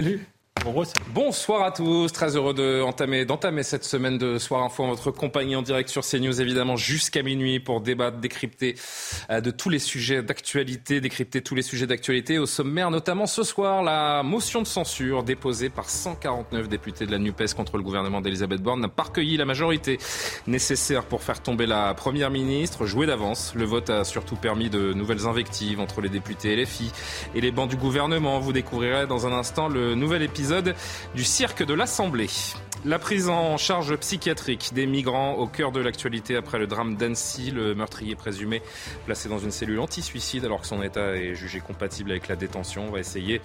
Salut. Bonsoir à tous, très heureux de entamer, d'entamer cette semaine de Soir Info en votre compagnie en direct sur CNews évidemment jusqu'à minuit pour débattre, décrypter euh, de tous les sujets d'actualité, décrypter tous les sujets d'actualité au sommaire notamment ce soir la motion de censure déposée par 149 députés de la NUPES contre le gouvernement d'Elisabeth Borne n'a pas recueilli la majorité nécessaire pour faire tomber la première ministre, joué d'avance. Le vote a surtout permis de nouvelles invectives entre les députés LFI et les bancs du gouvernement. Vous découvrirez dans un instant le nouvel épisode du cirque de l'Assemblée. La prise en charge psychiatrique des migrants au cœur de l'actualité après le drame d'Annecy, le meurtrier présumé placé dans une cellule anti-suicide alors que son état est jugé compatible avec la détention. On va essayer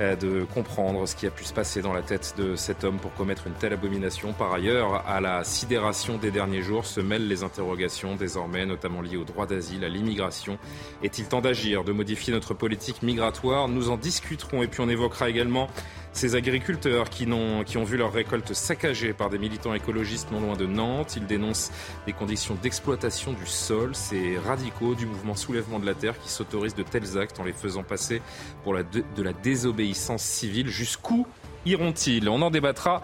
euh, de comprendre ce qui a pu se passer dans la tête de cet homme pour commettre une telle abomination. Par ailleurs, à la sidération des derniers jours se mêlent les interrogations désormais, notamment liées au droit d'asile, à l'immigration. Est-il temps d'agir, de modifier notre politique migratoire? Nous en discuterons et puis on évoquera également ces agriculteurs qui, ont, vu leur récolte saccagée par des militants écologistes non loin de Nantes, ils dénoncent des conditions d'exploitation du sol. Ces radicaux du mouvement Soulèvement de la Terre qui s'autorisent de tels actes en les faisant passer pour de la désobéissance civile. Jusqu'où iront-ils On en débattra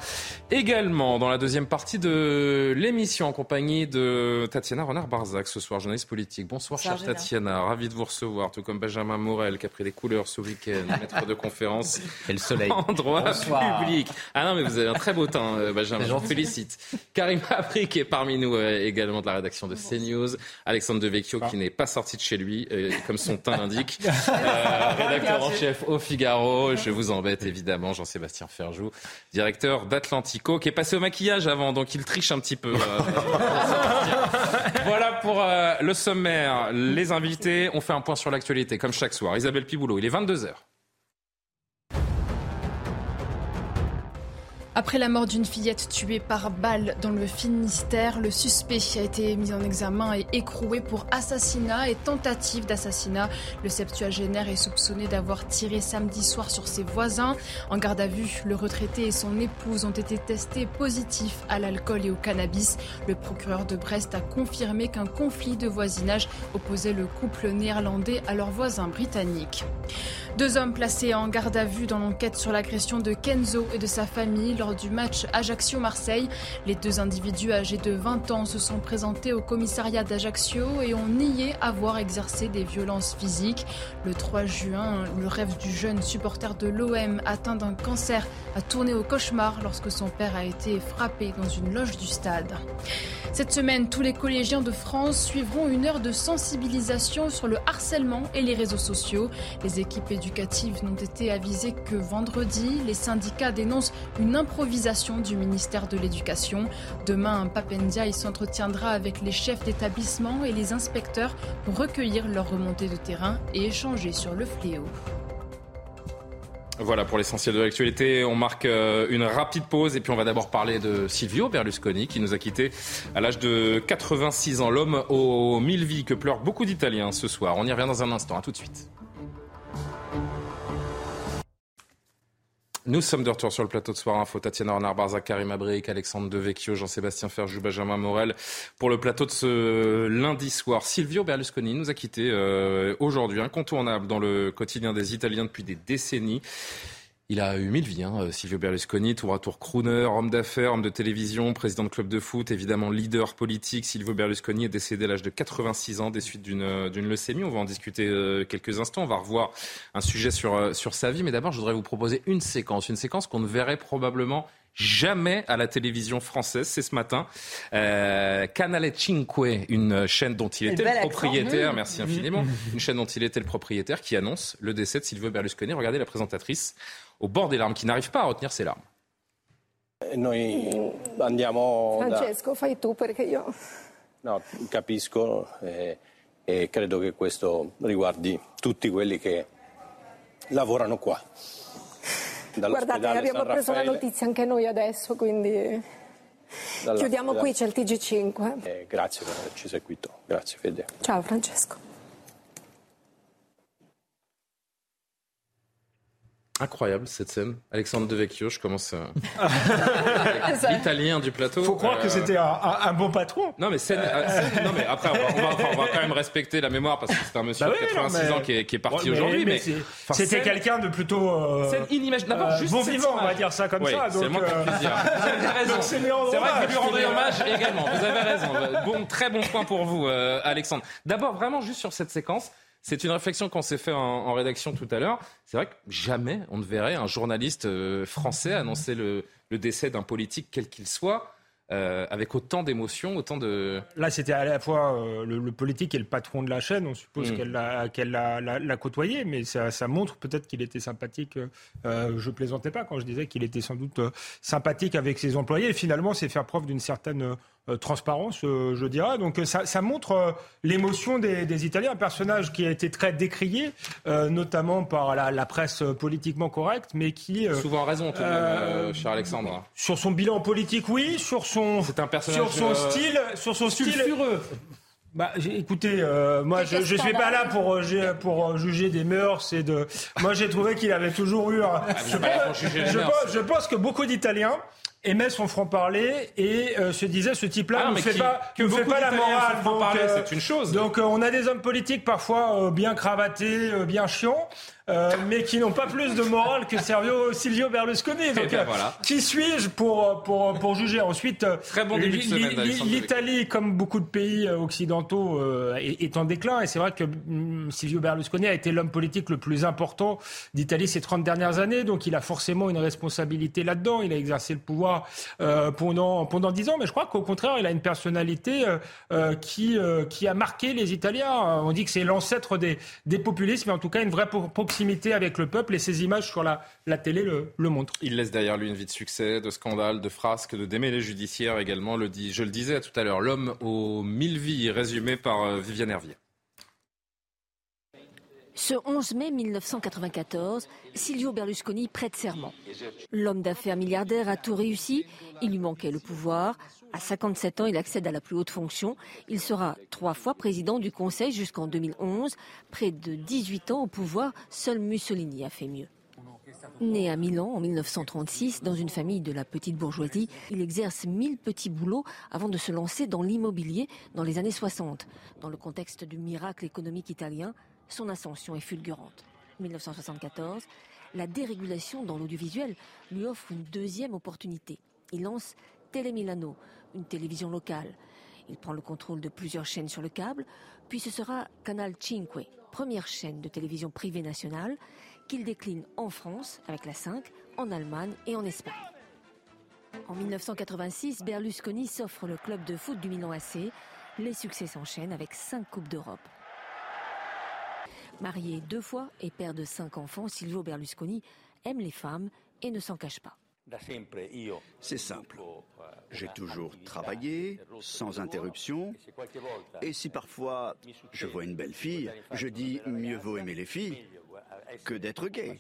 également dans la deuxième partie de l'émission en compagnie de Tatiana Renard-Barzac ce soir, journaliste politique. Bonsoir, chère Tatiana, ravi de vous recevoir, tout comme Benjamin Morel qui a pris des couleurs ce week-end, maître de conférence et le soleil. en droit public. Ah non, mais vous avez un très beau teint, euh, Benjamin, je vous félicite. Karim Abri qui est parmi nous euh, également de la rédaction de CNews, Alexandre Devecchio qui n'est pas sorti de chez lui, euh, comme son teint l'indique, rédacteur en chef au Figaro. Je vous embête évidemment, Jean-Sébastien Ferjou, directeur d'Atlantico, qui est passé au maquillage avant, donc il triche un petit peu. Euh, voilà pour euh, le sommaire. Les invités, on fait un point sur l'actualité, comme chaque soir. Isabelle Piboulot, il est 22h. Après la mort d'une fillette tuée par balle dans le Finistère, le suspect a été mis en examen et écroué pour assassinat et tentative d'assassinat. Le septuagénaire est soupçonné d'avoir tiré samedi soir sur ses voisins. En garde à vue, le retraité et son épouse ont été testés positifs à l'alcool et au cannabis. Le procureur de Brest a confirmé qu'un conflit de voisinage opposait le couple néerlandais à leurs voisins britanniques. Deux hommes placés en garde à vue dans l'enquête sur l'agression de Kenzo et de sa famille du match Ajaccio-Marseille. Les deux individus âgés de 20 ans se sont présentés au commissariat d'Ajaccio et ont nié avoir exercé des violences physiques. Le 3 juin, le rêve du jeune supporter de l'OM atteint d'un cancer a tourné au cauchemar lorsque son père a été frappé dans une loge du stade. Cette semaine, tous les collégiens de France suivront une heure de sensibilisation sur le harcèlement et les réseaux sociaux. Les équipes éducatives n'ont été avisées que vendredi. Les syndicats dénoncent une improvisation du ministère de l'Éducation. Demain, Papendia s'entretiendra avec les chefs d'établissement et les inspecteurs pour recueillir leurs remontées de terrain et échanger sur le fléau. Voilà pour l'essentiel de l'actualité. On marque euh, une rapide pause et puis on va d'abord parler de Silvio Berlusconi qui nous a quittés à l'âge de 86 ans. L'homme aux mille vies que pleurent beaucoup d'Italiens ce soir. On y revient dans un instant. À tout de suite. Nous sommes de retour sur le plateau de Soir Info. Tatiana Renard-Barzac, Karim Abric, Alexandre Devecchio, Jean-Sébastien Ferjou, Benjamin Morel. Pour le plateau de ce lundi soir, Silvio Berlusconi nous a quittés euh, aujourd'hui, incontournable dans le quotidien des Italiens depuis des décennies. Il a eu mille vies, hein, Silvio Berlusconi, tour à tour crooner, homme d'affaires, homme de télévision, président de club de foot, évidemment leader politique. Silvio Berlusconi est décédé à l'âge de 86 ans des suites d'une, d'une leucémie. On va en discuter euh, quelques instants. On va revoir un sujet sur, euh, sur sa vie. Mais d'abord, je voudrais vous proposer une séquence, une séquence qu'on ne verrait probablement jamais à la télévision française. C'est ce matin. Euh, Canale Cinque, une chaîne dont il était le propriétaire, merci infiniment, une chaîne dont il était le propriétaire qui annonce le décès de Silvio Berlusconi. Regardez la présentatrice au bord des larmes, qui n'arrive pas à retenir ses larmes. Noi andiamo Francesco, da... fai tu perché io... No, capisco e, e credo che questo riguardi tutti quelli che lavorano qua. Guardate, abbiamo preso la notizia anche noi adesso, quindi chiudiamo qui, c'è il TG5. Eh, grazie per averci seguito. Grazie Fede. Ciao Francesco. Incroyable cette scène. Alexandre Devecchio, je commence à... L'italien du plateau. Faut croire que Euh, c'était un, un- un bon patron. Non mais, scène- euh, scène- non mais après on va, on va- enfin, on va quand même respecter la mémoire parce que c'est un monsieur Bah de oui, 86 non, mais- ans qui est, qui est parti Ouais, mais- aujourd'hui. mais Mais, c'est- enfin, c'était scène- quelqu'un de plutôt euh, Scène inimaginable. D'abord, euh, juste bon vivant, on va dire ça comme Oui, ça. c'est moins euh. Vous avez raison. c'est lui rendre C'est vrai que hommage. vous lui rendez hommage également. Vous avez raison. Bon, très bon point pour vous, euh, Alexandre. D'abord, vraiment juste sur cette séquence. C'est une réflexion qu'on s'est fait en, en rédaction tout à l'heure. C'est vrai que jamais on ne verrait un journaliste euh, français annoncer le, le décès d'un politique, quel qu'il soit, euh, avec autant d'émotion, autant de. Là, c'était à la fois euh, le, le politique et le patron de la chaîne. On suppose Mm. qu'elle l'a côtoyé, mais ça, ça montre peut-être qu'il était sympathique. Euh, je plaisantais pas quand je disais qu'il était sans doute sympathique avec ses employés. Et finalement, c'est faire preuve d'une certaine transparence, euh, je dirais. Donc euh, ça, ça montre euh, l'émotion des, des Italiens. Un personnage qui a été très décrié, euh, notamment par la, la presse euh, politiquement correcte, mais qui... euh, Souvent raison, tout de même, euh, euh, cher Alexandre. sur son bilan politique, oui. Sur son, C'est un personnage, sur son euh, style, sur son style. Sulfureux. Bah, écoutez, euh, moi, je, je suis pas là pour, euh, ju- pour euh, juger des mœurs et de. Moi, j'ai trouvé qu'il avait toujours eu. un- je, pense- je pense que beaucoup d'Italiens aimaient son franc-parler et euh, se disaient ce type-là Ah, ne mais fait qui- pas, que fait pas la morale. Donc, euh, c'est une chose. Donc, euh, on a des hommes politiques parfois euh, bien cravatés, euh, bien chiants. Euh, mais qui n'ont pas plus de morale que Sergio, Silvio Berlusconi. Donc, ben euh, voilà. qui suis-je pour, pour, pour juger Ensuite, euh, Très bon début de semaine l'Italie, comme beaucoup de pays euh, occidentaux, euh, est, est en déclin. Et c'est vrai que hum, Silvio Berlusconi a été l'homme politique le plus important d'Italie ces 30 dernières années. Donc il a forcément une responsabilité là-dedans. Il a exercé le pouvoir euh, pendant, pendant 10 ans. Mais je crois qu'au contraire, il a une personnalité euh, euh, qui, euh, qui a marqué les Italiens. On dit que c'est l'ancêtre des, des populistes, mais en tout cas une vraie pro- avec le peuple. Et images sur la, télé le, le montrent. Il laisse derrière lui une vie de succès, de scandales, de frasques, de démêlés judiciaires également. Le dit, je le disais tout à l'heure, l'homme aux mille vies, résumé par euh, Viviane Hervier. Ce 11 mai 1994, Silvio Berlusconi prête serment. L'homme d'affaires milliardaire a tout réussi, il lui manquait le pouvoir. À 57 ans, il accède à la plus haute fonction. Il sera trois fois président du Conseil jusqu'en 2011. Près de 18 ans au pouvoir, seul Mussolini a fait mieux. Né à Milan en 1936 dans une famille de la petite bourgeoisie, il exerce mille petits boulots avant de se lancer dans l'immobilier dans les années 60. Dans le contexte du miracle économique italien, son ascension est fulgurante. 1974, la dérégulation dans l'audiovisuel lui offre une deuxième opportunité. Il lance Tele Milano, une télévision locale. Il prend le contrôle de plusieurs chaînes sur le câble, puis ce sera Canal 5, première chaîne de télévision privée nationale, qu'il décline en France avec la 5, en Allemagne et en Espagne. En 1986, Berlusconi s'offre le club de foot du Milan AC. Les succès s'enchaînent avec cinq Coupes d'Europe. Marié deux fois et père de cinq enfants, Silvio Berlusconi aime les femmes et ne s'en cache pas. C'est simple. J'ai toujours travaillé, sans interruption. Et si parfois je vois une belle fille, je dis mieux vaut aimer les filles que d'être gay.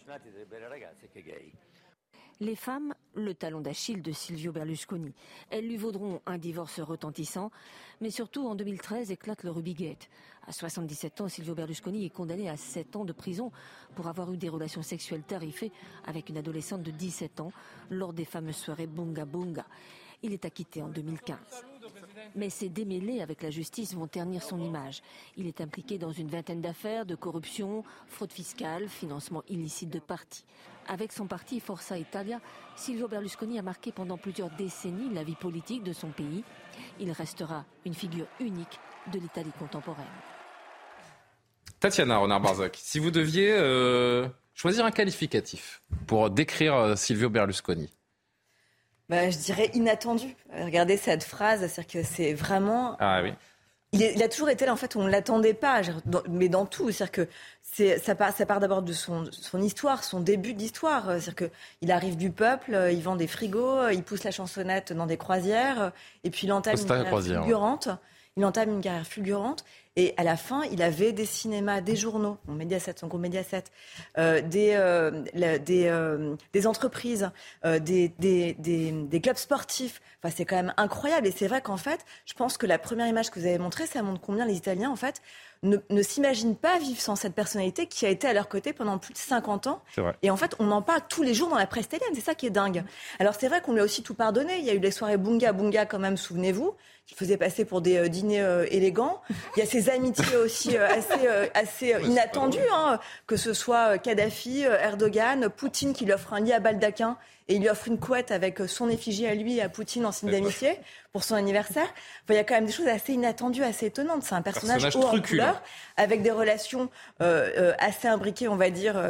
Les femmes, le talon d'Achille de Silvio Berlusconi. Elles lui vaudront un divorce retentissant, mais surtout en 2013 éclate le Rubygate. À 77 ans, Silvio Berlusconi est condamné à 7 ans de prison pour avoir eu des relations sexuelles tarifées avec une adolescente de 17 ans lors des fameuses soirées Bunga Bunga. Il est acquitté en 2015. Mais ces démêlés avec la justice vont ternir son image. Il est impliqué dans une vingtaine d'affaires de corruption, fraude fiscale, financement illicite de partis. Avec son parti Forza Italia, Silvio Berlusconi a marqué pendant plusieurs décennies la vie politique de son pays. Il restera une figure unique de l'Italie contemporaine. Tatiana Renard-Barzac, si vous deviez euh, choisir un qualificatif pour décrire euh, Silvio Berlusconi, Bah, je dirais inattendu. Regardez cette phrase, c'est-à-dire que c'est vraiment. ah oui, Il, est- il a toujours été là, en fait, on ne l'attendait pas, mais dans tout. C'est-à-dire que c'est, ça part, ça part d'abord de son, son histoire, son début d'histoire. Euh, C'est-à-dire qu'il arrive du peuple, euh, il vend des frigos, euh, il pousse la chansonnette dans des croisières, et puis il entame C'est une croisière, ouais. Il entame une carrière fulgurante. Et à la fin, il avait des cinémas, des journaux, bon, Mediaset, son groupe Mediaset, euh, des, euh, des, euh, des, entreprises, euh, des, des, des, clubs sportifs. Enfin, c'est quand même incroyable. Et c'est vrai qu'en fait, je pense que la première image que vous avez montrée, ça montre combien les Italiens, en fait, ne, ne s'imaginent pas vivre sans cette personnalité qui a été à leur côté pendant plus de 50 ans. Et en fait, on en parle tous les jours dans la presse italienne. C'est ça qui est dingue. Alors, c'est vrai qu'on lui a aussi tout pardonné. Il y a eu les soirées Bunga Bunga, quand même, souvenez-vous qui faisait passer pour des euh, dîners euh, élégants. Il y a ces amitiés aussi euh, assez, assez inattendues, hein, que ce soit Kadhafi, Erdogan, Poutine qui lui offre un lit à baldaquin et il lui offre une couette avec son effigie à lui et à Poutine en signe d'amitié pour son anniversaire. il y a quand même des choses assez inattendues, assez étonnantes. C'est un personnage, haut en couleur, avec des relations assez imbriquées, on va dire,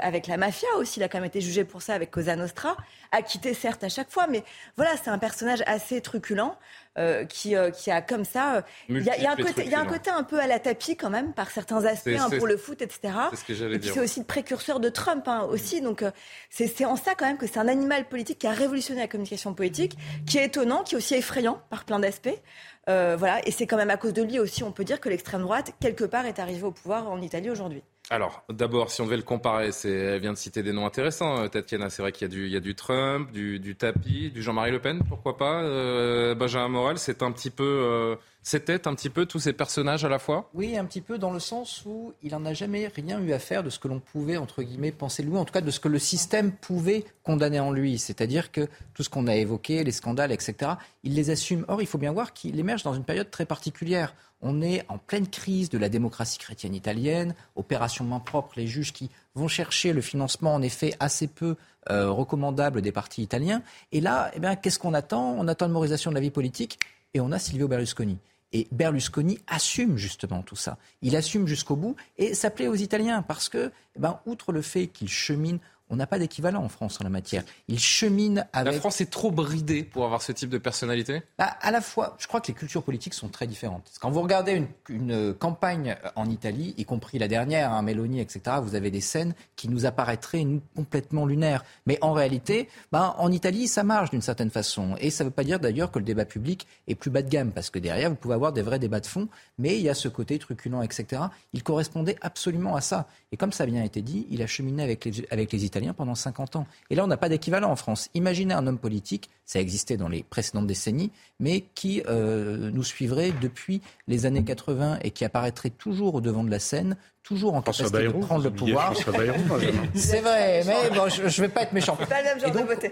avec la mafia aussi. Il a quand même été jugé pour ça avec Cosa Nostra, acquitté certes à chaque fois, mais voilà, c'est un personnage assez truculent. Euh, qui, euh, qui a comme ça. Euh, il y, a un côté, il y a un côté un peu à la tapis quand même par certains aspects hein, pour le foot, etc. Et puis c'est aussi le précurseur de Trump hein, aussi. Donc c'est en ça quand même que c'est un animal politique qui a révolutionné la communication politique, qui est étonnant, qui est aussi effrayant par plein d'aspects. voilà, et c'est quand même à cause de lui aussi, on peut dire que l'extrême droite quelque part est arrivée au pouvoir en Italie aujourd'hui. Alors, d'abord, si on devait le comparer, elle vient de citer des noms intéressants. Euh, Tatiana, c'est vrai qu'il y a du, il y a du Trump, du, du tapis, du Jean-Marie Le Pen, pourquoi pas. Euh, Benjamin Morel, c'est un petit peu, euh, c'était un petit peu tous ces personnages à la fois? Oui, un petit peu dans le sens où il n'en a jamais rien eu à faire de ce que l'on pouvait, entre guillemets, penser de lui, en tout cas de ce que le système pouvait condamner en lui. C'est-à-dire que tout ce qu'on a évoqué, les scandales, etc., il les assume. Or, il faut bien voir qu'il émerge dans une période très particulière. On est en pleine crise de la démocratie chrétienne italienne, opération main propre, les juges qui vont chercher le financement en effet assez peu euh, recommandable des partis italiens. Et là, eh qu'est-ce qu'on attend? On attend une de la vie politique et on a Silvio Berlusconi. Et Berlusconi assume justement tout ça. Il assume jusqu'au bout et ça plaît aux Italiens parce que, eh ben, outre le fait qu'il chemine on n'a pas d'équivalent en France en la matière. Il chemine avec. La France est trop bridée pour avoir ce type de personnalité? Bah, À la fois, je crois que les cultures politiques sont très différentes. Quand vous regardez une, campagne en Italie, y compris la dernière, hein, Mélanie, etc., vous avez des scènes qui nous apparaîtraient complètement lunaires. Mais en réalité, bah, en Italie, ça marche d'une certaine façon. Et ça ne veut pas dire d'ailleurs que le débat public est plus bas de gamme, parce que derrière, vous pouvez avoir des vrais débats de fond, mais il y a ce côté truculent, etc. Il correspondait absolument à ça. Et comme ça a bien été dit, il a cheminé avec les, avec les Italiens pendant 50 ans. Et là, on n'a pas d'équivalent en France. Imaginez un homme politique, ça existait dans les précédentes décennies, mais qui euh, nous suivrait depuis les années 80 et qui apparaîtrait toujours au devant de la scène, toujours en capacité de prendre le pouvoir. c'est vrai, mais bon, je ne vais pas être méchant.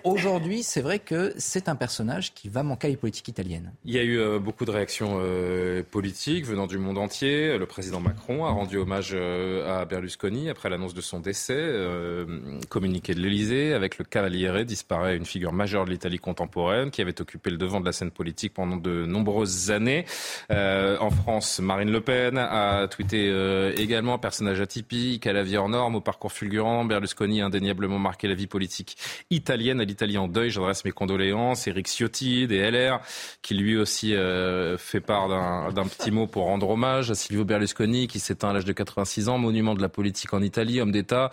aujourd'hui, c'est vrai que c'est un personnage qui va manquer à la politique italienne. Il y a eu euh, beaucoup de réactions euh, politiques venant du monde entier. Le président Macron a rendu hommage euh, à Berlusconi après l'annonce de son décès. communiqué de l'Elysée, avec le Cavaliere, disparaît une figure majeure de l'Italie contemporaine qui avait occupé le devant de la scène politique pendant de nombreuses années. en France, Marine Le Pen a tweeté également personnage atypique, à la vie hors norme, au parcours fulgurant. Berlusconi a indéniablement marqué la vie politique italienne. À l'Italie en deuil, j'adresse mes condoléances. Eric Ciotti, des LR, qui lui aussi euh, fait part d'un petit mot pour rendre hommage à Silvio Berlusconi, qui s'éteint à l'âge de 86 ans, monument de la politique en Italie, homme d'État.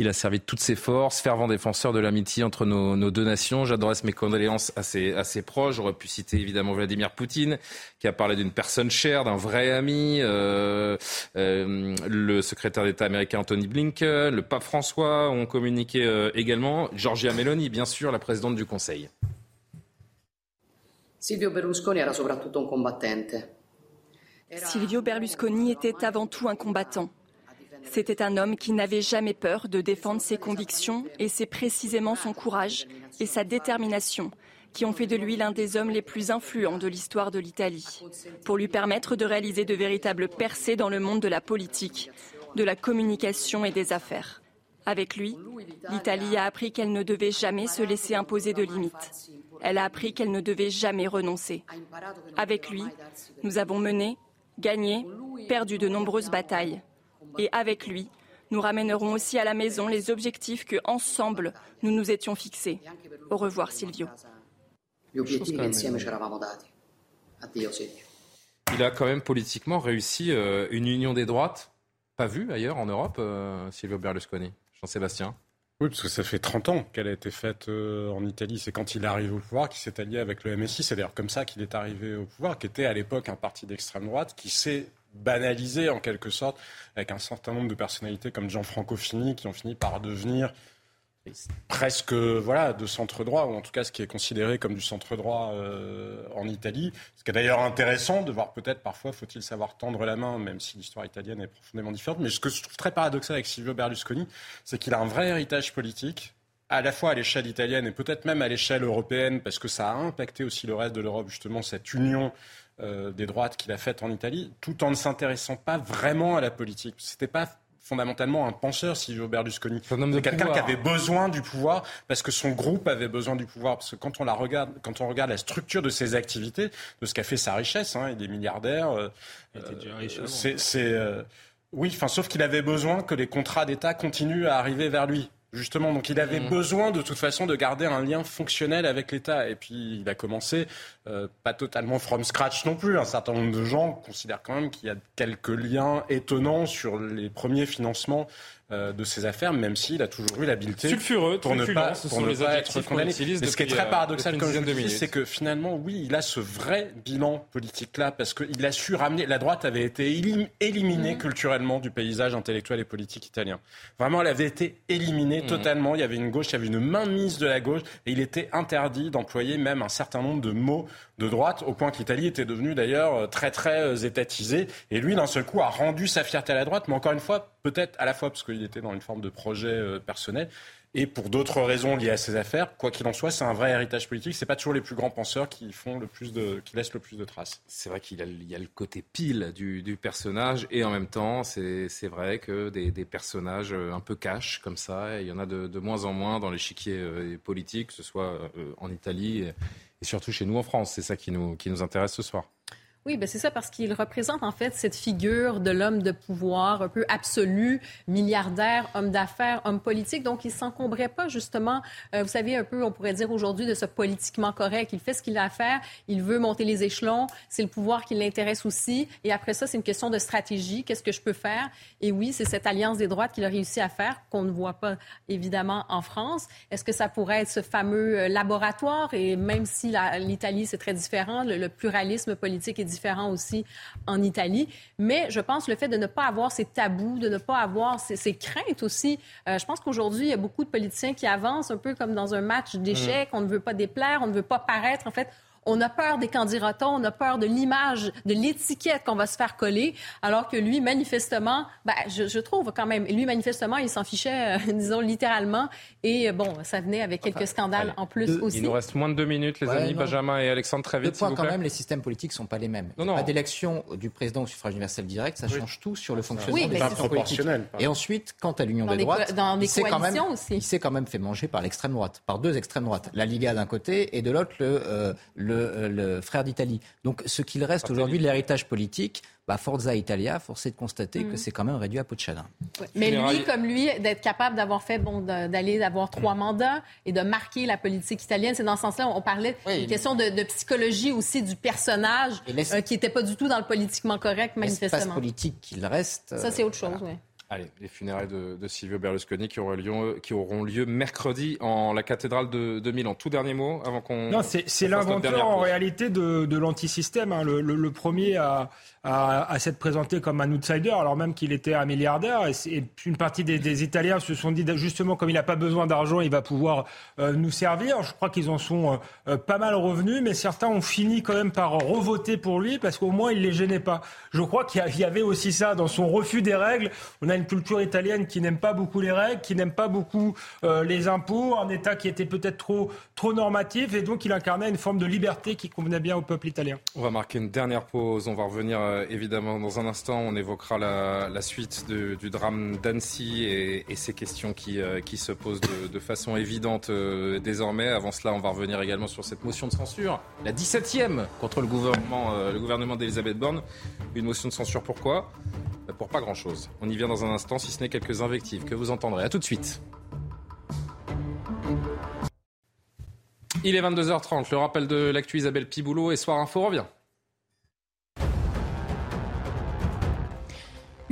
Il a servi de toutes ses forces, fervent défenseur de l'amitié entre nos, deux nations. J'adresse mes condoléances à ses, proches. J'aurais pu citer évidemment Vladimir Poutine, qui a parlé d'une personne chère, d'un vrai ami. Euh, euh, le secrétaire d'État américain Anthony Blinken, le pape François ont communiqué euh, également, Giorgia Meloni, bien sûr, la présidente du Conseil. Silvio Berlusconi era soprattutto un combattente. Silvio Berlusconi était avant tout un combattant. C'était un homme qui n'avait jamais peur de défendre ses convictions et c'est précisément son courage et sa détermination qui ont fait de lui l'un des hommes les plus influents de l'histoire de l'Italie, pour lui permettre de réaliser de véritables percées dans le monde de la politique, de la communication et des affaires. Avec lui, l'Italie a appris qu'elle ne devait jamais se laisser imposer de limites. Elle a appris qu'elle ne devait jamais renoncer. Avec lui, nous avons mené, gagné, perdu de nombreuses batailles. Et avec lui, nous ramènerons aussi à la maison les objectifs que, ensemble, nous nous étions fixés. Au revoir, Silvio. Il a quand même politiquement réussi euh, une union des droites, pas vue ailleurs en Europe, euh, Silvio Berlusconi. Jean-Sébastien? Oui, parce que ça fait 30 ans qu'elle a été faite euh, en Italie. C'est quand il est arrivé au pouvoir qu'il s'est allié avec le MSI. C'est d'ailleurs comme ça qu'il est arrivé au pouvoir, qui était à l'époque un parti d'extrême droite, qui s'est banalisé en quelque sorte, avec un certain nombre de personnalités comme Gianfranco Fini qui ont fini par devenir presque voilà de centre droit ou en tout cas ce qui est considéré comme du centre droit euh, en Italie. Ce qui est d'ailleurs intéressant de voir peut-être parfois faut-il savoir tendre la main même si l'histoire italienne est profondément différente. Mais ce que je trouve très paradoxal avec Silvio Berlusconi, c'est qu'il a un vrai héritage politique à la fois à l'échelle italienne et peut-être même à l'échelle européenne parce que ça a impacté aussi le reste de l'Europe justement cette union euh, des droites qu'il a faite en Italie, tout en ne s'intéressant pas vraiment à la politique. C'était pas fondamentalement un penseur, Silvio Berlusconi. C'est quelqu'un qui avait besoin du pouvoir parce que son groupe avait besoin du pouvoir. Parce que quand on la regarde, quand on regarde la structure de ses activités, de ce qu'a fait sa richesse, hein, il est milliardaire. Euh, c'est, euh, oui, enfin, sauf qu'il avait besoin que les contrats d'État continuent à arriver vers lui. Justement, donc il avait mmh. besoin de toute façon de garder un lien fonctionnel avec l'État. Et puis il a commencé, euh, pas totalement from scratch non plus. Un certain nombre de gens considèrent quand même qu'il y a quelques liens étonnants sur les premiers financements euh, de ses affaires, même s'il a toujours eu l'habileté sulfureux, pour ne pas, pour ne pas être condamné. Mais ce qui est très euh, paradoxal, comme je dis, c'est que finalement, oui, il a ce vrai bilan politique-là, parce qu'il a su ramener. La droite avait été éliminée mmh. culturellement du paysage intellectuel et politique italien. Vraiment, elle avait été éliminée mmh. totalement. Il y avait une gauche, il y avait une mainmise de la gauche, et il était interdit d'employer même un certain nombre de mots de droite, au point que l'Italie était devenue d'ailleurs euh, très très étatisée. Et lui, d'un seul coup, a rendu sa fierté à la droite, mais encore une fois, peut-être à la fois parce qu'il était dans une forme de projet euh, personnel et pour d'autres raisons liées à ses affaires. Quoi qu'il en soit, c'est un vrai héritage politique. C'est pas toujours les plus grands penseurs qui font le plus de, qui laissent le plus de traces. C'est vrai qu'il y a le côté pile du, personnage et en même temps, c'est vrai que des, personnages euh, un peu cash comme ça, il y en a de, moins en moins dans l'échiquier euh, politique, que ce soit en Italie et, surtout chez nous en France. C'est ça qui nous, qui nous intéresse ce soir. Oui, ben c'est ça, parce qu'il représente en fait cette figure de l'homme de pouvoir un peu absolu, milliardaire, homme d'affaires, homme politique. Donc, il s'encombrait pas justement, euh, vous savez, un peu, on pourrait dire aujourd'hui, de ce politiquement correct. Il fait ce qu'il a à faire, il veut monter les échelons, c'est le pouvoir qui l'intéresse aussi. Et après ça, c'est une question de stratégie. Qu'est-ce que je peux faire? Et oui, c'est cette alliance des droites qu'il a réussi à faire, qu'on ne voit pas évidemment en France. Est-ce que ça pourrait être ce fameux euh, laboratoire? Et même si l'Italie, c'est très différent, le, le pluralisme politique est différent aussi en Italie. Mais je pense le fait de ne pas avoir ces tabous, de ne pas avoir ces, craintes aussi. Euh, je pense qu'aujourd'hui, il y a beaucoup de politiciens qui avancent un peu comme dans un match d'échecs. Mmh. On ne veut pas déplaire, on ne veut pas paraître. En fait, on a peur des candidats, on a peur de l'image, de l'étiquette qu'on va se faire coller, alors que lui, manifestement, ben, je, trouve quand même, lui, manifestement, il s'en fichait, euh, disons, littéralement. Et euh, bon, ça venait avec quelques scandales en plus aussi. Il nous reste moins de deux minutes, les amis. Benjamin et Alexandre, très vite. Le point, quand même, les systèmes politiques ne sont pas les mêmes. Non, non. Pas d'élection du président au suffrage universel direct, ça change tout sur le fonctionnement oui, des proportionnel. Et ensuite, quant à l'union des droites, dans il s'est quand, même, quand même fait manger par l'extrême droite, par deux extrêmes droites. La Liga d'un côté et de l'autre le, euh, euh, le, frère d'Italie. Donc ce qu'il reste aujourd'hui de l'héritage politique, bah, Forza Italia, forcé de constater que mm. c'est quand même réduit à peau de chagrin. Mais lui, comme lui, d'être capable d'avoir fait, bon, d'aller avoir trois mandats et de marquer la politique italienne, c'est dans ce sens-là, on parlait d'une question de, psychologie aussi du personnage euh, qui n'était pas du tout dans le politiquement correct, manifestement. L'espace politique qu'il reste. Ça, c'est autre chose, oui. Allez, les funérailles de, Silvio Berlusconi qui auront, lieu, qui auront lieu mercredi en la cathédrale de, de Milan. Tout dernier mot avant qu'on. Non, c'est l'inventeur en réalité de, de l'antisystème. Hein. Le, le, le, premier à, à, s'être présenté comme un outsider, alors même qu'il était un milliardaire. Et, une partie des, Italiens se sont dit justement, comme il n'a pas besoin d'argent, il va pouvoir euh, nous servir. Je crois qu'ils en sont euh, pas mal revenus, mais certains ont fini quand même par revoter pour lui parce qu'au moins il les gênait pas. Je crois qu'il y avait aussi ça dans son refus des règles. On a une culture italienne qui n'aime pas beaucoup les règles, qui n'aime pas beaucoup euh, les impôts, un État qui était peut-être trop trop normatif, et donc il incarnait une forme de liberté qui convenait bien au peuple italien. On va marquer une dernière pause. On va revenir euh, évidemment dans un instant. On évoquera la, suite du drame d'Annecy et, ces questions qui, euh, qui se posent de, façon évidente euh, désormais. Avant cela, on va revenir également sur cette motion de censure, la 17e contre le gouvernement, gouvernement d'Elisabeth Borne. Une motion de censure pourquoi? Pour pas grand-chose. On y vient dans un instant, si ce n'est quelques invectives que vous entendrez. A tout de suite. Il est 22h30, le rappel de l'actu Isabelle Piboulot et Soir Info revient.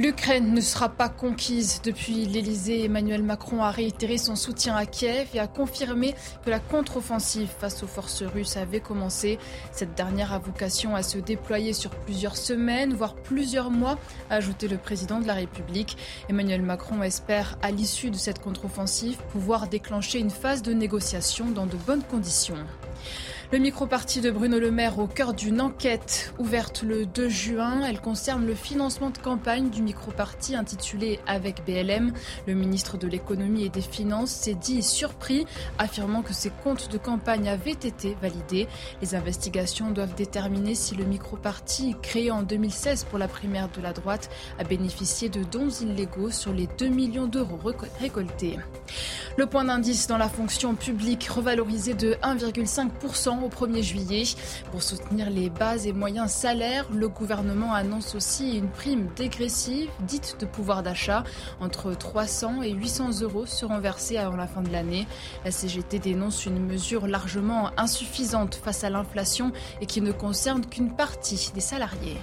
L'Ukraine ne sera pas conquise. Depuis l'Elysée, Emmanuel Macron a réitéré son soutien à Kiev et a confirmé que la contre-offensive face aux forces russes avait commencé. Cette dernière a vocation à se déployer sur plusieurs semaines, voire plusieurs mois, a ajouté le président de la République. Emmanuel Macron espère, à l'issue de cette contre-offensive, pouvoir déclencher une phase de négociation dans de bonnes conditions. Le micro-parti de Bruno Le Maire au cœur d'une enquête ouverte le 2 juin. Elle concerne le financement de campagne du micro-parti intitulé Avec BLM. Le ministre de l'économie et des finances s'est dit surpris, affirmant que ses comptes de campagne avaient été validés. Les investigations doivent déterminer si le micro-parti, créé en 2016 pour la primaire de la droite, a bénéficié de dons illégaux sur les 2 millions d'euros récoltés. Le point d'indice dans la fonction publique revalorisé de 1,5% au 1er juillet. Pour soutenir les bas et moyens salaires, le gouvernement annonce aussi une prime dégressive, dite de pouvoir d'achat. Entre 300 et 800 euros seront versés avant la fin de l'année. La CGT dénonce une mesure largement insuffisante face à l'inflation et qui ne concerne qu'une partie des salariés.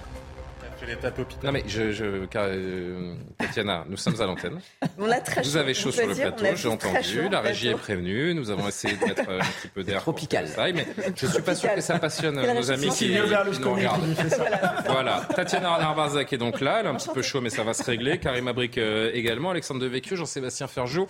Non mais je, je euh, Tatiana, nous sommes à l'antenne. Vous avez chaud sur le plateau, j'ai entendu. La régie est prévenue. Nous avons essayé de mettre un petit peu d'air tropical. mais je suis pas sûr que ça passionne nos amis qui, nous regardent. Voilà. Tatiana Narvarzak est donc là. Elle est un petit peu chaud, mais ça va se régler. Karim Abrik euh, également, Alexandre Devecchio, Jean-Sébastien Ferjou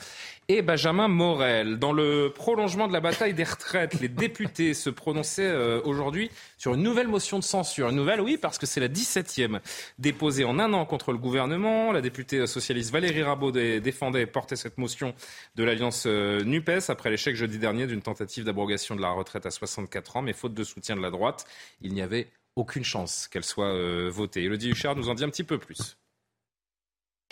et Benjamin Morel. Dans le prolongement de la bataille des retraites, les députés se prononçaient euh, aujourd'hui sur une nouvelle motion de censure. Une nouvelle, oui, parce que c'est la 17e déposée en un an contre le gouvernement. La députée socialiste Valérie Rabault défendait et portait cette motion de l'alliance euh, NUPES après l'échec jeudi dernier d'une tentative d'abrogation de la retraite à 64 ans. Mais faute de soutien de la droite, il n'y avait aucune chance qu'elle soit euh, votée. Elodie Huchard nous en dit un petit peu plus.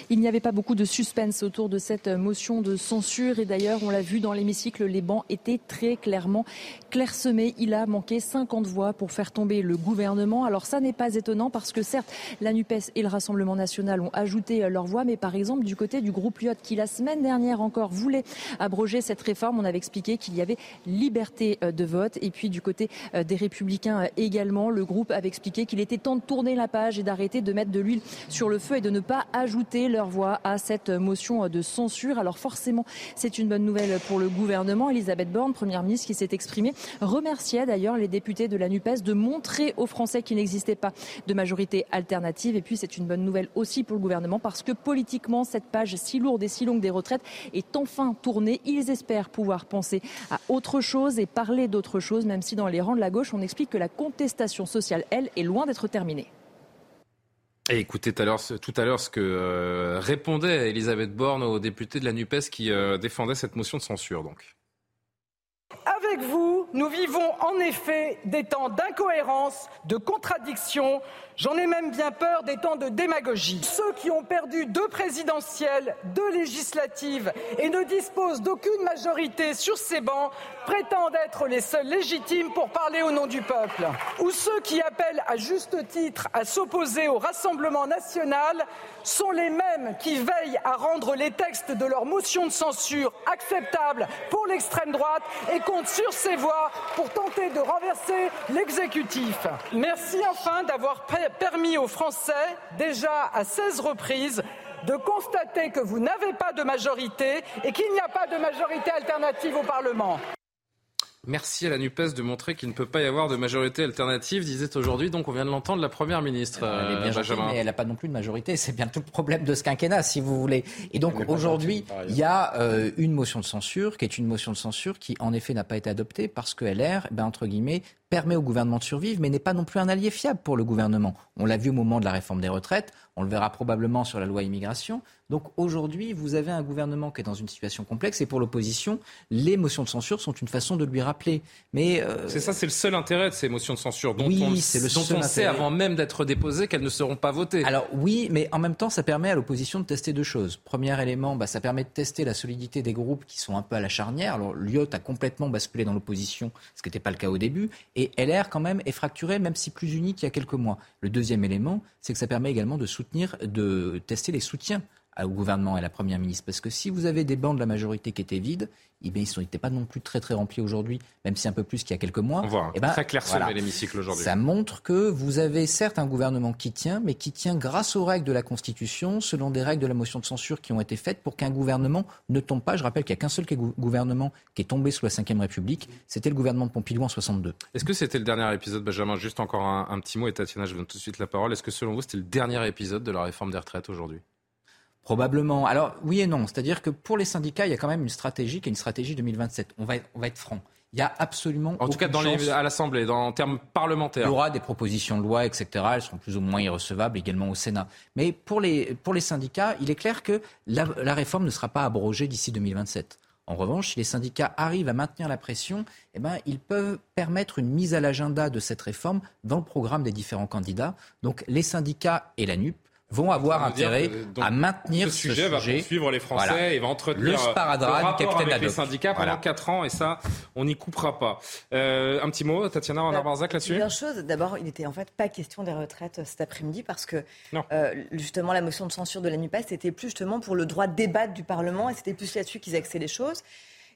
Il n'y avait pas beaucoup de suspense autour de cette motion de censure et d'ailleurs, on l'a vu dans l'hémicycle, les bancs étaient très clairement clairsemés. Il a manqué 50 voix pour faire tomber le gouvernement. Alors ça n'est pas étonnant parce que certes, la NUPES et le Rassemblement national ont ajouté leur voix, mais par exemple du côté du groupe Lyot qui la semaine dernière encore voulait abroger cette réforme, on avait expliqué qu'il y avait liberté euh, de vote et puis du côté euh, des républicains euh, également, le groupe avait expliqué qu'il était temps de tourner la page et d'arrêter de mettre de l'huile sur le feu et de ne pas ajouter leur voix à cette motion de censure. Alors forcément, c'est une bonne nouvelle pour le gouvernement. Elisabeth Borne, première ministre qui s'est exprimée, remerciait d'ailleurs les députés de la NUPES de montrer aux Français qu'il n'existait pas de majorité alternative. Et puis c'est une bonne nouvelle aussi pour le gouvernement parce que politiquement, cette page si lourde et si longue des retraites est enfin tournée. Ils espèrent pouvoir penser à autre chose et parler d'autre chose, même si dans les rangs de la gauche, on explique que la contestation sociale, elle, est loin d'être terminée. Écoutez tout à l'heure, tout à l'heure ce que euh, répondait Elisabeth Borne aux députés de la NUPES qui euh, défendaient cette motion de censure. Donc. Avec vous, nous vivons en effet des temps d'incohérence, de contradiction, J'en ai même bien peur des temps de démagogie. Ceux qui ont perdu deux présidentielles, deux législatives et ne disposent d'aucune majorité sur ces bancs prétendent être les seuls légitimes pour parler au nom du peuple. Ou ceux qui appellent à juste titre à s'opposer au Rassemblement national sont les mêmes qui veillent à rendre les textes de leur motion de censure acceptables pour l'extrême droite et comptent sur ces voix pour tenter de renverser l'exécutif. Merci enfin d'avoir permis aux Français, déjà à 16 reprises, de constater que vous n'avez pas de majorité et qu'il n'y a pas de majorité alternative au Parlement. Merci à la NUPES de montrer qu'il ne peut pas y avoir de majorité alternative, disait aujourd'hui, donc on vient de l'entendre, la Première ministre. Elle est bien euh, mais elle n'a pas non plus de majorité. C'est bien tout le problème de ce quinquennat, si vous voulez. Et donc aujourd'hui, il y a euh, une motion de censure, qui est une motion de censure qui, en effet, n'a pas été adoptée parce que LR, ben, entre guillemets, permet au gouvernement de survivre, mais n'est pas non plus un allié fiable pour le gouvernement. On l'a vu au moment de la réforme des retraites, on le verra probablement sur la loi immigration. Donc aujourd'hui, vous avez un gouvernement qui est dans une situation complexe et pour l'opposition, les motions de censure sont une façon de lui rappeler. Mais euh, c'est ça, c'est le seul intérêt de ces motions de censure dont oui, on, le dont on sait avant même d'être déposées qu'elles ne seront pas votées. Alors oui, mais en même temps, ça permet à l'opposition de tester deux choses. Premier élément, bah, ça permet de tester la solidité des groupes qui sont un peu à la charnière. Alors Lyot a complètement basculé dans l'opposition, ce qui n'était pas le cas au début, et LR quand même est fracturé, même si plus uni qu'il y a quelques mois. Le deuxième élément, c'est que ça permet également de soutenir, de tester les soutiens au gouvernement et à la Première ministre. Parce que si vous avez des bancs de la majorité qui étaient vides, eh bien, ils n'étaient pas non plus très très remplis aujourd'hui, même si un peu plus qu'il y a quelques mois. On voit eh ben, très clair voilà. l'hémicycle aujourd'hui. Ça montre que vous avez certes un gouvernement qui tient, mais qui tient grâce aux règles de la Constitution, selon des règles de la motion de censure qui ont été faites pour qu'un gouvernement ne tombe pas. Je rappelle qu'il n'y a qu'un seul gouvernement qui est tombé sous la Ve République, c'était le gouvernement de Pompidou en 62. Est-ce que c'était le dernier épisode, Benjamin? Juste encore un, un petit mot, et Tatiana, je vous donne tout de suite la parole. Est-ce que selon vous, c'était le dernier épisode de la réforme des retraites aujourd'hui? Probablement. Alors oui et non. C'est-à-dire que pour les syndicats, il y a quand même une stratégie qui est une stratégie 2027. On va être, on va être franc. Il y a absolument. En tout cas, dans les, à l'Assemblée, en termes parlementaires. Il y aura des propositions de loi, etc. Elles seront plus ou moins irrecevables également au Sénat. Mais pour les, pour les syndicats, il est clair que la, la réforme ne sera pas abrogée d'ici 2027. En revanche, si les syndicats arrivent à maintenir la pression, eh ben, ils peuvent permettre une mise à l'agenda de cette réforme dans le programme des différents candidats. Donc les syndicats et la NUP vont avoir intérêt à maintenir ce sujet. Ce va poursuivre les Français et va entretenir le, sparadrap le avec les syndicats pendant voilà. 4 ans et ça, on n'y coupera pas. Euh, un petit mot, Tatiana Renard-Barzac là-dessus Plusieurs choses. D'abord, il n'était en fait pas question des retraites cet après-midi parce que euh, justement la motion de censure de la NUPES c'était plus justement pour le droit de débattre du Parlement et c'était plus là-dessus qu'ils axaient les choses.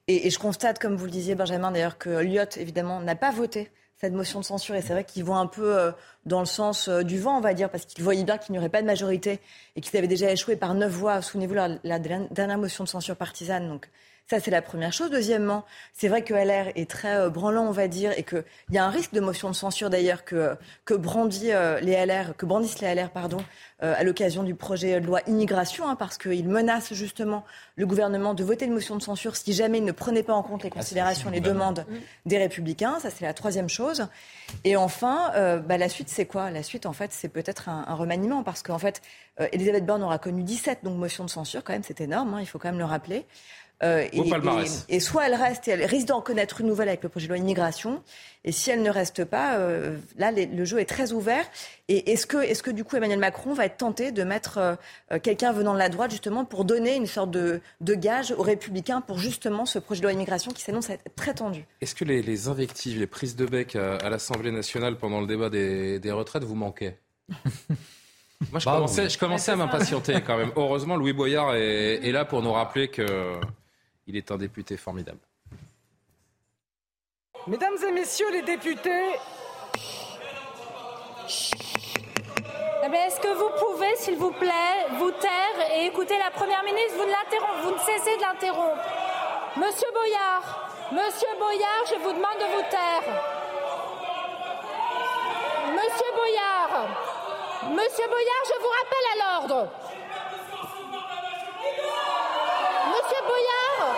Et, et, je constate, comme vous le disiez Benjamin d'ailleurs, que Lyot évidemment n'a pas voté cette motion de censure. Et c'est vrai qu'ils vont un peu euh, dans le sens euh, du vent, on va dire, parce qu'ils voyaient bien qu'il n'y aurait pas de majorité et qu'ils avaient déjà échoué par neuf voix. Souvenez-vous, la, la, dernière motion de censure partisane. Donc, ça, c'est la première chose. Deuxièmement, c'est vrai que LR est très euh, branlant, on va dire, et qu'il y a un risque de motion de censure d'ailleurs que, que, brandit, euh, les LR, que brandissent les LR pardon, euh, à l'occasion du projet de loi immigration, hein, parce qu'ils menacent justement le gouvernement de voter une motion de censure si jamais il ne prenait pas en compte les ah, considérations, les demandes des républicains. Ça, c'est la troisième chose. Et enfin, euh, bah, la suite, c'est quoi La suite, en fait, c'est peut-être un, remaniement, parce qu'en fait, euh, Elisabeth Borne aura connu 17 donc motions de censure, quand même, c'est énorme, hein, il faut quand même le rappeler. Euh, et, et, et, soit elle reste et elle risque d'en connaître une nouvelle avec le projet de loi immigration. Et si elle ne reste pas, euh, là, les, le jeu est très ouvert. Et est-ce que, est-ce que du coup Emmanuel Macron va être tenté de mettre euh, quelqu'un venant de la droite justement pour donner une sorte de, de, gage aux Républicains pour justement ce projet de loi immigration qui s'annonce être très tendu? Est-ce que les, les, invectives, les prises de bec à, à l'Assemblée nationale pendant le débat des, des retraites vous manquaient? Moi, je bah, commençais, oui. je commençais à m'impatienter quand même. Heureusement, Louis Boyard est, est là pour nous rappeler que il est un député formidable. Mesdames et messieurs les députés, est-ce que vous pouvez, s'il vous plaît, vous taire et écouter la Première ministre? Vous ne, vous ne cessez de l'interrompre. Monsieur Boyard, Monsieur Boyard, je vous demande de vous taire. Monsieur Boyard, Monsieur Boyard, je vous rappelle à l'ordre. Monsieur Boyard,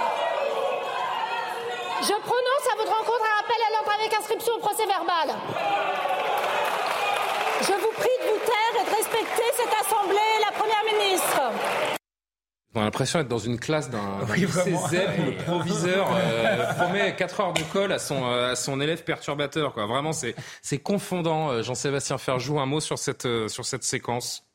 je prononce à votre rencontre un appel à l'ordre avec inscription au procès verbal. Je vous prie de vous taire et de respecter cette assemblée et la première ministre. On a l'impression d'être dans une classe d'un oui, où le proviseur euh, promet 4 heures de colle à son, euh, à son élève perturbateur. Quoi. Vraiment, c'est confondant. Euh, Jean-Sébastien Ferjou, un mot sur cette, euh, sur cette séquence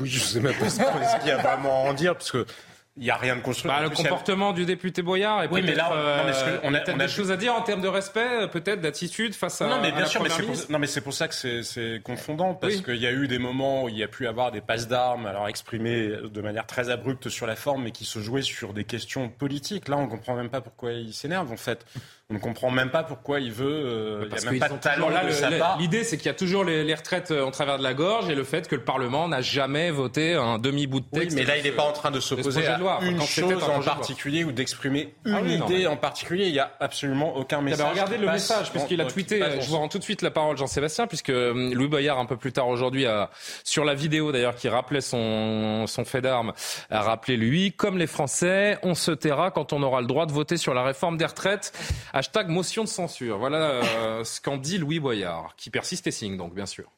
Oui, je ne sais même pas ce qu'il y a vraiment à en dire, parce que il n'y a rien de construit. Bah, le comportement a... du député Boyard. Et oui, mais là, euh, non, mais on a, on a des choses à dire en termes de respect, peut-être d'attitude face à. Non, mais bien sûr, mais c'est pour, non, mais c'est pour ça que c'est confondant parce oui. qu'il y a eu des moments où il y a pu avoir des passes d'armes, alors exprimées de manière très abrupte sur la forme, mais qui se jouaient sur des questions politiques. Là, on comprend même pas pourquoi il s'énerve en fait. On ne comprend même pas pourquoi il veut. Euh, Parce il n'y a même pas de talent là, de le, sa part. L'idée, c'est qu'il y a toujours les, les, retraites en travers de la gorge et le fait que le Parlement n'a jamais voté un demi-bout de texte. Oui, mais là, il n'est pas en train de s'opposer à loi. une chose en particulier ou d'exprimer une ah oui, idée mais... en particulier. Il n'y a absolument aucun message. Bah regardez le message, puisqu'il a tweeté. Je vous rends tout de suite la parole, Jean-Sébastien, puisque euh, Louis Boyard, un peu plus tard aujourd'hui, a, sur la vidéo d'ailleurs qui rappelait son, son fait d'armes, a rappelé lui, comme les Français, on se taira quand on aura le droit de voter sur la réforme des retraites. Hashtag motion de censure. Voilà euh, ce qu'en dit Louis Boyard, qui persiste et signe donc, bien sûr.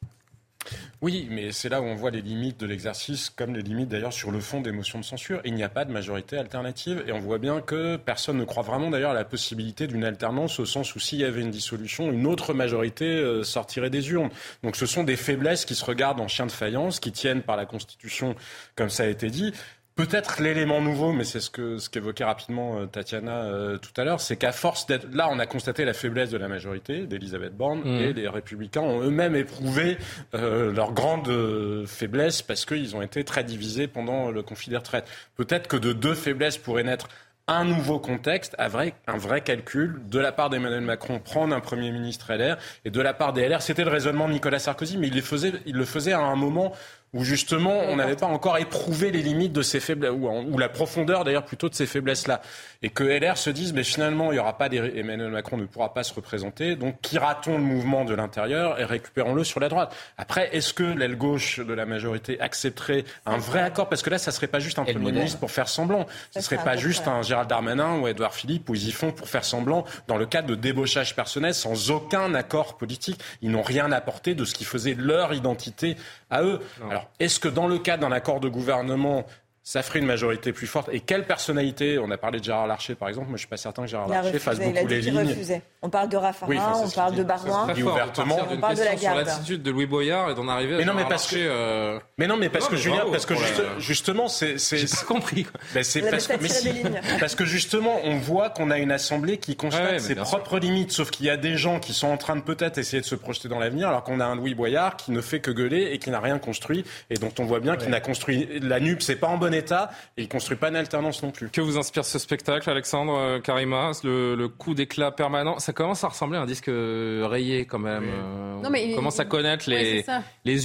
Oui, mais c'est là où on voit les limites de l'exercice, comme les limites d'ailleurs sur le fond des motions de censure. Il n'y a pas de majorité alternative et on voit bien que personne ne croit vraiment d'ailleurs à la possibilité d'une alternance au sens où s'il y avait une dissolution, une autre majorité euh, sortirait des urnes. Donc ce sont des faiblesses qui se regardent en chien de faïence, qui tiennent par la Constitution, comme ça a été dit Peut-être l'élément nouveau, mais c'est ce que ce qu'évoquait rapidement euh, Tatiana euh, tout à l'heure, c'est qu'à force d'être là, on a constaté la faiblesse de la majorité d'Elisabeth Borne Mmh. et les Républicains ont eux-mêmes éprouvé euh, leur grande euh, faiblesse parce qu'ils ont été très divisés pendant le conflit des retraites. Peut-être que de deux faiblesses pourrait naître un nouveau contexte, un vrai, un vrai calcul de la part d'Emmanuel Macron, prendre un Premier ministre LR, et de la part des LR. C'était le raisonnement de Nicolas Sarkozy, mais il, les faisait, il le faisait à un moment où justement on n'avait pas encore éprouvé les limites de ces faiblesses, ou, ou la profondeur d'ailleurs plutôt de ces faiblesses-là. Et que LR se dise, mais finalement, il y aura pas des, Emmanuel Macron ne pourra pas se représenter, donc quittera-t-on le mouvement de l'intérieur et récupérons-le sur la droite. Après, est-ce que l'aile gauche de la majorité accepterait un vrai accord? Parce que là, ça serait pas juste un Premier ministre pour faire semblant. Ce serait pas juste un Gérald Darmanin ou Édouard Philippe où ils y font pour faire semblant dans le cadre de débauchage personnel sans aucun accord politique. Ils n'ont rien apporté de ce qui faisait leur identité à eux. Alors, est-ce que dans le cadre d'un accord de gouvernement, ça ferait une majorité plus forte Et quelle personnalité On a parlé de Gérard Larcher, par exemple. Moi, je suis pas certain que Gérard Larcher fasse il beaucoup les lignes. refusait. On parle de Raffarin, Oui, enfin, c'est on parle de. Barouin, Dit ouvertement. on parle de la sur garde. l'attitude de Louis Boyard et d'en arriver à Mais non, mais parce que- euh, Mais non, mais parce Non, que Julien, parce que pour juste- la- justement, c'est, J'ai pas compris. Ben, parce, que, si. parce que justement, on voit qu'on a une assemblée qui constate ouais, ses propres limites, sauf qu'il y a des gens qui sont en train de peut-être essayer de se projeter dans l'avenir, alors qu'on a un Louis Boyard qui ne fait que gueuler et qui n'a rien construit, et dont on voit bien qu'il n'a construit la NUP, c'est pas en bon état, et il construit pas une alternance non plus. Que vous inspire ce spectacle, Alexandre euh, Karima le, le coup d'éclat permanent? Ça commence à ressembler à un disque euh, rayé quand même. Euh, Non, mais on il- commence à connaître les,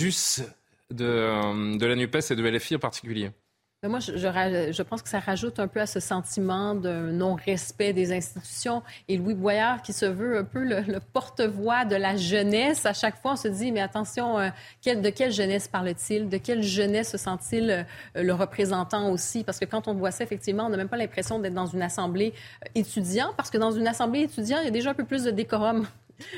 us de, euh, de la NUPES et de LFI en particulier. Mais moi, je, je je pense que ça rajoute un peu à ce sentiment d'un non-respect des institutions. Et Louis Boyard, qui se veut un peu le, le porte-voix de la jeunesse, à chaque fois, on se dit, mais attention, euh, quelle- de quelle jeunesse parle-t-il? De quelle jeunesse se sent-il euh, le représentant aussi? Parce que quand on voit ça, effectivement, on n'a même pas l'impression d'être dans une assemblée euh, étudiant, parce que dans une assemblée étudiant, il y a déjà un peu plus de décorum.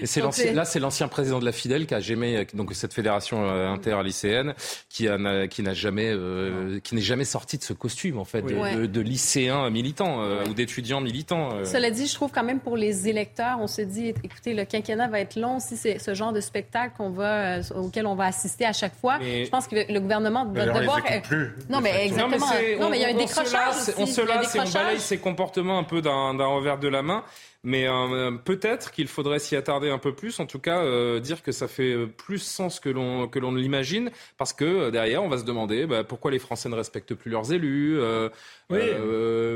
Et c'est Donc, l'ancien- c'est- là, c'est l'ancien président de la Fidèle qui a jamais, donc cette fédération euh, interlycéenne, qui a- n'a qui n'a jamais, euh, qui n'est jamais sorti de ce costume en fait, de, Oui. de, de lycéen militant euh, ou d'étudiant militant. euh. Cela dit, je trouve quand même pour les électeurs, on se dit, écoutez, le quinquennat va être long si c'est ce genre de spectacle qu'on va, auquel on va assister à chaque fois. Mais- Je pense que le gouvernement doit devoir. plus, non, mais exactement. Non, mais il y a un on- on se décrochage. On se lasse et on balaye ses comportements un peu d'un d'un revers de la main. Mais euh, peut-être qu'il faudrait s'y attarder un peu plus, en tout cas euh, dire que ça fait plus sens que l'on que l'on ne l'imagine, parce que euh, derrière on va se demander bah, pourquoi les Français ne respectent plus leurs élus, euh, Oui.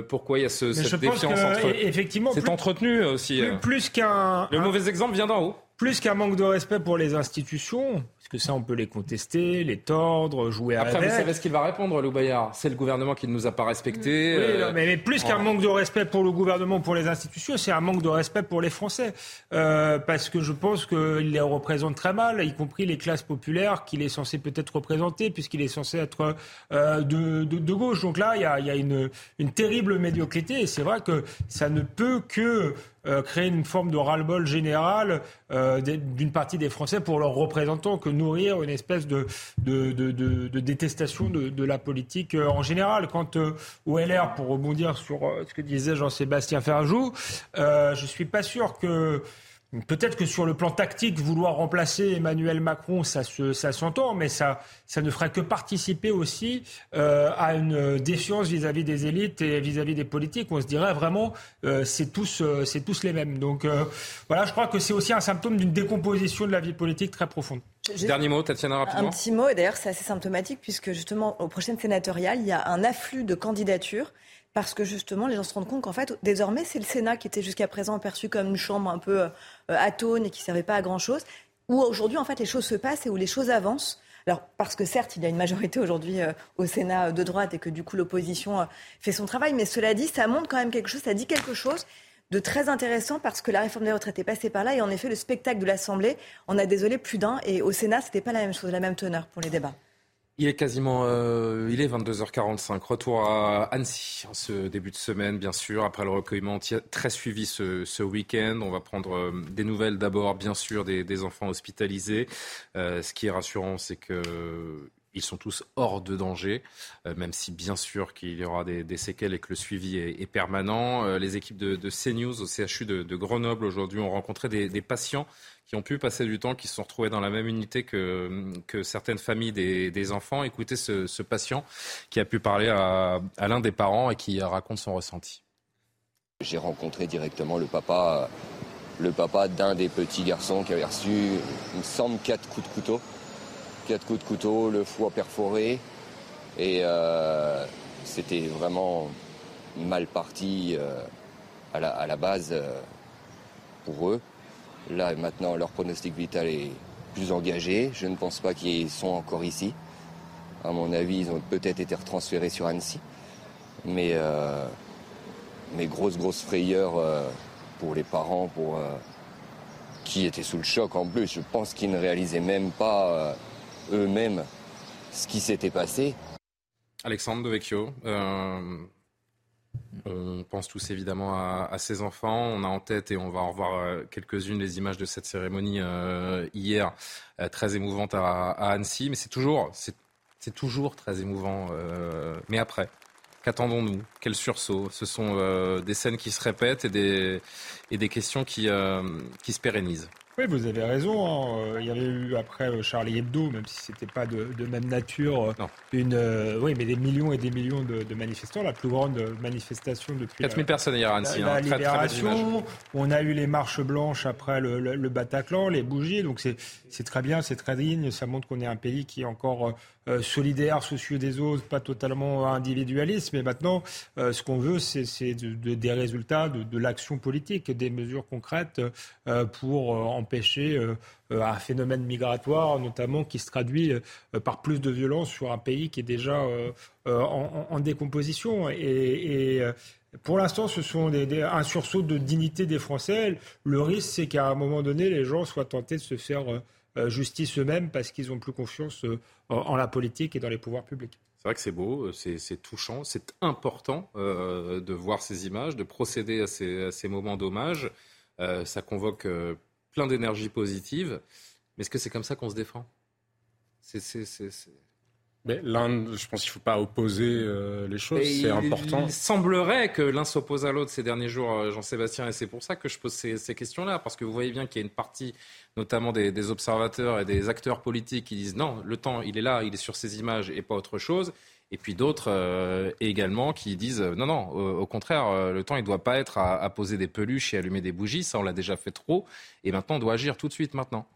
pourquoi il y a ce, cette défiance entre. effectivement, C'est entretenu aussi. Plus, plus qu'un Le un- mauvais exemple vient d'en haut. plus qu'un manque de respect pour les institutions, parce que ça on peut les contester, les tordre, jouer Après, vous avec. savez ce qu'il va répondre, Lou Bayard. C'est le gouvernement qui ne nous a pas respectés. Oui, euh, non, mais, mais plus qu'un manque de respect pour le gouvernement, pour les institutions, c'est un manque de respect pour les Français. Euh, parce que je pense qu'il les représente très mal, y compris les classes populaires qu'il est censé peut-être représenter, puisqu'il est censé être euh, de, de, de gauche. Donc là, il y a, il y a une, une terrible médiocrité. Et c'est vrai que ça ne peut que euh, créer une forme de ras-le-bol général euh, d'une partie des Français pour leurs représentants que nourrir une espèce de, de, de, détestation de, la politique euh, en général. Quant euh, au LR, pour rebondir sur euh, ce que disait Jean-Sébastien Ferjou, je suis pas sûr que Peut-être que sur le plan tactique, vouloir remplacer Emmanuel Macron, ça se, ça s'entend, mais ça, ça ne ferait que participer aussi à une défiance vis-à-vis des élites et vis-à-vis des politiques. On se dirait vraiment, c'est tous, c'est tous les mêmes. Donc voilà, je crois que c'est aussi un symptôme d'une décomposition de la vie politique très profonde. Dernier mot, Tatiana, Un rapidement. petit mot, et d'ailleurs c'est assez symptomatique puisque justement aux prochaines sénatoriales, il y a un afflux de candidatures parce que justement les gens se rendent compte qu'en fait désormais c'est le Sénat qui était jusqu'à présent perçu comme une chambre un peu euh, atone et qui servait pas à grand chose, où aujourd'hui en fait les choses se passent et où les choses avancent. Alors parce que certes il y a une majorité aujourd'hui euh, au Sénat de droite et que du coup l'opposition euh, fait son travail, mais cela dit ça montre quand même quelque chose, ça dit quelque chose très intéressant parce que la réforme des retraites est passée par là et en effet le spectacle de l'Assemblée en a désolé plus d'un et au Sénat c'était pas la même chose, la même teneur pour les débats. Il est quasiment, euh, il est 22h45. Retour à Annecy en ce début de semaine, bien sûr, après le recueillement très suivi ce, ce week-end. On va prendre euh, des nouvelles d'abord, bien sûr, des, des enfants hospitalisés. Euh, ce qui est rassurant, c'est que Ils sont tous hors de danger, euh, même si bien sûr qu'il y aura des, séquelles et que le suivi est, permanent. Euh, les équipes de, CNews au CHU de, Grenoble aujourd'hui ont rencontré des, patients qui ont pu passer du temps, qui se sont retrouvés dans la même unité que, que certaines familles des, enfants. Écoutez ce, patient qui a pu parler à, l'un des parents et qui raconte son ressenti. J'ai rencontré directement le papa, le papa d'un des petits garçons qui avait reçu, il me semble, quatre coups de couteau quatre coups de couteau, le foie perforé. Et euh, c'était vraiment mal parti euh, à, la, base euh, pour eux. Là, maintenant, leur pronostic vital est plus engagé. Je ne pense pas qu'ils sont encore ici. À mon avis, ils ont peut-être été retransférés sur Annecy. Mais, mais grosse, grosse frayeur pour les parents, pour, qui étaient sous le choc en plus. Je pense qu'ils ne réalisaient même pas eux-mêmes ce qui s'était passé. Alexandre de Vecchio, euh, on pense tous évidemment à, ces enfants. On a en tête, et on va en revoir euh, quelques-unes, les images de cette cérémonie euh, hier, très émouvante à, Annecy. Mais c'est toujours, c'est toujours très émouvant. mais après, qu'attendons-nous? Quel sursaut? Ce sont des scènes qui se répètent et des, et des questions qui, qui se pérennisent. Oui, vous avez raison. Hein. Euh, il y avait eu après euh, Charlie Hebdo, même si c'était pas de, même nature, euh, une, oui, mais des millions et des millions de, manifestants, la plus grande manifestation depuis 4000 personnes hier à Annecy. La, hein. libération. on a eu les marches blanches après le, Bataclan, les bougies. Donc c'est très bien, c'est très digne. Ça montre qu'on est un pays qui est encore solidaire, soucieux des autres, pas totalement individualiste. Mais maintenant, ce qu'on veut, c'est des résultats de, l'action politique, des mesures concrètes pour en empêcher euh, euh, un phénomène migratoire, notamment qui se traduit euh, par plus de violence sur un pays qui est déjà en, décomposition. Et, pour l'instant, ce sont un sursaut de dignité des Français. Le risque, c'est qu'à un moment donné, les gens soient tentés de se faire justice eux-mêmes parce qu'ils ont plus confiance en la politique et dans les pouvoirs publics. C'est vrai que c'est beau, c'est touchant, c'est important de voir ces images, de procéder à ces, à ces moments d'hommage. ça convoque plein d'énergie positive. Mais est-ce que c'est comme ça qu'on se défend? Mais l'un, je pense qu'il ne faut pas opposer euh, les choses, c'est important. Il semblerait que l'un s'oppose à l'autre ces derniers jours, euh, Jean-Sébastien, et c'est pour ça que je pose ces, questions-là, parce que vous voyez bien qu'il y a une partie, notamment des, observateurs et des acteurs politiques, qui disent non, le temps, il est là, il est sur ces images et pas autre chose. Et puis d'autres euh, également qui disent non, non, au, contraire, le temps, il ne doit pas être à, poser des peluches et allumer des bougies, ça on l'a déjà fait trop, et maintenant on doit agir tout de suite maintenant.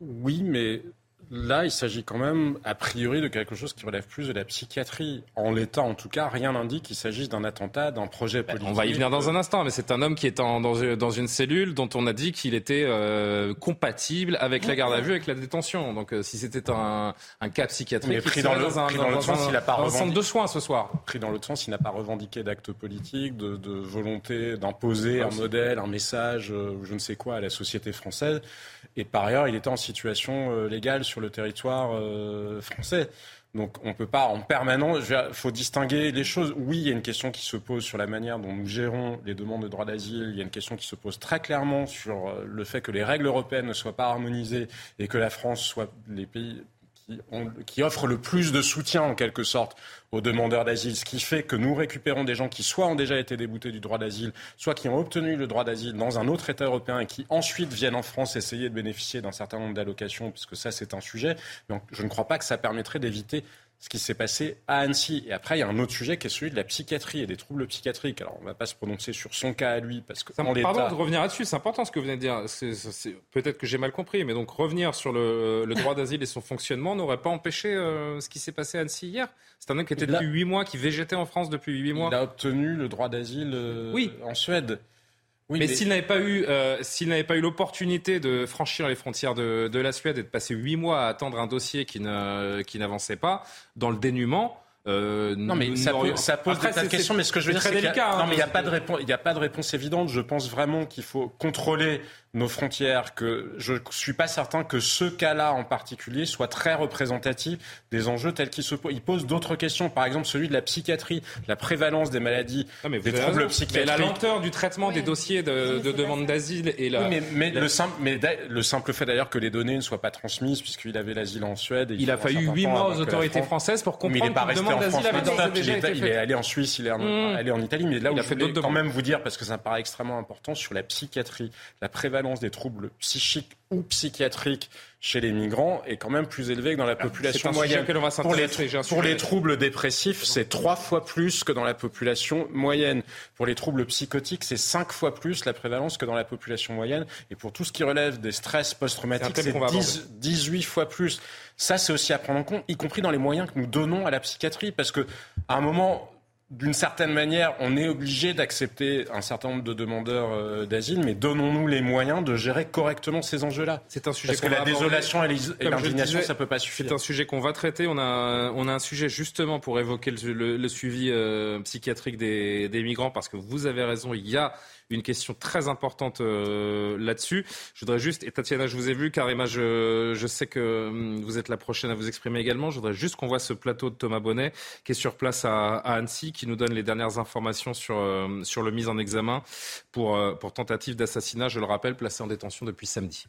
Oui, mais Là, il s'agit quand même, a priori, de quelque chose qui relève plus de la psychiatrie. En l'état, en tout cas, rien n'indique qu'il s'agisse d'un attentat, d'un projet ben, politique. on va y venir dans un instant, mais c'est un homme qui est dans, une cellule dont on a dit qu'il était euh, compatible avec la garde à vue, avec la détention. Donc, euh, si c'était un, cas psychiatrique, pris dans, le, sens, il n'a pas centre de soins ce soir. Pris dans l'autre sens, il n'a pas revendiqué d'actes politiques, de, volonté d'imposer un modèle, un message, euh, je ne sais quoi, à la société française. Et par ailleurs, il était en situation euh, légale sur le territoire euh, français. Donc on ne peut pas en permanence, il faut distinguer les choses. Oui, il y a une question qui se pose sur la manière dont nous gérons les demandes de droit d'asile. Il y a une question qui se pose très clairement sur euh, le fait que les règles européennes ne soient pas harmonisées et que la France soit les pays qui, offre le plus de soutien en quelque sorte aux demandeurs d'asile, ce qui fait que nous récupérons des gens qui soit ont déjà été déboutés du droit d'asile, soit qui ont obtenu le droit d'asile dans un autre État européen et qui ensuite viennent en France essayer de bénéficier d'un certain nombre d'allocations, puisque ça c'est un sujet. Donc je ne crois pas que ça permettrait d'éviter ce qui s'est passé à Annecy. Et après, il y a un autre sujet qui est celui de la psychiatrie et des troubles psychiatriques. Alors, on ne va pas se prononcer sur son cas à lui, parce que Pardon de revenir là-dessus, c'est important ce que vous venez de dire. Peut-être que j'ai mal compris, mais donc revenir sur le, droit d'asile et son fonctionnement n'aurait pas empêché euh, ce qui s'est passé à Annecy hier? C'est un homme qui était depuis huit mois, qui végétait en France depuis huit mois. Il a obtenu le droit d'asile euh, oui. en Suède. Oui, mais, s'il n'avait pas eu, euh, s'il n'avait pas eu l'opportunité de franchir les frontières de, de, la Suède et de passer huit mois à attendre un dossier qui, ne, qui n'avançait pas, dans le dénuement, euh, non, mais ça, ça pose Après, des questions, mais ce que je veux dire, c'est qu'il n'y a, hein, a, pas de réponse, il n'y a pas de réponse évidente. Je pense vraiment qu'il faut contrôler nos frontières, que je ne suis pas certain que ce cas-là en particulier soit très représentatif des enjeux tels qu'ils se posent. Il pose d'autres questions, par exemple celui de la psychiatrie, la prévalence des maladies, mais des troubles psychiatriques. Mais la lenteur du traitement des dossiers de, de demande d'asile et la... Oui, mais, Le, simple, mais le simple fait d'ailleurs que les données ne soient pas transmises, puisqu'il avait l'asile en Suède. il a fallu huit mois aux autorités françaises pour comprendre qu'il n'est pas resté en France. Il, est, il est allé en Suisse, il est mmh. allé en Italie, mais là où je voulais quand même vous dire, parce que ça me paraît extrêmement important, sur la psychiatrie, la prévalence des troubles psychiques ou psychiatriques chez les migrants est quand même plus élevée que dans la population moyenne. pour, les, pour les troubles dépressifs, c'est trois fois plus que dans la population moyenne. Pour les troubles psychotiques, c'est cinq fois plus la prévalence que dans la population moyenne. Et pour tout ce qui relève des stress post-traumatiques, c'est 18 fois plus. Ça, c'est aussi à prendre en compte, y compris dans les moyens que nous donnons à la psychiatrie. Parce que, à un moment, d'une certaine manière, on est obligé d'accepter un certain nombre de demandeurs euh, d'asile, mais donnons-nous les moyens de gérer correctement ces enjeux-là. C'est un sujet Parce que la désolation et l'indignation, ça peut pas suffire. C'est un sujet qu'on va traiter. On a, on a un sujet justement pour évoquer le, le, suivi euh, psychiatrique des, des migrants, parce que vous avez raison, il y a une question très importante euh, là-dessus. Je voudrais juste, et Tatiana, je vous ai vu, Karima, je, je sais que hum, vous êtes la prochaine à vous exprimer également. Je voudrais juste qu'on voit ce plateau de Thomas Bonnet qui est sur place à, Annecy, qui nous donne les dernières informations sur, euh, sur le mise en examen pour, euh, pour tentative d'assassinat, je le rappelle, placé en détention depuis samedi.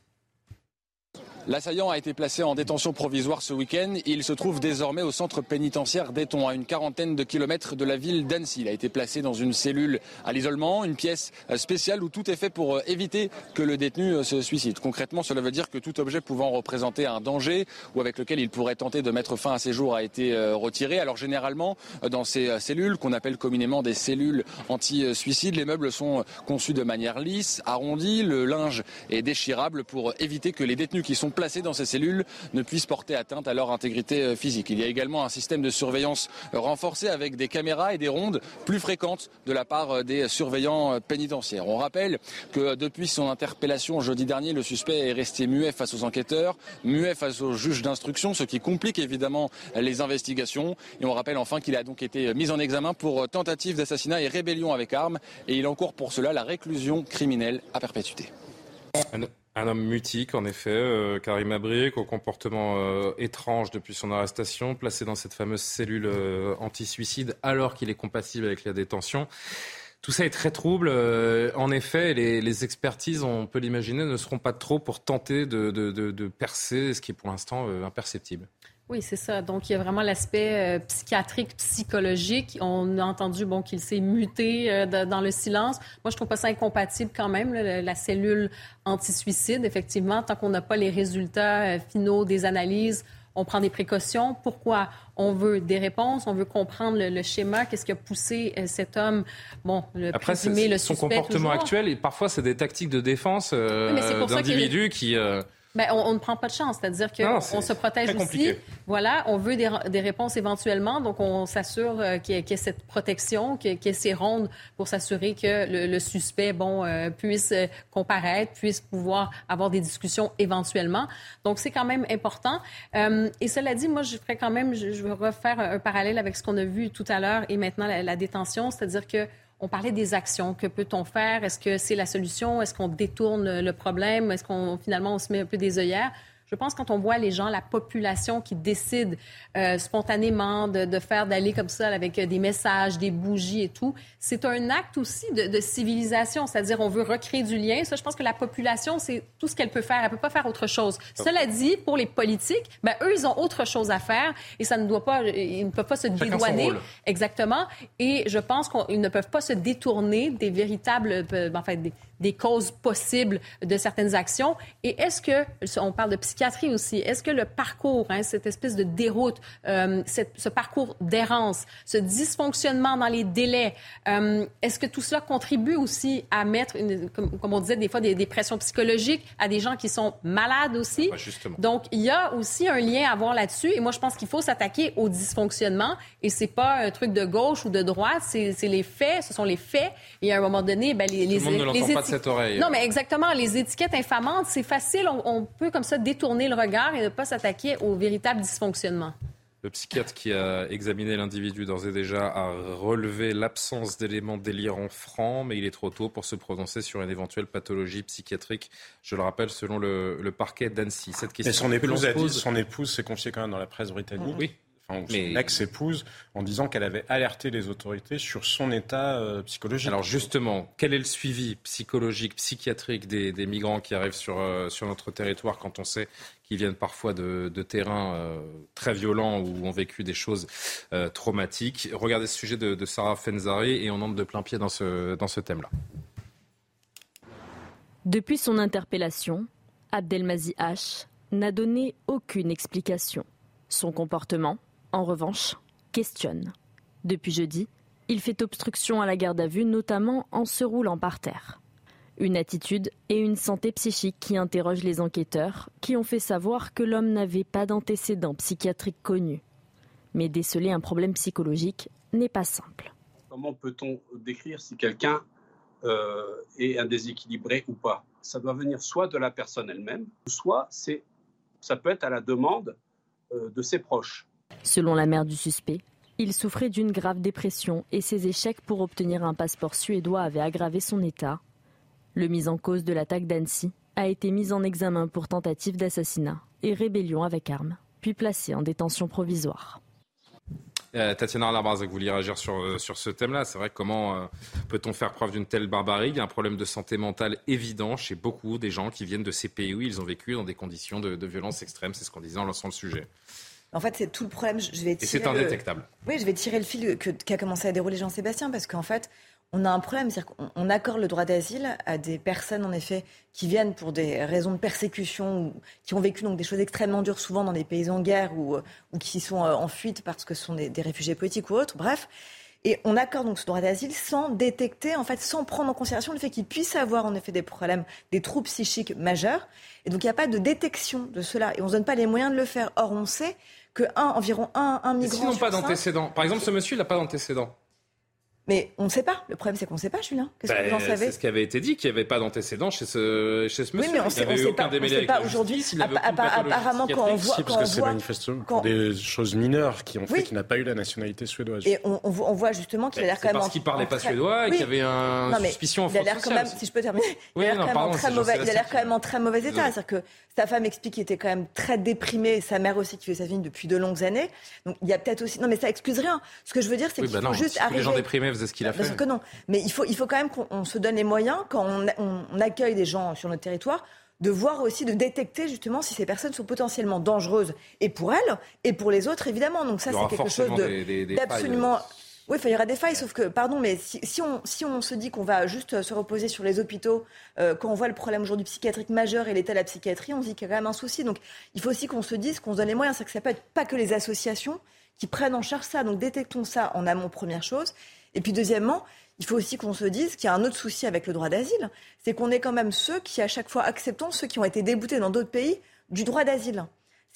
L'assaillant a été placé en détention provisoire ce week-end. Il se trouve désormais au centre pénitentiaire d'Eton, à une quarantaine de kilomètres de la ville d'Annecy. Il a été placé dans une cellule à l'isolement, une pièce spéciale où tout est fait pour éviter que le détenu se suicide. Concrètement, cela veut dire que tout objet pouvant représenter un danger ou avec lequel il pourrait tenter de mettre fin à ses jours a été euh, retiré. Alors généralement, dans ces euh, cellules, qu'on appelle communément des cellules anti-suicide, les meubles sont conçus de manière lisse, arrondie, le linge est déchirable pour éviter que les détenus qui sont placés dans ces cellules ne puissent porter atteinte à leur intégrité euh, physique. Il y a également un système de surveillance renforcé avec des caméras et des rondes plus fréquentes de la part euh, des surveillants euh, pénitentiaires. On rappelle que depuis son interpellation jeudi dernier, le suspect est resté muet face aux enquêteurs, muet face aux juges d'instruction, ce qui complique évidemment les investigations. Et on rappelle enfin qu'il a donc été mis en examen pour tentative d'assassinat et rébellion avec armes et il encourt pour cela la réclusion criminelle à perpétuité. Un homme mutique, en effet, euh, Karim Abric, au comportement euh, étrange depuis son arrestation, placé dans cette fameuse cellule euh, anti-suicide alors qu'il est compatible avec la détention. Tout ça est très trouble. en effet, les, expertises, on peut l'imaginer, ne seront pas trop pour tenter de percer ce qui est pour l'instant imperceptible. Oui, c'est ça. Donc, il y a vraiment l'aspect euh, psychiatrique, psychologique. On a entendu bon, qu'il s'est muté euh, dans le silence. Moi, je trouve pas ça incompatible quand même, la cellule anti-suicide. Effectivement, tant qu'on n'a pas les résultats euh, finaux des analyses, on prend des précautions. Pourquoi? On veut des réponses, on veut comprendre le, schéma, qu'est-ce qui a poussé cet homme, bon, le Après, présumé, le son comportement actuel, et parfois, c'est des tactiques de défense d'individus qui... Ben, on, ne prend pas de chance, c'est-à-dire qu'on se protège aussi. Voilà, on veut des, réponses éventuellement, donc on s'assure euh, qu'il y, ait cette protection, qu'il y, ait ces rondes pour s'assurer que le, suspect, bon, euh, puisse euh, comparaître, puisse pouvoir avoir des discussions éventuellement. Donc c'est quand même important. et cela dit, moi, je ferais quand même, je, veux refaire un, parallèle avec ce qu'on a vu tout à l'heure et maintenant la détention, c'est-à-dire que on parlait des actions. Que peut-on faire? Est-ce que c'est la solution? Est-ce qu'on détourne le problème? Est-ce qu'on finalement on se met un peu des œillères? Je pense quand on voit les gens, la population qui décide euh, spontanément de, faire d'aller comme ça avec des messages, des bougies et tout, c'est un acte aussi de, civilisation. C'est-à-dire, on veut recréer du lien. Ça, je pense que la population, c'est tout ce qu'elle peut faire. Elle peut pas faire autre chose. Cela dit, pour les politiques, ben, eux, ils ont autre chose à faire et ça ne doit pas, ils ne peuvent pas se dédouaner. Exactement. Et je pense qu'ils ne peuvent pas se détourner des véritables, euh, enfin, des, des causes possibles de certaines actions. Et est-ce que, on parle de psychiatrie aussi, est-ce que le parcours, hein, cette espèce de déroute, euh, ce parcours d'errance, ce dysfonctionnement dans les délais, euh, est-ce que tout cela contribue aussi à mettre, une, comme, on disait des fois, des, pressions psychologiques à des gens qui sont malades aussi? Donc, il y a aussi un lien à voir là-dessus. Et moi, je pense qu'il faut s'attaquer au dysfonctionnement. Et c'est pas un truc de gauche ou de droite, c'est les faits, ce sont les faits. Et à un moment donné, ben, les, les, les, cette oreille. Non, mais exactement. Les étiquettes infamantes, c'est facile. On, peut comme ça détourner le regard et ne pas s'attaquer au véritable dysfonctionnement. Le psychiatre qui a examiné l'individu d'ores et déjà a relevé l'absence d'éléments délirants francs, mais il est trop tôt pour se prononcer sur une éventuelle pathologie psychiatrique. Je le rappelle, selon le, parquet d'Annecy. Cette question son épouse a dit, son épouse s'est confiée quand même dans la presse britannique. Oui enfin, son ex-épouse, en disant qu'elle avait alerté les autorités sur son état euh, psychologique. Alors justement, quel est le suivi psychologique, psychiatrique des, migrants qui arrivent sur, euh, sur notre territoire quand on sait qu'ils viennent parfois de, terrains euh, très violents ou ont vécu des choses traumatiques? Regardez ce sujet de, Sarah Fenzari et on entre de plein pied dans ce, dans ce thème-là. Depuis son interpellation, Abdelmazi H n'a donné aucune explication. Son comportement en revanche, questionne. Depuis jeudi, il fait obstruction à la garde à vue, notamment en se roulant par terre. Une attitude et une santé psychique qui interrogent les enquêteurs, qui ont fait savoir que l'homme n'avait pas d'antécédents psychiatriques connus. Mais déceler un problème psychologique n'est pas simple. Comment peut-on décrire si quelqu'un euh, est un déséquilibré ou pas? Ça doit venir soit de la personne elle-même, soit ça peut être à la demande euh, de ses proches. Selon la mère du suspect, il souffrait d'une grave dépression et ses échecs pour obtenir un passeport suédois avaient aggravé son état. Le mis en cause de l'attaque d'Annecy a été mis en examen pour tentative d'assassinat et rébellion avec armes, puis placé en détention provisoire. Euh, Tatiana Larbaz, vous vouliez réagir sur, euh, sur ce thème-là? C'est vrai, comment euh, peut-on faire preuve d'une telle barbarie? Il y a un problème de santé mentale évident chez beaucoup des gens qui viennent de ces pays où ils ont vécu dans des conditions de, de violence extrême. C'est ce qu'on disait en lançant le sujet. En fait, c'est tout le problème. Je vais Et c'est indétectable. Oui, je vais tirer le fil qu'a commencé à dérouler Jean-Sébastien, parce qu'en fait, on a un problème, c'est-à-dire qu'on accorde le droit d'asile à des personnes, en effet, qui viennent pour des raisons de persécution, ou qui ont vécu donc des choses extrêmement dures, souvent dans des pays en guerre, ou, ou qui sont euh, en fuite parce que ce sont des, réfugiés politiques ou autres, bref. Et on accorde donc ce droit d'asile sans détecter, en fait, sans prendre en considération le fait qu'ils puissent avoir en effet des problèmes, des troubles psychiques majeurs. Et donc il n'y a pas de détection de cela. Et on ne se donne pas les moyens de le faire. Or, on sait que un, environ un, un migrant. S'ils n'ont pas d'antécédents. Par exemple, ce monsieur, il n'a pas d'antécédents. Mais on ne sait pas. Le problème, c'est qu'on ne sait pas, Julien. Qu'est-ce que vous en ben, savez C'est ce qui avait été dit, qu'il n'y avait pas d'antécédents chez ce, chez ce monsieur. Oui, mais on ne sait, pas, on sait pas aujourd'hui. Apparemment, quand on voit. Si, parce que c'est manifestement quand... des choses mineures qui ont fait qu'il n'a pas eu la nationalité suédoise. Et on, on voit justement qu'il a l'air quand même. Parce qu'il ne parlait pas suédois et qu'il y avait une suspicion en Il a l'air quand même, si je peux terminer, il a l'air quand même en très mauvais état. C'est-à-dire que sa femme explique qu'il était quand même très déprimé, sa mère aussi qui fait sa vie depuis de longues années. Donc il y a peut-être aussi. Non, mais ça excuse rien. Ce que je veux dire, c'est qu'il bah faut juste arriver. Faisaient ce qu'il a fait. que non. Mais il faut, il faut quand même qu'on se donne les moyens, quand on, accueille des gens sur notre territoire, de voir aussi, de détecter justement si ces personnes sont potentiellement dangereuses, et pour elles, et pour les autres, évidemment. Donc ça, c'est quelque chose d'absolument... Oui, il y aura des failles, sauf que, pardon, mais si, on, si on se dit qu'on va juste se reposer sur les hôpitaux, euh, quand on voit le problème aujourd'hui psychiatrique majeur et l'état de la psychiatrie, on se dit qu'il y a quand même un souci. Donc il faut aussi qu'on se dise, qu'on se donne les moyens. C'est que ça peut être pas que les associations qui prennent en charge ça. Donc détectons ça en amont, première chose. Et puis deuxièmement, il faut aussi qu'on se dise qu'il y a un autre souci avec le droit d'asile, c'est qu'on est quand même ceux qui, à chaque fois, acceptons ceux qui ont été déboutés dans d'autres pays du droit d'asile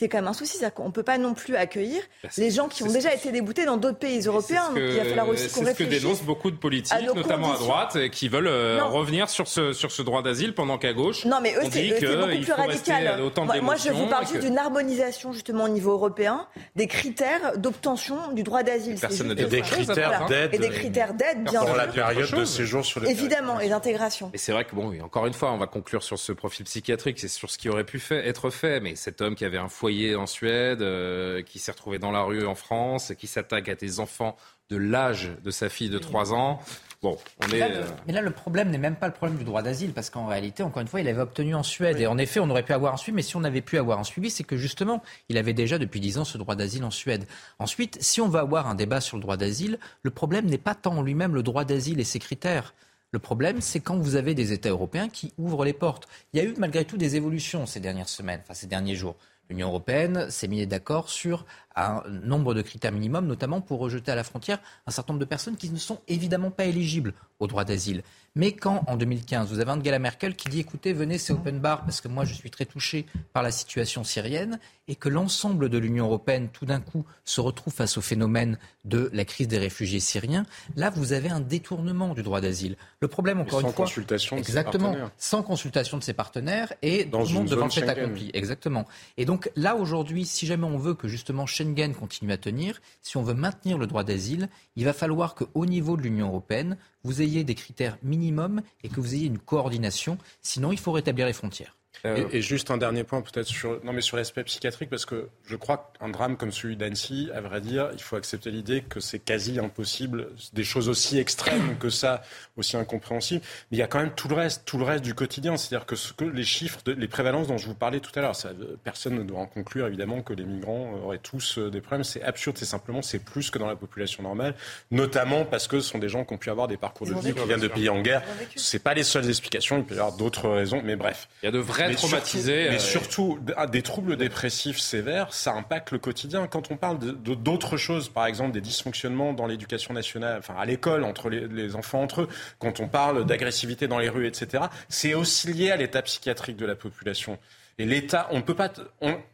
c'est quand même un souci. On ne peut pas non plus accueillir bah, les gens qui ont déjà été déboutés dans d'autres pays européens. il va falloir aussi qu'on réfléchisse. C'est ce que dénoncent beaucoup de politiques, notamment à droite, qui veulent euh, revenir sur ce, sur ce droit d'asile pendant qu'à gauche, non, mais eux, c'est beaucoup plus radical. Moi, moi, je vous parle juste d'une harmonisation justement au niveau européen des critères d'obtention du droit d'asile. Et des critères d'aide. Et des critères d'aide, bien sûr. Pour la période de séjour sur les Évidemment, et d'intégration. Et c'est vrai que, bon, encore une fois, on va conclure sur ce profil psychiatrique, c'est sur ce qui aurait pu être fait, mais cet homme qui avait un foyer en Suède, euh, qui s'est retrouvé dans la rue en France, qui s'attaque à des enfants de l'âge de sa fille de 3 ans. Bon, on est... Euh, mais là, le problème n'est même pas le problème du droit d'asile, parce qu'en réalité, encore une fois, il avait obtenu en Suède. Et en effet, on aurait pu avoir un suivi, mais si on avait pu avoir un suivi, c'est que justement, il avait déjà depuis 10 ans ce droit d'asile en Suède. Ensuite, si on va avoir un débat sur le droit d'asile, le problème n'est pas tant en lui-même le droit d'asile et ses critères. Le problème, c'est quand vous avez des États européens qui ouvrent les portes. Il y a eu malgré tout des évolutions ces dernières semaines, enfin ces derniers jours. L'Union européenne s'est mise d'accord sur un nombre de critères minimums, notamment pour rejeter à la frontière un certain nombre de personnes qui ne sont évidemment pas éligibles au droit d'asile. Mais quand, en 2015, vous avez Angela Merkel qui dit écoutez, venez, c'est open bar, parce que moi, je suis très touché par la situation syrienne, et que l'ensemble de l'Union européenne, tout d'un coup, se retrouve face au phénomène de la crise des réfugiés syriens, là, vous avez un détournement du droit d'asile. Le problème, encore une fois. Sans consultation de exactement, sans consultation de ses partenaires et Dans tout le monde devant le fait accompli. Exactement. Et donc, là, aujourd'hui, si jamais on veut que justement Schengen continue à tenir, si on veut maintenir le droit d'asile, il va falloir qu'au niveau de l'Union européenne, vous ayez des critères minimums et que vous ayez une coordination. Sinon, il faut rétablir les frontières. Euh, et, juste un dernier point peut-être sur, non mais sur l'aspect psychiatrique, parce que je crois qu'un drame comme celui d'Annecy, à vrai dire, il faut accepter l'idée que c'est quasi impossible, des choses aussi extrêmes que ça, aussi incompréhensibles. Mais il y a quand même tout le reste, tout le reste du quotidien. C'est-à-dire que, ce que les chiffres, les prévalences dont je vous parlais tout à l'heure, personne ne doit en conclure évidemment que les migrants auraient tous euh, des problèmes. C'est absurde, c'est simplement, c'est plus que dans la population normale, notamment parce que ce sont des gens qui ont pu avoir des parcours de vie, qui viennent de pays en guerre. C'est pas les seules explications, il peut y avoir d'autres raisons, mais bref. Il y a de vrais mais traumatisés. mais euh, surtout, des troubles dépressifs sévères, ça impacte le quotidien. Quand on parle d'autres choses, par exemple des dysfonctionnements dans l'éducation nationale, enfin à l'école, entre les, les, enfants entre eux, quand on parle d'agressivité dans les rues, etc., c'est aussi lié à l'état psychiatrique de la population. Et l'État, on ne peut pas.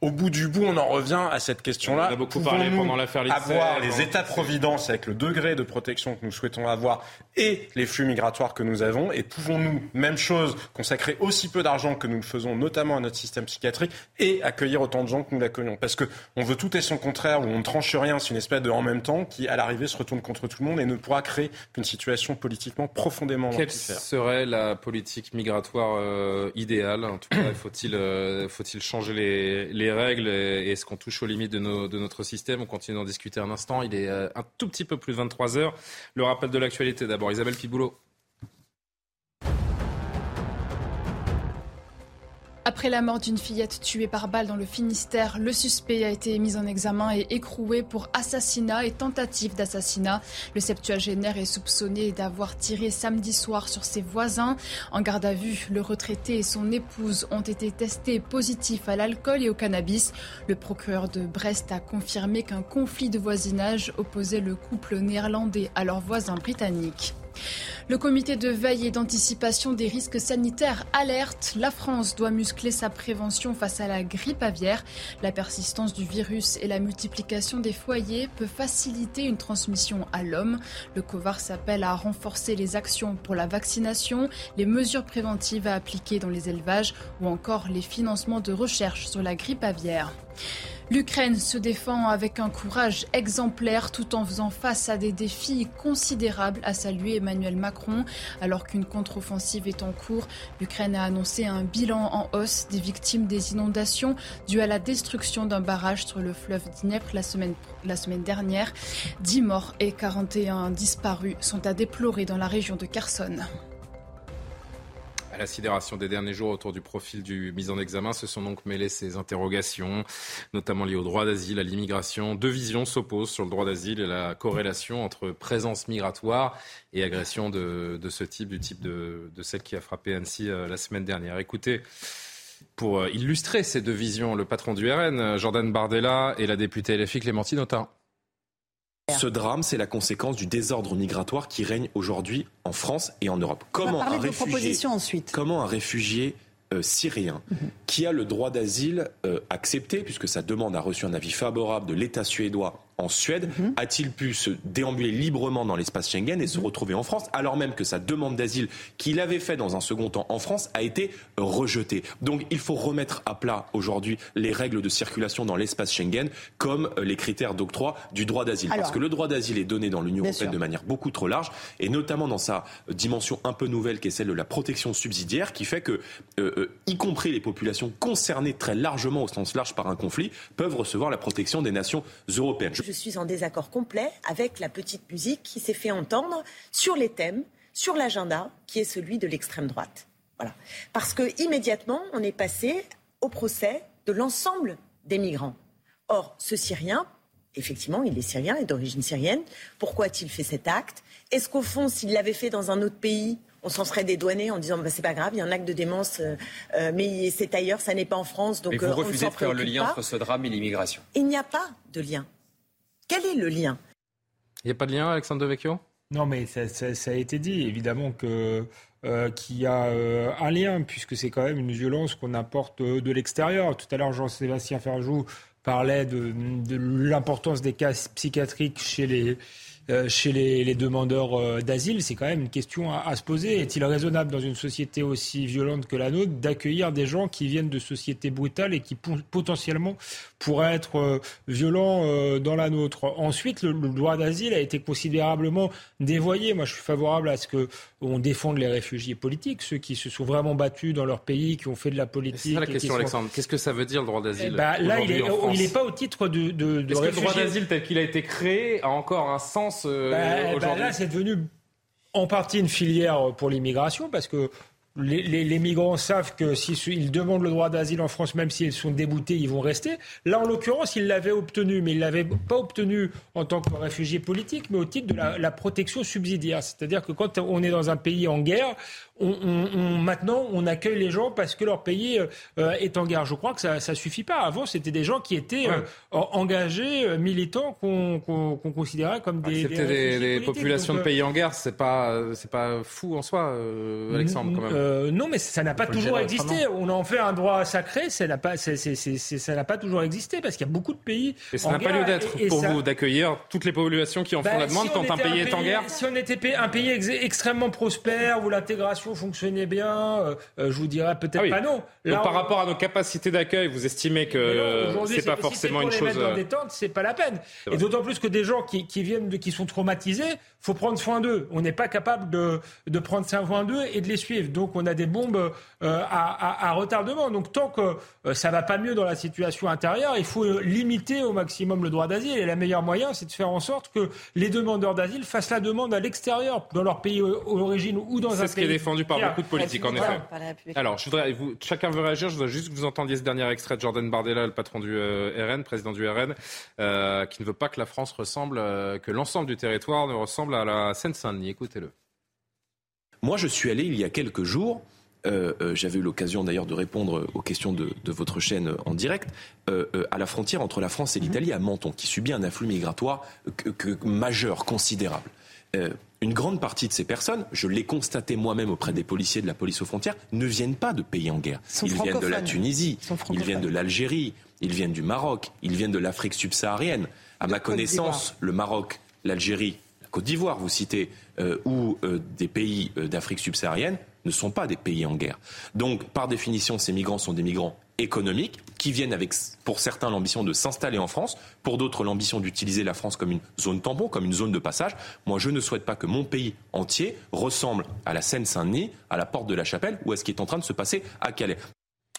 au bout du bout, on en revient à cette question-là. On a beaucoup parlé pendant l'affaire Avoir les États-providence avec le degré de protection que nous souhaitons avoir et les flux migratoires que nous avons Et pouvons-nous, même chose, consacrer aussi peu d'argent que nous le faisons, notamment à notre système psychiatrique, et accueillir autant de gens que nous l'accueillons Parce qu'on veut tout et son contraire, où on ne tranche rien, c'est une espèce de en même temps qui, à l'arrivée, se retourne contre tout le monde et ne pourra créer qu'une situation politiquement profondément Quelle serait la politique migratoire euh, idéale? En tout cas, faut-il. Euh, euh, faut-il changer les, règles et est-ce qu'on touche aux limites de, notre système? On continue d'en discuter un instant. Il est euh, un tout petit peu plus de 23 heures. Le rappel de l'actualité d'abord. Isabelle Piboulot. Après la mort d'une fillette tuée par balle dans le Finistère, le suspect a été mis en examen et écroué pour assassinat et tentative d'assassinat. Le septuagénaire est soupçonné d'avoir tiré samedi soir sur ses voisins. En garde à vue, le retraité et son épouse ont été testés positifs à l'alcool et au cannabis. Le procureur de Brest a confirmé qu'un conflit de voisinage opposait le couple néerlandais à leurs voisins britanniques. Le comité de veille et d'anticipation des risques sanitaires alerte. La France doit muscler sa prévention face à la grippe aviaire. La persistance du virus et la multiplication des foyers peut faciliter une transmission à l'homme. Le COVAR s'appelle à renforcer les actions pour la vaccination, les mesures préventives à appliquer dans les élevages ou encore les financements de recherche sur la grippe aviaire. L'Ukraine se défend avec un courage exemplaire tout en faisant face à des défis considérables, a salué Emmanuel Macron. Alors qu'une contre-offensive est en cours, l'Ukraine a annoncé un bilan en hausse des victimes des inondations dues à la destruction d'un barrage sur le fleuve Dniepr la semaine, dernière. 10 morts et 41 disparus sont à déplorer dans la région de Kherson la sidération des derniers jours autour du profil du mis en examen se sont donc mêlées ces interrogations, notamment liées au droit d'asile, à l'immigration. Deux visions s'opposent sur le droit d'asile et la corrélation entre présence migratoire et agression de, ce type, du type de, celle qui a frappé Annecy euh, la semaine dernière. Écoutez, pour euh, illustrer ces deux visions, le patron du RN, Jordan Bardella, et la députée LFI Clémentine Autain. Ce drame, c'est la conséquence du désordre migratoire qui règne aujourd'hui en France et en Europe. Comment un réfugié, ensuite. Comment un réfugié euh, syrien mhm. qui a le droit d'asile euh, accepté, puisque sa demande a reçu un avis favorable de l'État suédois en Suède, mhm. a-t-il pu se déambuler librement dans l'espace Schengen et se mhm. retrouver en France, alors même que sa demande d'asile qu'il avait fait dans un second temps en France a été rejetée? Donc il faut remettre à plat aujourd'hui les règles de circulation dans l'espace Schengen comme euh, les critères d'octroi du droit d'asile. Parce que le droit d'asile est donné dans l'Union européenne de manière beaucoup trop large, et notamment dans sa dimension un peu nouvelle qui est celle de la protection subsidiaire, qui fait que, euh, euh, y compris les populations concernées très largement au sens large par un conflit, peuvent recevoir la protection des nations européennes je suis en désaccord complet avec la petite musique qui s'est fait entendre sur les thèmes, sur l'agenda qui est celui de l'extrême droite. Voilà. Parce que immédiatement, on est passé au procès de l'ensemble des migrants. Or, ce Syrien, effectivement, il est syrien et d'origine syrienne. Pourquoi a-t-il fait cet acte? Est-ce qu'au fond, s'il l'avait fait dans un autre pays, on s'en serait dédouané en disant bah, c'est pas grave, il y a un acte de démence, euh, euh, mais c'est ailleurs, ça n'est pas en France. Donc, mais vous euh, refusez de faire le lien entre ce drame et l'immigration? Il n'y a pas de lien. Quel est le lien? Il n'y a pas de lien, Alexandre Devecchio? Non, mais ça, a été dit, évidemment que euh, qu'il y a euh, un lien, puisque c'est quand même une violence qu'on apporte de l'extérieur. Tout à l'heure, Jean-Sébastien Ferjou parlait de, l'importance des cas psychiatriques chez les, euh, chez les, demandeurs euh, d'asile, c'est quand même une question à, se poser. Est-il raisonnable dans une société aussi violente que la nôtre d'accueillir des gens qui viennent de sociétés brutales et qui potentiellement pourraient être violents dans la nôtre Ensuite, le, droit d'asile a été considérablement dévoyé. Moi, je suis favorable à ce qu'on défende les réfugiés politiques, ceux qui se sont vraiment battus dans leur pays, qui ont fait de la politique. C'est ça la question, Alexandre. Qu'est-ce que ça veut dire le droit d'asile ben, Là, il n'est pas au titre de, de, de Est-ce que le droit d'asile tel qu'il a été créé a encore un sens euh, bah, bah, aujourd'hui? Là, c'est devenu en partie une filière pour l'immigration parce que les, migrants savent que s'ils demandent le droit d'asile en France, même s'ils sont déboutés, ils vont rester. Là, en l'occurrence, ils l'avaient obtenu, mais ils ne l'avaient pas obtenu en tant que réfugiés politiques, mais au titre de la, la protection subsidiaire. C'est-à-dire que quand on est dans un pays en guerre, on, maintenant, on accueille les gens parce que leur pays euh, est en guerre. Je crois que ça ne suffit pas. Avant, c'était des gens qui étaient euh, engagés, euh, militants, qu'on considérait comme des. C'était des, populations de pays en guerre. C'est pas, c'est pas fou en soi, Alexandre. Quand même. non, mais ça n'a pas toujours existé. On en fait un droit sacré. Ça n'a pas, ça n'a pas toujours existé parce qu'il y a beaucoup de pays. Et ça n'a pas lieu d'être pour vous d'accueillir toutes les populations qui en font bah, la demande quand un pays, est en guerre. Si on était un pays extrêmement prospère où l'intégration fonctionnait bien, euh, euh, je vous dirais peut-être ah pas non. Là, par rapport à nos capacités d'accueil, vous estimez que c'est pas forcément une chose. Dans des tentes, c'est pas la peine. Et d'autant plus que des gens qui, viennent, de, qui sont traumatisés, faut prendre soin d'eux. On n'est pas capable de, de prendre soin d'eux et de les suivre. Donc on a des bombes euh, à, retardement. Donc tant que ça va pas mieux dans la situation intérieure, il faut limiter au maximum le droit d'asile. Et le meilleur moyen, c'est de faire en sorte que les demandeurs d'asile fassent la demande à l'extérieur, dans leur pays d'origine ou dans un pays par beaucoup de politiques, en effet. Alors, je voudrais, vous, chacun veut réagir. Je voudrais juste que vous entendiez ce dernier extrait de Jordan Bardella, le patron du euh, RN, président du RN, euh, qui ne veut pas que la France ressemble, euh, que l'ensemble du territoire ne ressemble à la Seine-Saint-Denis. Écoutez-le. Moi, je suis allé il y a quelques jours. J'avais eu l'occasion d'ailleurs de répondre aux questions de, votre chaîne en direct, à la frontière entre la France et l'Italie, à Menton, qui subit un afflux migratoire majeur, considérable une grande partie de ces personnes, je l'ai constaté moi-même auprès des policiers de la police aux frontières, ne viennent pas de pays en guerre. Ils, viennent de la Tunisie, ils, viennent de l'Algérie, ils viennent du Maroc, ils viennent de l'Afrique subsaharienne. À ma connaissance, le Maroc, l'Algérie, la Côte d'Ivoire, vous citez, euh, ou euh, des pays euh, d'Afrique subsaharienne, ne sont pas des pays en guerre. Donc, par définition, ces migrants sont des migrants économiques qui viennent avec, pour certains, l'ambition de s'installer en France, pour d'autres, l'ambition d'utiliser la France comme une zone tampon, comme une zone de passage. Moi, je ne souhaite pas que mon pays entier ressemble à la Seine-Saint-Denis, à la porte de la Chapelle, ou à ce qui est en train de se passer à Calais.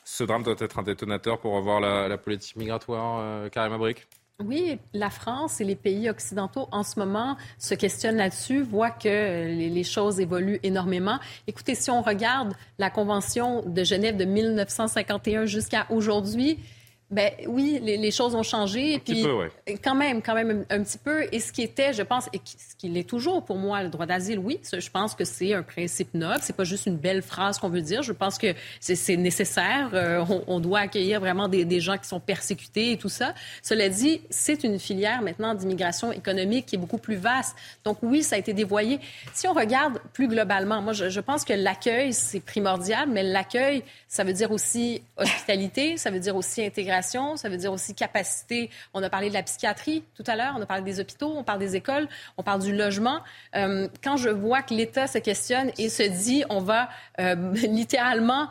Ce drame doit être un détonateur pour revoir la, politique migratoire, euh, Karim Abrik? Oui, la France et les pays occidentaux en ce moment se questionnent là-dessus, voient que les, choses évoluent énormément. Écoutez, si on regarde la Convention de Genève de 1951 jusqu'à aujourd'hui, ben oui, les, choses ont changé. Un puis, peu, Quand même, quand même un, petit peu. Et ce qui était, je pense, et ce qui l'est toujours pour moi, le droit d'asile, oui, je pense que c'est un principe noble. C'est pas juste une belle phrase qu'on veut dire. Je pense que c'est nécessaire. Euh, on, doit accueillir vraiment des, des, gens qui sont persécutés et tout ça. Cela dit, c'est une filière maintenant d'immigration économique qui est beaucoup plus vaste. Donc oui, ça a été dévoyé. Si on regarde plus globalement, moi, je, je pense que l'accueil, c'est primordial, mais l'accueil, ça veut dire aussi hospitalité, ça veut dire aussi intégration ça veut dire aussi capacité. On a parlé de la psychiatrie tout à l'heure, on a parlé des hôpitaux, on parle des écoles, on parle du logement. Euh, quand je vois que l'État se questionne et se dit on va euh, littéralement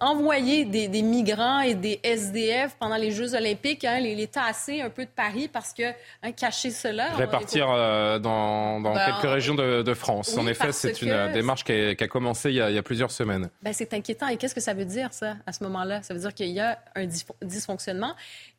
envoyer des, migrants et des SDF pendant les Jeux olympiques, hein, l'État assez un peu de Paris parce que hein, cacher cela... Répartir euh, dans, ben, quelques régions de, France. en effet, c'est une démarche qui a, commencé il y a, plusieurs semaines. Ben, c'est inquiétant. Et qu'est-ce que ça veut dire, ça, à ce moment-là? Ça veut dire qu'il y a un dysfonctionnement fonctionnement.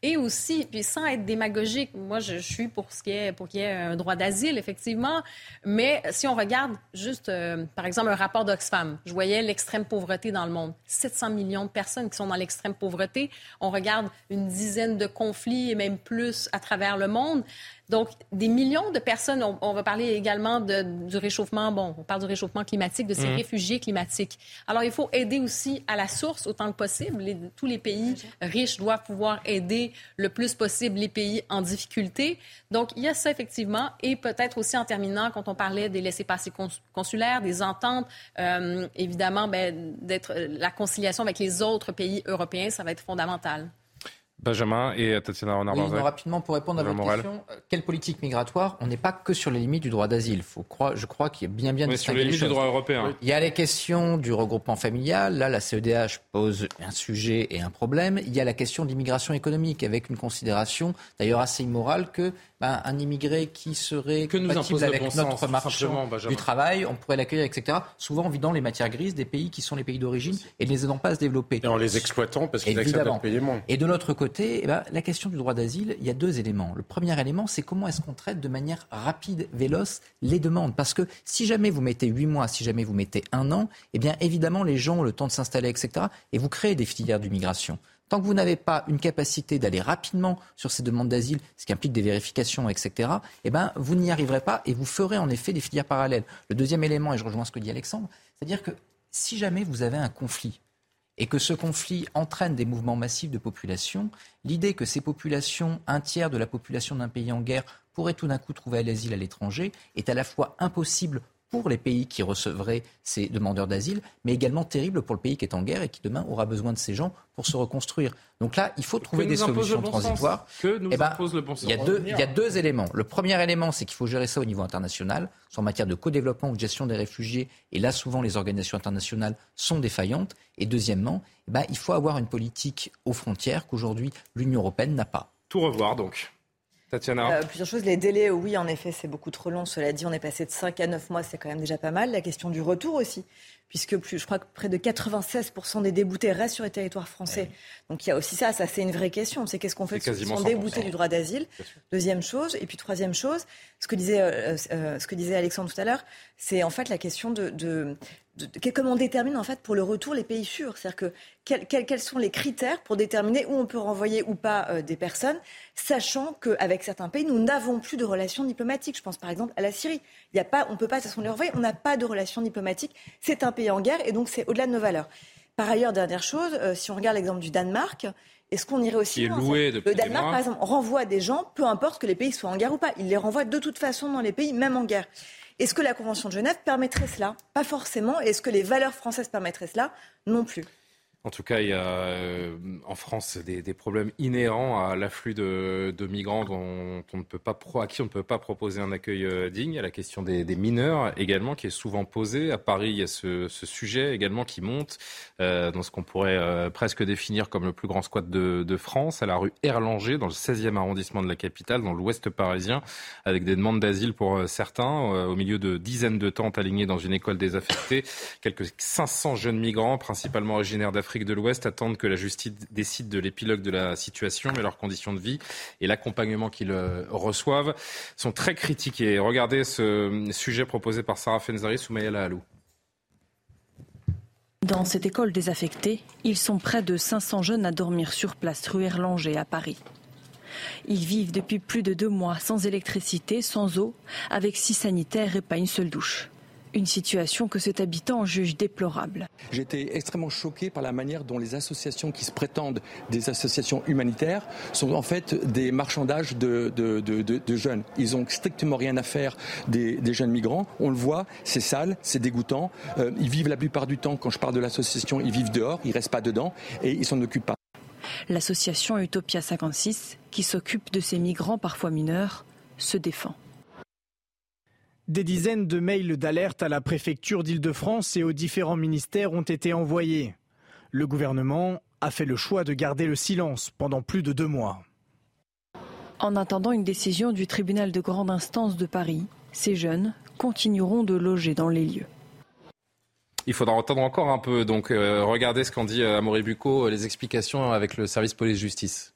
Et aussi, puis sans être démagogique, moi je, suis pour ce qui est pour qu'il y ait un droit d'asile, effectivement. Mais si on regarde juste, euh, par exemple, un rapport d'Oxfam, je voyais l'extrême pauvreté dans le monde. 700 millions de personnes qui sont dans l'extrême pauvreté. On regarde une dizaine de conflits et même plus à travers le monde. Donc, des millions de personnes, on, va parler également du réchauffement, bon, on parle du réchauffement climatique, de ces mhm. réfugiés climatiques. Alors, il faut aider aussi à la source autant que possible. tous les pays riches doivent pouvoir aider le plus possible les pays en difficulté. Donc, il y a ça effectivement. Et peut-être aussi en terminant, quand on parlait des laissés-passer consulaires, des ententes, euh, évidemment, ben, d'être la conciliation avec les autres pays européens, ça va être fondamental. Benjamin et Tatiana renard oui, rapidement pour répondre à votre question, euh, quelle politique migratoire On n'est pas que sur les limites du droit d'asile. Faut croire, je crois qu'il y a bien bien sur les limites du droit européen. Il y a les questions du regroupement familial. Là, la CEDH pose un sujet et un problème. Il y a la question d'immigration économique avec une considération d'ailleurs assez immorale que ben, un immigré qui serait que nous compatible avec bon notre sens, marché du travail, on pourrait l'accueillir, etc. Souvent en vidant les matières grises des pays qui sont les pays d'origine et ne les aidant pas à se développer. Et en les exploitant parce qu'ils acceptent de payer moins. Et de l'autre côté, eh ben, la question du droit d'asile, il y a deux éléments. Le premier élément, c'est comment est-ce qu'on traite de manière rapide, véloce, les demandes? Parce que si jamais vous mettez huit mois, si jamais vous mettez un an, eh bien évidemment les gens ont le temps de s'installer, etc. Et vous créez des filières d'immigration. Tant que vous n'avez pas une capacité d'aller rapidement sur ces demandes d'asile, ce qui implique des vérifications, etc., eh ben, vous n'y arriverez pas et vous ferez en effet des filières parallèles. Le deuxième élément, et je rejoins ce que dit Alexandre, c'est-à-dire que si jamais vous avez un conflit et que ce conflit entraîne des mouvements massifs de population, l'idée que ces populations, un tiers de la population d'un pays en guerre, pourraient tout d'un coup trouver l'asile à l'étranger est à la fois impossible pour les pays qui recevraient ces demandeurs d'asile, mais également terrible pour le pays qui est en guerre et qui demain aura besoin de ces gens pour se reconstruire. Donc là, il faut trouver des solutions transitoires. Que nous eh ben, impose le bon sens il, y a deux, il y a deux éléments. Le premier élément, c'est qu'il faut gérer ça au niveau international, soit en matière de co-développement ou de gestion des réfugiés. Et là, souvent, les organisations internationales sont défaillantes. Et deuxièmement, eh ben, il faut avoir une politique aux frontières qu'aujourd'hui l'Union européenne n'a pas. Tout revoir donc. Euh, plusieurs choses. Les délais, oui, en effet, c'est beaucoup trop long. Cela dit, on est passé de 5 à 9 mois, c'est quand même déjà pas mal. La question du retour aussi, puisque plus, je crois que près de 96% des déboutés restent sur les territoires français. Donc il y a aussi ça, ça c'est une vraie question. C'est qu'est-ce qu'on fait ceux qui sont déboutés du droit d'asile Deuxième chose, et puis troisième chose, ce que disait, euh, euh, ce que disait Alexandre tout à l'heure, c'est en fait la question de, de comment on détermine en fait pour le retour les pays sûrs? C'est-à-dire que quels, sont les critères pour déterminer où on peut renvoyer ou pas euh, des personnes, sachant qu'avec certains pays, nous n'avons plus de relations diplomatiques? Je pense par exemple à la Syrie. Il y a pas, on ne peut pas de toute façon les renvoyer, on n'a pas de relations diplomatiques. C'est un pays en guerre et donc c'est au-delà de nos valeurs. Par ailleurs, dernière chose, euh, si on regarde l'exemple du Danemark, est-ce qu'on irait aussi loin loué Le Danemark, par exemple, renvoie des gens, peu importe que les pays soient en guerre ou pas. Il les renvoie de toute façon dans les pays, même en guerre. Est-ce que la Convention de Genève permettrait cela? Pas forcément. Est-ce que les valeurs françaises permettraient cela? Non plus. En tout cas, il y a euh, en France des, problèmes inhérents à l'afflux de, migrants dont on ne peut pas à qui on ne peut pas proposer un accueil euh, digne. Il y a la question des, mineurs également qui est souvent posée. À Paris, il y a ce, sujet également qui monte euh, dans ce qu'on pourrait presque définir comme le plus grand squat de, France, à la rue Erlanger, dans le 16e arrondissement de la capitale, dans l'ouest parisien, avec des demandes d'asile pour certains, au milieu de dizaines de tentes alignées dans une école désaffectée. Quelques 500 jeunes migrants, principalement originaires d'Afrique, de l'Ouest attendent que la justice décide de l'épilogue de la situation, mais leurs conditions de vie et l'accompagnement qu'ils euh, reçoivent sont très critiqués. Regardez ce sujet proposé par Sarah Fenzari, Soumaïa Lahalou. Dans cette école désaffectée, ils sont près de 500 jeunes à dormir sur place rue Erlanger à Paris. Ils vivent depuis plus de deux mois sans électricité, sans eau, avec six sanitaires et pas une seule douche. Une situation que cet habitant juge déplorable. J'étais extrêmement choqué par la manière dont les associations qui se prétendent des associations humanitaires sont en fait des marchandages de, de, jeunes. Ils ont strictement rien à faire des, jeunes migrants. On le voit, c'est sale, c'est dégoûtant. Euh, ils vivent la plupart du temps, quand je parle de l'association, ils vivent dehors, ils restent pas dedans et ils s'en occupent pas. L'association Utopia 56, qui s'occupe de ces migrants parfois mineurs, se défend. Des dizaines de mails d'alerte à la préfecture d'Île-de-France et aux différents ministères ont été envoyés. Le gouvernement a fait le choix de garder le silence pendant plus de deux mois. En attendant une décision du tribunal de grande instance de Paris, ces jeunes continueront de loger dans les lieux. Il faudra entendre encore un peu. Donc, euh, regardez ce qu'en dit euh, Amaury Bucco, les explications avec le service police-justice.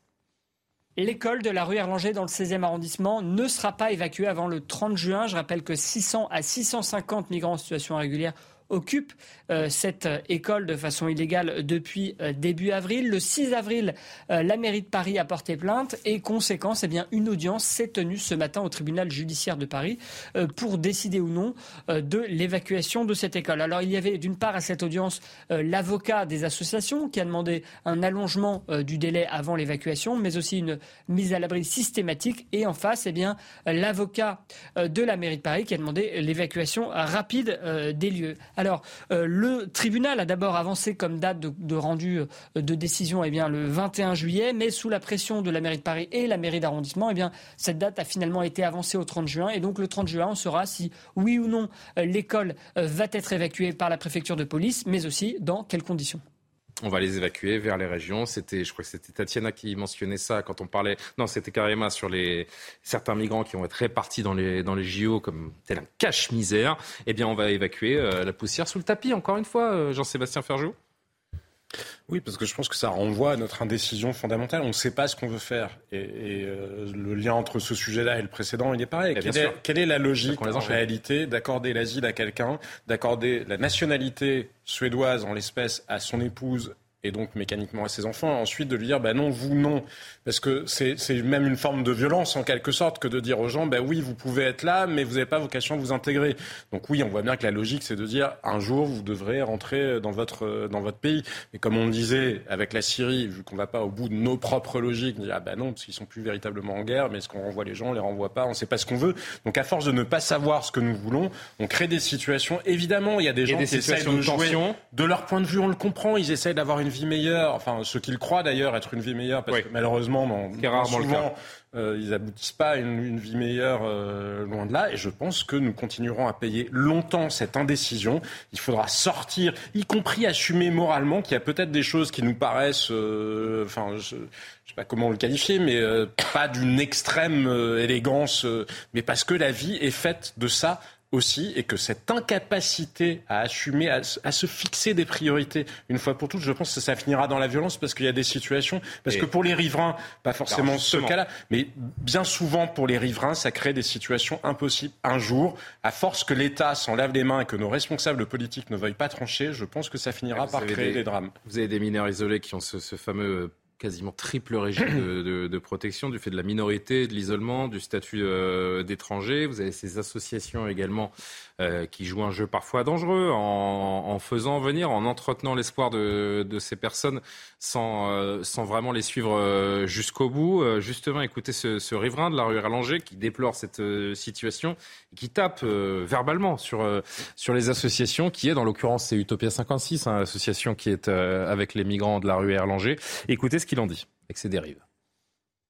L'école de la rue Erlanger dans le 16e arrondissement ne sera pas évacuée avant le 30 juin. Je rappelle que 600 à 650 migrants en situation régulière occupe euh, cette euh, école de façon illégale depuis euh, début avril. Le 6 avril, la mairie de Paris a porté plainte et conséquence, eh bien, une audience s'est tenue ce matin au tribunal judiciaire de Paris pour décider ou non de l'évacuation de cette école. Alors il y avait d'une part à cette audience l'avocat des associations qui a demandé un allongement du délai avant l'évacuation, mais aussi une mise à l'abri systématique et en face, eh bien, l'avocat de la mairie de Paris qui a demandé l'évacuation rapide des lieux. Alors, euh, le tribunal a d'abord avancé comme date de, rendu de décision eh bien, le 21 juillet, mais sous la pression de la mairie de Paris et la mairie d'arrondissement, eh cette date a finalement été avancée au 30 juin. Et donc, le 30 juin, on saura si, oui ou non, l'école va être évacuée par la préfecture de police, mais aussi dans quelles conditions. On va les évacuer vers les régions. C'était, je crois que c'était Tatiana qui mentionnait ça quand on parlait. Non, c'était carrément sur les certains migrants qui vont être répartis dans les dans les JO comme tel un cache-misère. Eh bien, on va évacuer euh, la poussière sous le tapis. Encore une fois, euh, Jean-Sébastien Ferjou. Oui, parce que je pense que ça renvoie à notre indécision fondamentale. On ne sait pas ce qu'on veut faire. Et, euh, le lien entre ce sujet-là et le précédent, il est pareil. Quelle est, la logique en réalité d'accorder l'asile à quelqu'un, d'accorder la nationalité suédoise en l'espèce à son épouse et donc mécaniquement à ses enfants, ensuite de lui dire bah non, vous non, parce que c'est même une forme de violence en quelque sorte que de dire aux gens bah oui, vous pouvez être là, mais vous n'avez pas vocation à vous intégrer. Donc oui, on voit bien que la logique c'est de dire un jour vous devrez rentrer dans votre dans votre pays. Mais comme on disait avec la Syrie, vu qu'on ne va pas au bout de nos propres logiques, dire ah bah non parce qu'ils sont plus véritablement en guerre, mais est-ce qu'on renvoie les gens, on les renvoie pas, on ne sait pas ce qu'on veut. Donc à force de ne pas savoir ce que nous voulons, on crée des situations. Évidemment, il y a des gens qui essayent de jouer de leur point de vue, on le comprend, ils essayent d'avoir une vie meilleure, enfin ce qu'ils croient d'ailleurs être une vie meilleure, parce que malheureusement, dans, souvent, euh, ils aboutissent pas à une, vie meilleure euh, loin de là. Et je pense que nous continuerons à payer longtemps cette indécision. Il faudra sortir, y compris assumer moralement qu'il y a peut-être des choses qui nous paraissent, euh, enfin, je, ne sais pas comment le qualifier, mais pas d'une extrême élégance, mais parce que la vie est faite de ça aussi et que cette incapacité à assumer, à, se fixer des priorités une fois pour toutes, je pense que ça finira dans la violence parce qu'il y a des situations, parce que pour les riverains, pas forcément ce cas-là, mais bien souvent pour les riverains, ça crée des situations impossibles. Un jour, à force que l'État s'en lave les mains et que nos responsables politiques ne veuillent pas trancher, je pense que ça finira par créer des, drames. Vous avez des mineurs isolés qui ont ce, ce fameux quasiment triple régime de, protection du fait de la minorité, de l'isolement, du statut euh, d'étranger. Vous avez ces associations également qui jouent un jeu parfois dangereux en, faisant venir, en entretenant l'espoir de, ces personnes sans, euh, sans vraiment les suivre euh, jusqu'au bout. justement, écoutez ce, riverain de la rue Erlanger qui déplore cette situation qui tape verbalement sur, sur les associations qui est, dans l'occurrence, c'est Utopia 56, hein, association qui est avec les migrants de la rue Erlanger. Écoutez ce qu'il en dit avec ses dérives.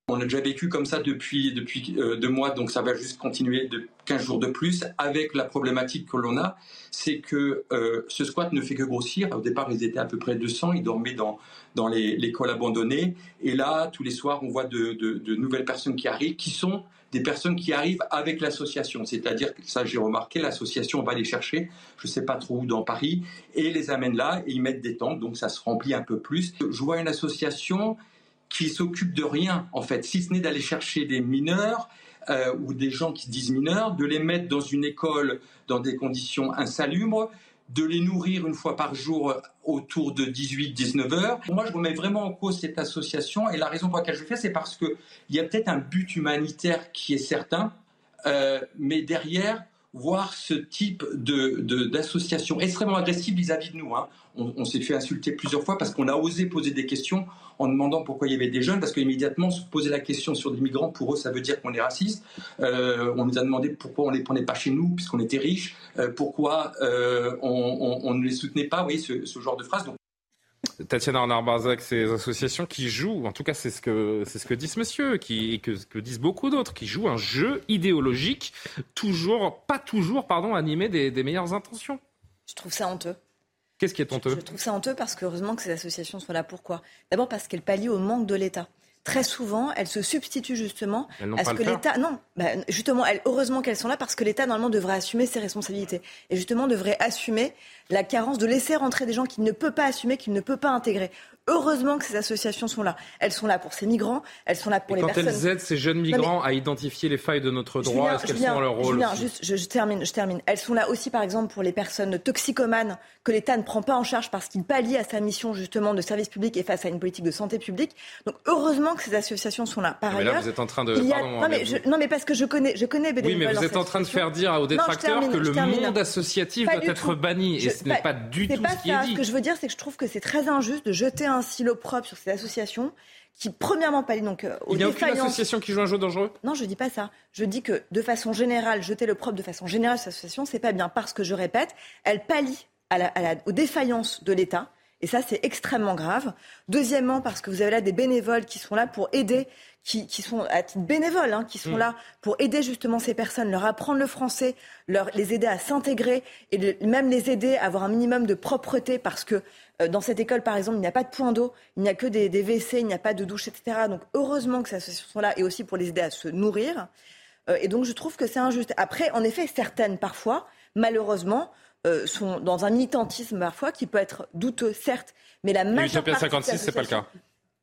On a déjà vécu comme ça depuis, depuis euh, deux mois, donc ça va juste continuer de 15 jours de plus. Avec la problématique que l'on a, c'est que euh, ce squat ne fait que grossir. Au départ, ils étaient à peu près 200, ils dormaient dans, dans les, abandonnée. Et là, tous les soirs, on voit de, de, nouvelles personnes qui arrivent, qui sont des personnes qui arrivent avec l'association. C'est-à-dire, ça j'ai remarqué, l'association va les chercher, je ne sais pas trop où dans Paris, et les amène là, et ils mettent des tentes, donc ça se remplit un peu plus. Je vois une association qui s'occupe de rien, en fait, si ce n'est d'aller chercher des mineurs euh, ou des gens qui se disent mineurs, de les mettre dans une école dans des conditions insalubres, de les nourrir une fois par jour autour de 18-19 heures. Moi, je remets vraiment en cause cette association et la raison pour laquelle je le fais, c'est parce qu'il y a peut-être un but humanitaire qui est certain, euh, mais derrière, voir ce type d'association extrêmement agressive vis-à-vis de nous. Hein. On, s'est fait insulter plusieurs fois parce qu'on a osé poser des questions en demandant pourquoi il y avait des jeunes, parce qu'immédiatement, se poser la question sur des migrants, pour eux, ça veut dire qu'on est raciste. Euh, on nous a demandé pourquoi on ne les prenait pas chez nous, puisqu'on était riches, euh, pourquoi euh, on, ne les soutenait pas, oui, ce, genre de phrase. Tatiana Arnard-Barzac, ces associations qui jouent, en tout cas c'est ce que c'est ce que dit ce monsieur, qui, et que, que disent beaucoup d'autres, qui jouent un jeu idéologique, toujours, pas toujours, pardon, animé des, des meilleures intentions. Je trouve ça honteux. Qu'est-ce qui est honteux? Je, trouve ça honteux parce que heureusement que ces associations sont là. Pourquoi? D'abord parce qu'elles pallient au manque de l'État très souvent, elles se substituent justement à ce que l'État. Non, bah, justement, elles, heureusement qu'elles sont là parce que l'État normalement devrait assumer ses responsabilités et justement devrait assumer la carence de laisser rentrer des gens qu'il ne peut pas assumer, qu'il ne peut pas intégrer. Heureusement que ces associations sont là. Elles sont là pour ces migrants, elles sont là pour les quand personnes. Quand elles aident ces jeunes migrants à identifier les failles de notre droit, est-ce qu'elles sont dans leur rôle Julien, juste, je, termine, je termine. Elles sont là aussi, par exemple, pour les personnes toxicomanes que l'État ne prend pas en charge parce qu'il pallie à sa mission justement de service public et face à une politique de santé publique. Donc heureusement que ces associations sont là. Par mais ailleurs, là, vous êtes en train de. non, mais je... non, mais parce que je connais, je connais Oui, mais vous êtes en train de faire dire aux détracteurs que le monde associatif doit être banni, et ce n'est pas du tout ce qui est dit. Ce que je veux dire, c'est que je trouve que c'est très injuste de jeter un silo propre sur ces associations qui, premièrement, pallient donc euh, Il n'y a aucune association qui joue un jeu dangereux? Non, je ne dis pas ça. Je dis que, de façon générale, jeter le propre de façon générale sur ces associations, c'est pas bien parce que, je répète, elles pallient aux défaillances de l'État. Et ça, c'est extrêmement grave. Deuxièmement, parce que vous avez là des bénévoles qui sont là pour aider, qui, sont à titre bénévole, hein, qui sont mm. là pour aider justement ces personnes, leur apprendre le français, leur, les aider à s'intégrer et même les aider à avoir un minimum de propreté parce que dans cette école, par exemple, il n'y a pas de point d'eau, il n'y a que des, des WC, il n'y a pas de douche, etc. Donc heureusement que ces associations sont là et aussi pour les aider à se nourrir. Euh, et donc je trouve que c'est injuste. Après, en effet, certaines parfois, malheureusement, euh, sont dans un militantisme parfois qui peut être douteux, certes, mais la majeure partie 56, c'est pas le cas.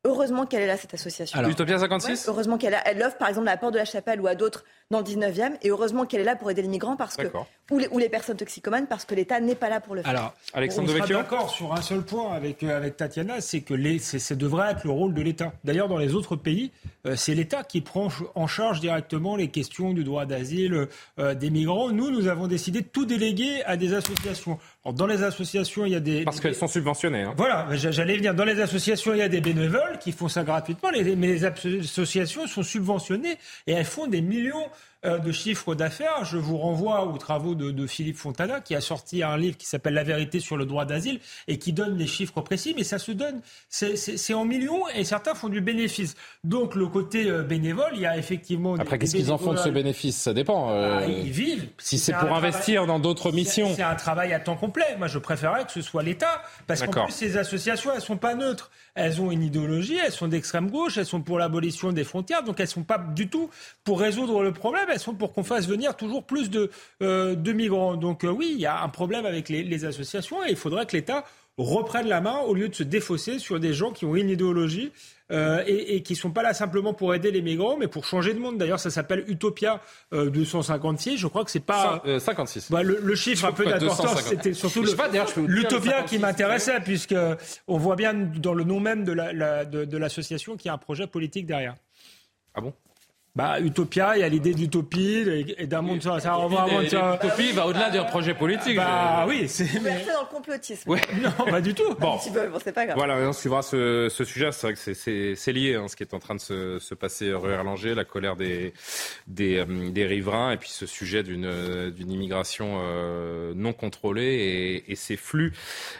Heureusement qu'elle est là, cette association. Alors, Utopia 56 Heureusement qu'elle elle offre, par exemple, à la Porte de la Chapelle ou à d'autres dans le 19e. Et heureusement qu'elle est là pour aider les migrants parce que, ou, les, ou les personnes toxicomanes parce que l'État n'est pas là pour le faire. Alors, Alexandre on sera d'accord sur un seul point avec, euh, avec Tatiana, c'est que les, ça devrait être le rôle de l'État. D'ailleurs, dans les autres pays, euh, c'est l'État qui prend en charge directement les questions du droit d'asile euh, des migrants. Nous, nous avons décidé de tout déléguer à des associations. dans les associations, il y a des... Parce qu'elles sont subventionnées. Hein. Voilà, j'allais venir. Dans les associations, il y a des bénévoles qui font ça gratuitement, mais les associations sont subventionnées et elles font des millions de chiffres d'affaires. Je vous renvoie aux travaux de, Philippe Fontana, qui a sorti un livre qui s'appelle La vérité sur le droit d'asile et qui donne les chiffres précis, mais ça se donne, c'est en millions et certains font du bénéfice. Donc le côté euh, bénévole, il y a effectivement. Après, qu'est-ce qu'ils en font de ce bénéfice? Ça dépend. Euh, ah, ils vivent. Si c'est pour investir dans d'autres missions. C'est un travail à temps complet. Moi, je préférerais que ce soit l'État, parce qu'en plus, ces associations, elles sont pas neutres. Elles ont une idéologie, elles sont d'extrême gauche, elles sont pour l'abolition des frontières, donc elles sont pas du tout pour résoudre le problème elles sont pour qu'on fasse venir toujours plus de, euh, de migrants. Donc euh, oui, il y a un problème avec les, associations et il faudrait que l'État reprenne la main au lieu de se défausser sur des gens qui ont une idéologie euh, et, qui ne sont pas là simplement pour aider les migrants, mais pour changer de monde. D'ailleurs, ça s'appelle Utopia 256. Je crois que c'est pas 56. Bah, le, chiffre un peu d'importance, c'était surtout l'Utopia qui m'intéressait, puisque on voit bien dans le nom même de l'association la, de, qu'il y a un projet politique derrière. Ah bon? Bah, Utopia, il y a l'idée d'utopie et d'un monde. Ça, ça renvoie L'utopie va au-delà d'un projet politique. Bah oui, c'est. Mais... dans le complotisme. Non, pas du tout. Bon, bon c'est pas grave. Voilà, on suivra ce, ce sujet. C'est vrai que c'est lié, hein, ce qui est en train de se, se passer rue Erlanger, la colère des, des, euh, des riverains, et puis ce sujet d'une d'une immigration euh, non contrôlée et, et ces flux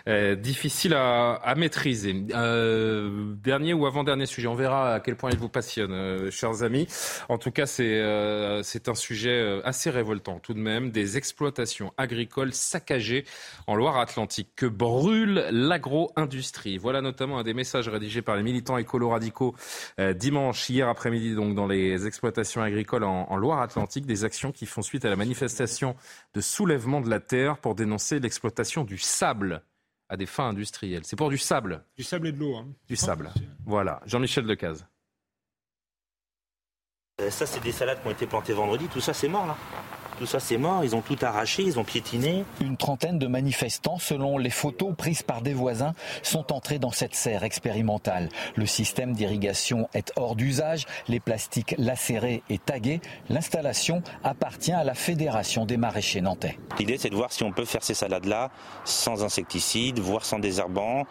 euh, difficiles à, à maîtriser. Euh, dernier ou avant-dernier sujet, on verra à quel point il vous passionne, euh, chers amis. En tout cas, euh, c'est un sujet euh, assez révoltant tout de même. Des exploitations agricoles saccagées en Loire-Atlantique. Que brûle l'agro-industrie? Voilà notamment un des messages rédigés par les militants écolo-radicaux euh, dimanche, hier après-midi, donc dans les exploitations agricoles en, en Loire-Atlantique. Des actions qui font suite à la manifestation de soulèvement de la terre pour dénoncer l'exploitation du sable à des fins industrielles. C'est pour du sable. Du sable et de l'eau. Hein. Du sable. Voilà. Jean-Michel Decaze. Euh, ça, c'est des salades qui ont été plantées vendredi. Tout ça, c'est mort, là. Tout ça, c'est mort. Ils ont tout arraché, ils ont piétiné. Une trentaine de manifestants, selon les photos prises par des voisins, sont entrés dans cette serre expérimentale. Le système d'irrigation est hors d'usage, les plastiques lacérés et tagués. L'installation appartient à la Fédération des maraîchers nantais. L'idée, c'est de voir si on peut faire ces salades-là sans insecticides, voire sans désherbants,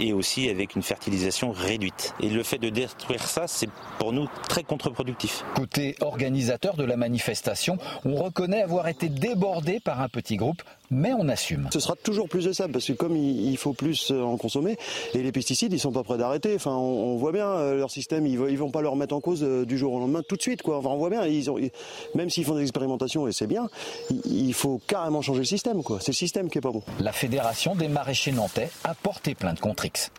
et aussi avec une fertilisation réduite. Et le fait de détruire ça, c'est pour nous très contre-productif. Côté organisateur de la manifestation, on connaît avoir été débordé par un petit groupe, mais on assume. Ce sera toujours plus de sable parce que comme il faut plus euh, en consommer, et les pesticides, ils sont pas prêts d'arrêter. Enfin, on, voit bien euh, leur système, ils, vont pas leur mettre en cause euh, du jour au lendemain tout de suite. Quoi. Enfin, on voit bien, ils ont, même s'ils font des expérimentations et c'est bien, il, faut carrément changer le système. C'est le système qui est pas bon. La fédération des maraîchers nantais a porté plainte contre X.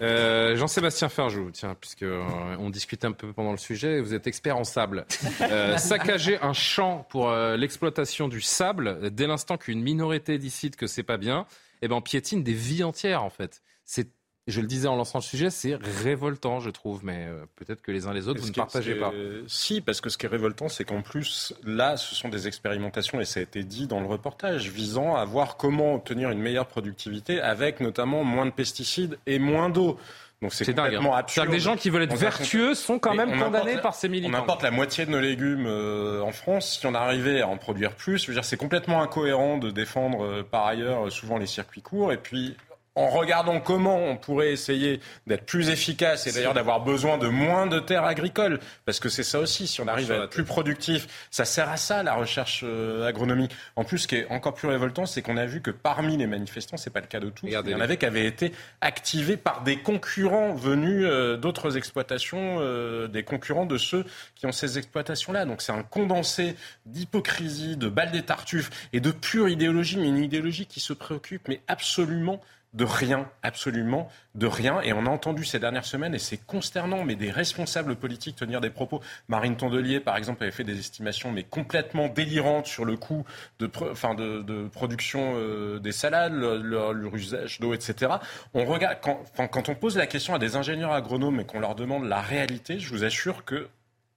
Euh, Jean-Sébastien Ferjou, tiens, puisque euh, on discute un peu pendant le sujet, vous êtes expert en sable. Euh, saccager un champ pour l'exploitation du sable, dès l'instant qu'une minorité décide que c'est pas bien, eh ben piétine des vies entières en fait. C'est je le disais en lançant le sujet, c'est révoltant, je trouve, mais euh, peut-être que les uns les autres, vous ne partagez pas. Si, parce que ce qui est révoltant, c'est qu'en plus, là, ce sont des expérimentations, et ça a été dit dans le reportage, visant à voir comment obtenir une meilleure productivité avec notamment moins de pesticides et moins d'eau. Donc c'est complètement hein. absurde. des gens qui veulent être vertueux sont quand même condamnés par ces militants. On importe la moitié de nos légumes euh, en France. Si on arrivait à en produire plus, je veux dire, c'est complètement incohérent de défendre euh, par ailleurs souvent les circuits courts et puis en regardant comment on pourrait essayer d'être plus efficace et d'ailleurs d'avoir besoin de moins de terres agricoles, parce que c'est ça aussi, si on arrive à être plus productif, ça sert à ça la recherche euh, agronomique. En plus, ce qui est encore plus révoltant, c'est qu'on a vu que parmi les manifestants, c'est pas le cas de tous, il y en avait qui avaient été activés par des concurrents venus euh, d'autres exploitations, euh, des concurrents de ceux qui ont ces exploitations-là. Donc c'est un condensé d'hypocrisie, de balles des tartuffes et de pure idéologie, mais une idéologie qui se préoccupe mais absolument de rien, absolument de rien. Et on a entendu ces dernières semaines, et c'est consternant, mais des responsables politiques tenir des propos. Marine Tondelier, par exemple, avait fait des estimations, mais complètement délirantes sur le coût de, enfin de, production euh, des salades, leur, usage d'eau, etc. On regarde, quand, quand on pose la question à des ingénieurs agronomes et qu'on leur demande la réalité, je vous assure que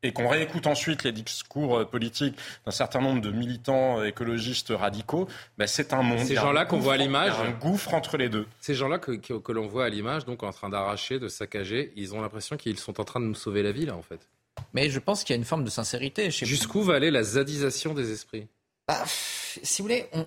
et qu'on réécoute ensuite les discours euh, politiques d'un certain nombre de militants écologistes radicaux, ben c'est un monde. Ces gens-là qu'on voit à l'image. Un gouffre entre les deux. Ces gens-là que, que, l'on voit à l'image, donc en train d'arracher, de saccager, ils ont l'impression qu'ils sont en train de nous sauver la vie, là, en fait. Mais je pense qu'il y a une forme de sincérité chez Jusqu'où va aller la zadisation des esprits? Bah, Si vous voulez, on,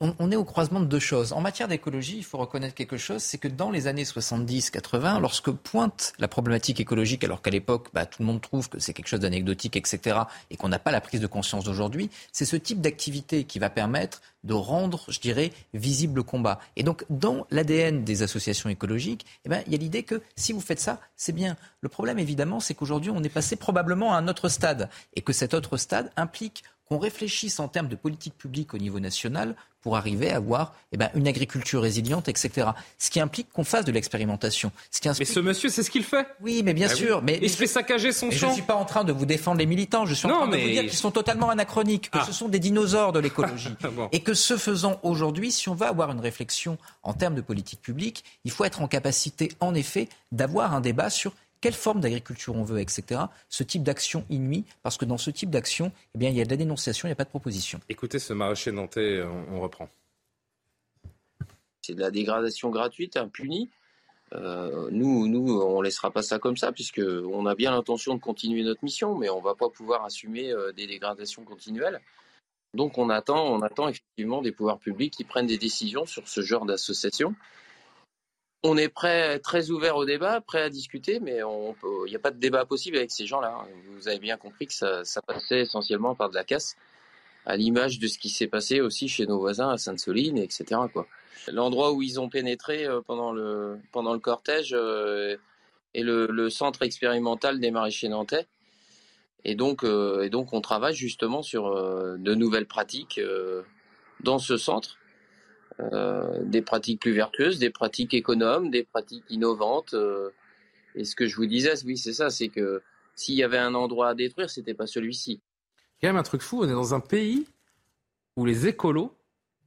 on, est au croisement de deux choses. En matière d'écologie, il faut reconnaître quelque chose, c'est que dans les années 70-80, lorsque pointe la problématique écologique, alors qu'à l'époque, bah, tout le monde trouve que c'est quelque chose d'anecdotique, etc., et qu'on n'a pas la prise de conscience d'aujourd'hui, c'est ce type d'activité qui va permettre de rendre, je dirais, visible le combat. Et donc, dans l'ADN des associations écologiques, eh ben, il y a l'idée que si vous faites ça, c'est bien. Le problème, évidemment, c'est qu'aujourd'hui, on est passé probablement à un autre stade, et que cet autre stade implique qu'on réfléchisse en termes de politique publique au niveau national pour arriver à avoir eh ben, une agriculture résiliente, etc. Ce qui implique qu'on fasse de l'expérimentation. Mais ce monsieur, c'est ce qu'il fait. Oui, mais bien ah sûr. Mais, il se fait saccager son champ. Je ne suis pas en train de vous défendre les militants. Je suis en train de vous dire qu'ils sont totalement anachroniques, que ah. ce sont des dinosaures de l'écologie. Et que ce faisant aujourd'hui, si on va avoir une réflexion en termes de politique publique, il faut être en capacité, en effet, d'avoir un débat sur quelle forme d'agriculture on veut, etc. Ce type d'action inouïe, parce que dans ce type d'action, eh bien, il y a de la dénonciation, il n'y a pas de proposition. Écoutez ce maraîcher nantais, on, reprend. C'est de la dégradation gratuite, impunie. Euh, nous, nous, on laissera pas ça comme ça, puisque on a bien l'intention de continuer notre mission, mais on va pas pouvoir assumer euh, des dégradations continuelles. Donc, on attend, on attend effectivement des pouvoirs publics qui prennent des décisions sur ce genre d'association on est prêt, très ouvert au débat, prêt à discuter, mais il n'y a pas de débat possible avec ces gens-là. Vous avez bien compris que ça, passait essentiellement par de la casse, à l'image de ce qui s'est passé aussi chez nos voisins à Sainte-Soline, etc. L'endroit où ils ont pénétré euh, pendant le, pendant le cortège euh, est le, centre expérimental des maraîchers nantais. Et donc, euh, et donc on travaille justement sur de nouvelles pratiques dans ce centre euh, des pratiques plus vertueuses, des pratiques économes, des pratiques innovantes. Euh, et ce que je vous disais, oui, c'est ça, c'est que s'il y avait un endroit à détruire, c'était pas celui-ci. Quand même un truc fou, on est dans un pays où les écolos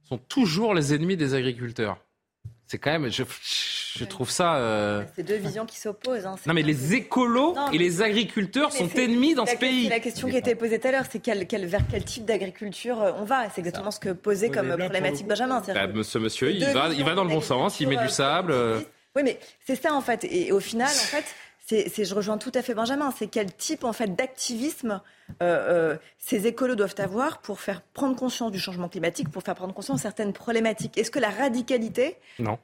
sont toujours les ennemis des agriculteurs. C'est quand même, je trouve ça. Euh... C'est deux visions qui s'opposent. Hein, non, mais les écolos et les agriculteurs sont ennemis dans ce pays. La question qui était posée tout à l'heure, c'est quel, quel, vers quel type d'agriculture euh, on va C'est exactement ce que posait comme problématique Benjamin. Bah, ce monsieur, il va, il va dans le bon sens, il met du sable. Euh. Oui, mais c'est ça en fait. Et au final, en fait, c'est, je rejoins tout à fait Benjamin, c'est quel type en fait d'activisme euh, euh, ces écolos doivent avoir pour faire prendre conscience du changement climatique, pour faire prendre conscience de certaines problématiques. Est-ce que la radicalité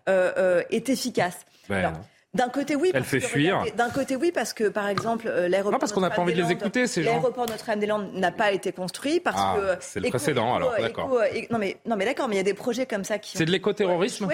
euh, est efficace? Ben, D'un côté, oui. Elle fait fuir. D'un côté, oui, parce que, par exemple, l'aéroport. Non, parce qu'on n'a pas envie de les écouter, ces gens. L'aéroport Notre-Dame-des-Landes n'a pas été construit parce ah, que. C'est le précédent, alors, d'accord. non, mais, non, mais d'accord, mais il y a des projets comme ça qui. C'est de l'écoterrorisme?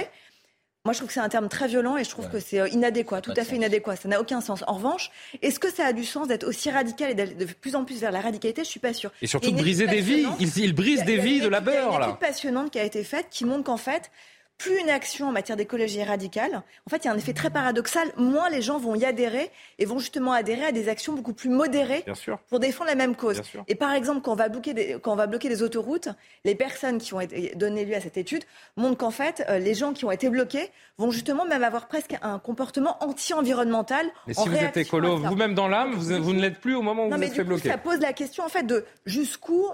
Moi, je trouve que c'est un terme très violent et je trouve que c'est euh, inadéquat, tout à fait inadéquat. Ça n'a aucun sens. En revanche, est-ce que ça a du sens d'être aussi radical et d'aller de plus en plus vers la radicalité? Je suis pas sûre. Et surtout de briser des vies. Il, brise des vies de labeur, là. Il y a une étude passionnante qui a été faite qui montre qu'en fait, plus une action en matière d'écologie est radicale, en fait, il y a un effet très paradoxal, moins les gens vont y adhérer et vont justement adhérer à des actions beaucoup plus modérées pour défendre la même cause. Et par exemple, quand on, va bloquer des, quand on va bloquer des autoroutes, les personnes qui ont été, donné lieu à cette étude montrent qu'en fait, euh, les gens qui ont été bloqués vont justement même avoir presque un comportement anti-environnemental. Mais si vous êtes écolo, vous-même dans l'âme, vous, ne l'êtes plus au moment où vous êtes fait bloquer. Ça pose la question en fait de jusqu'où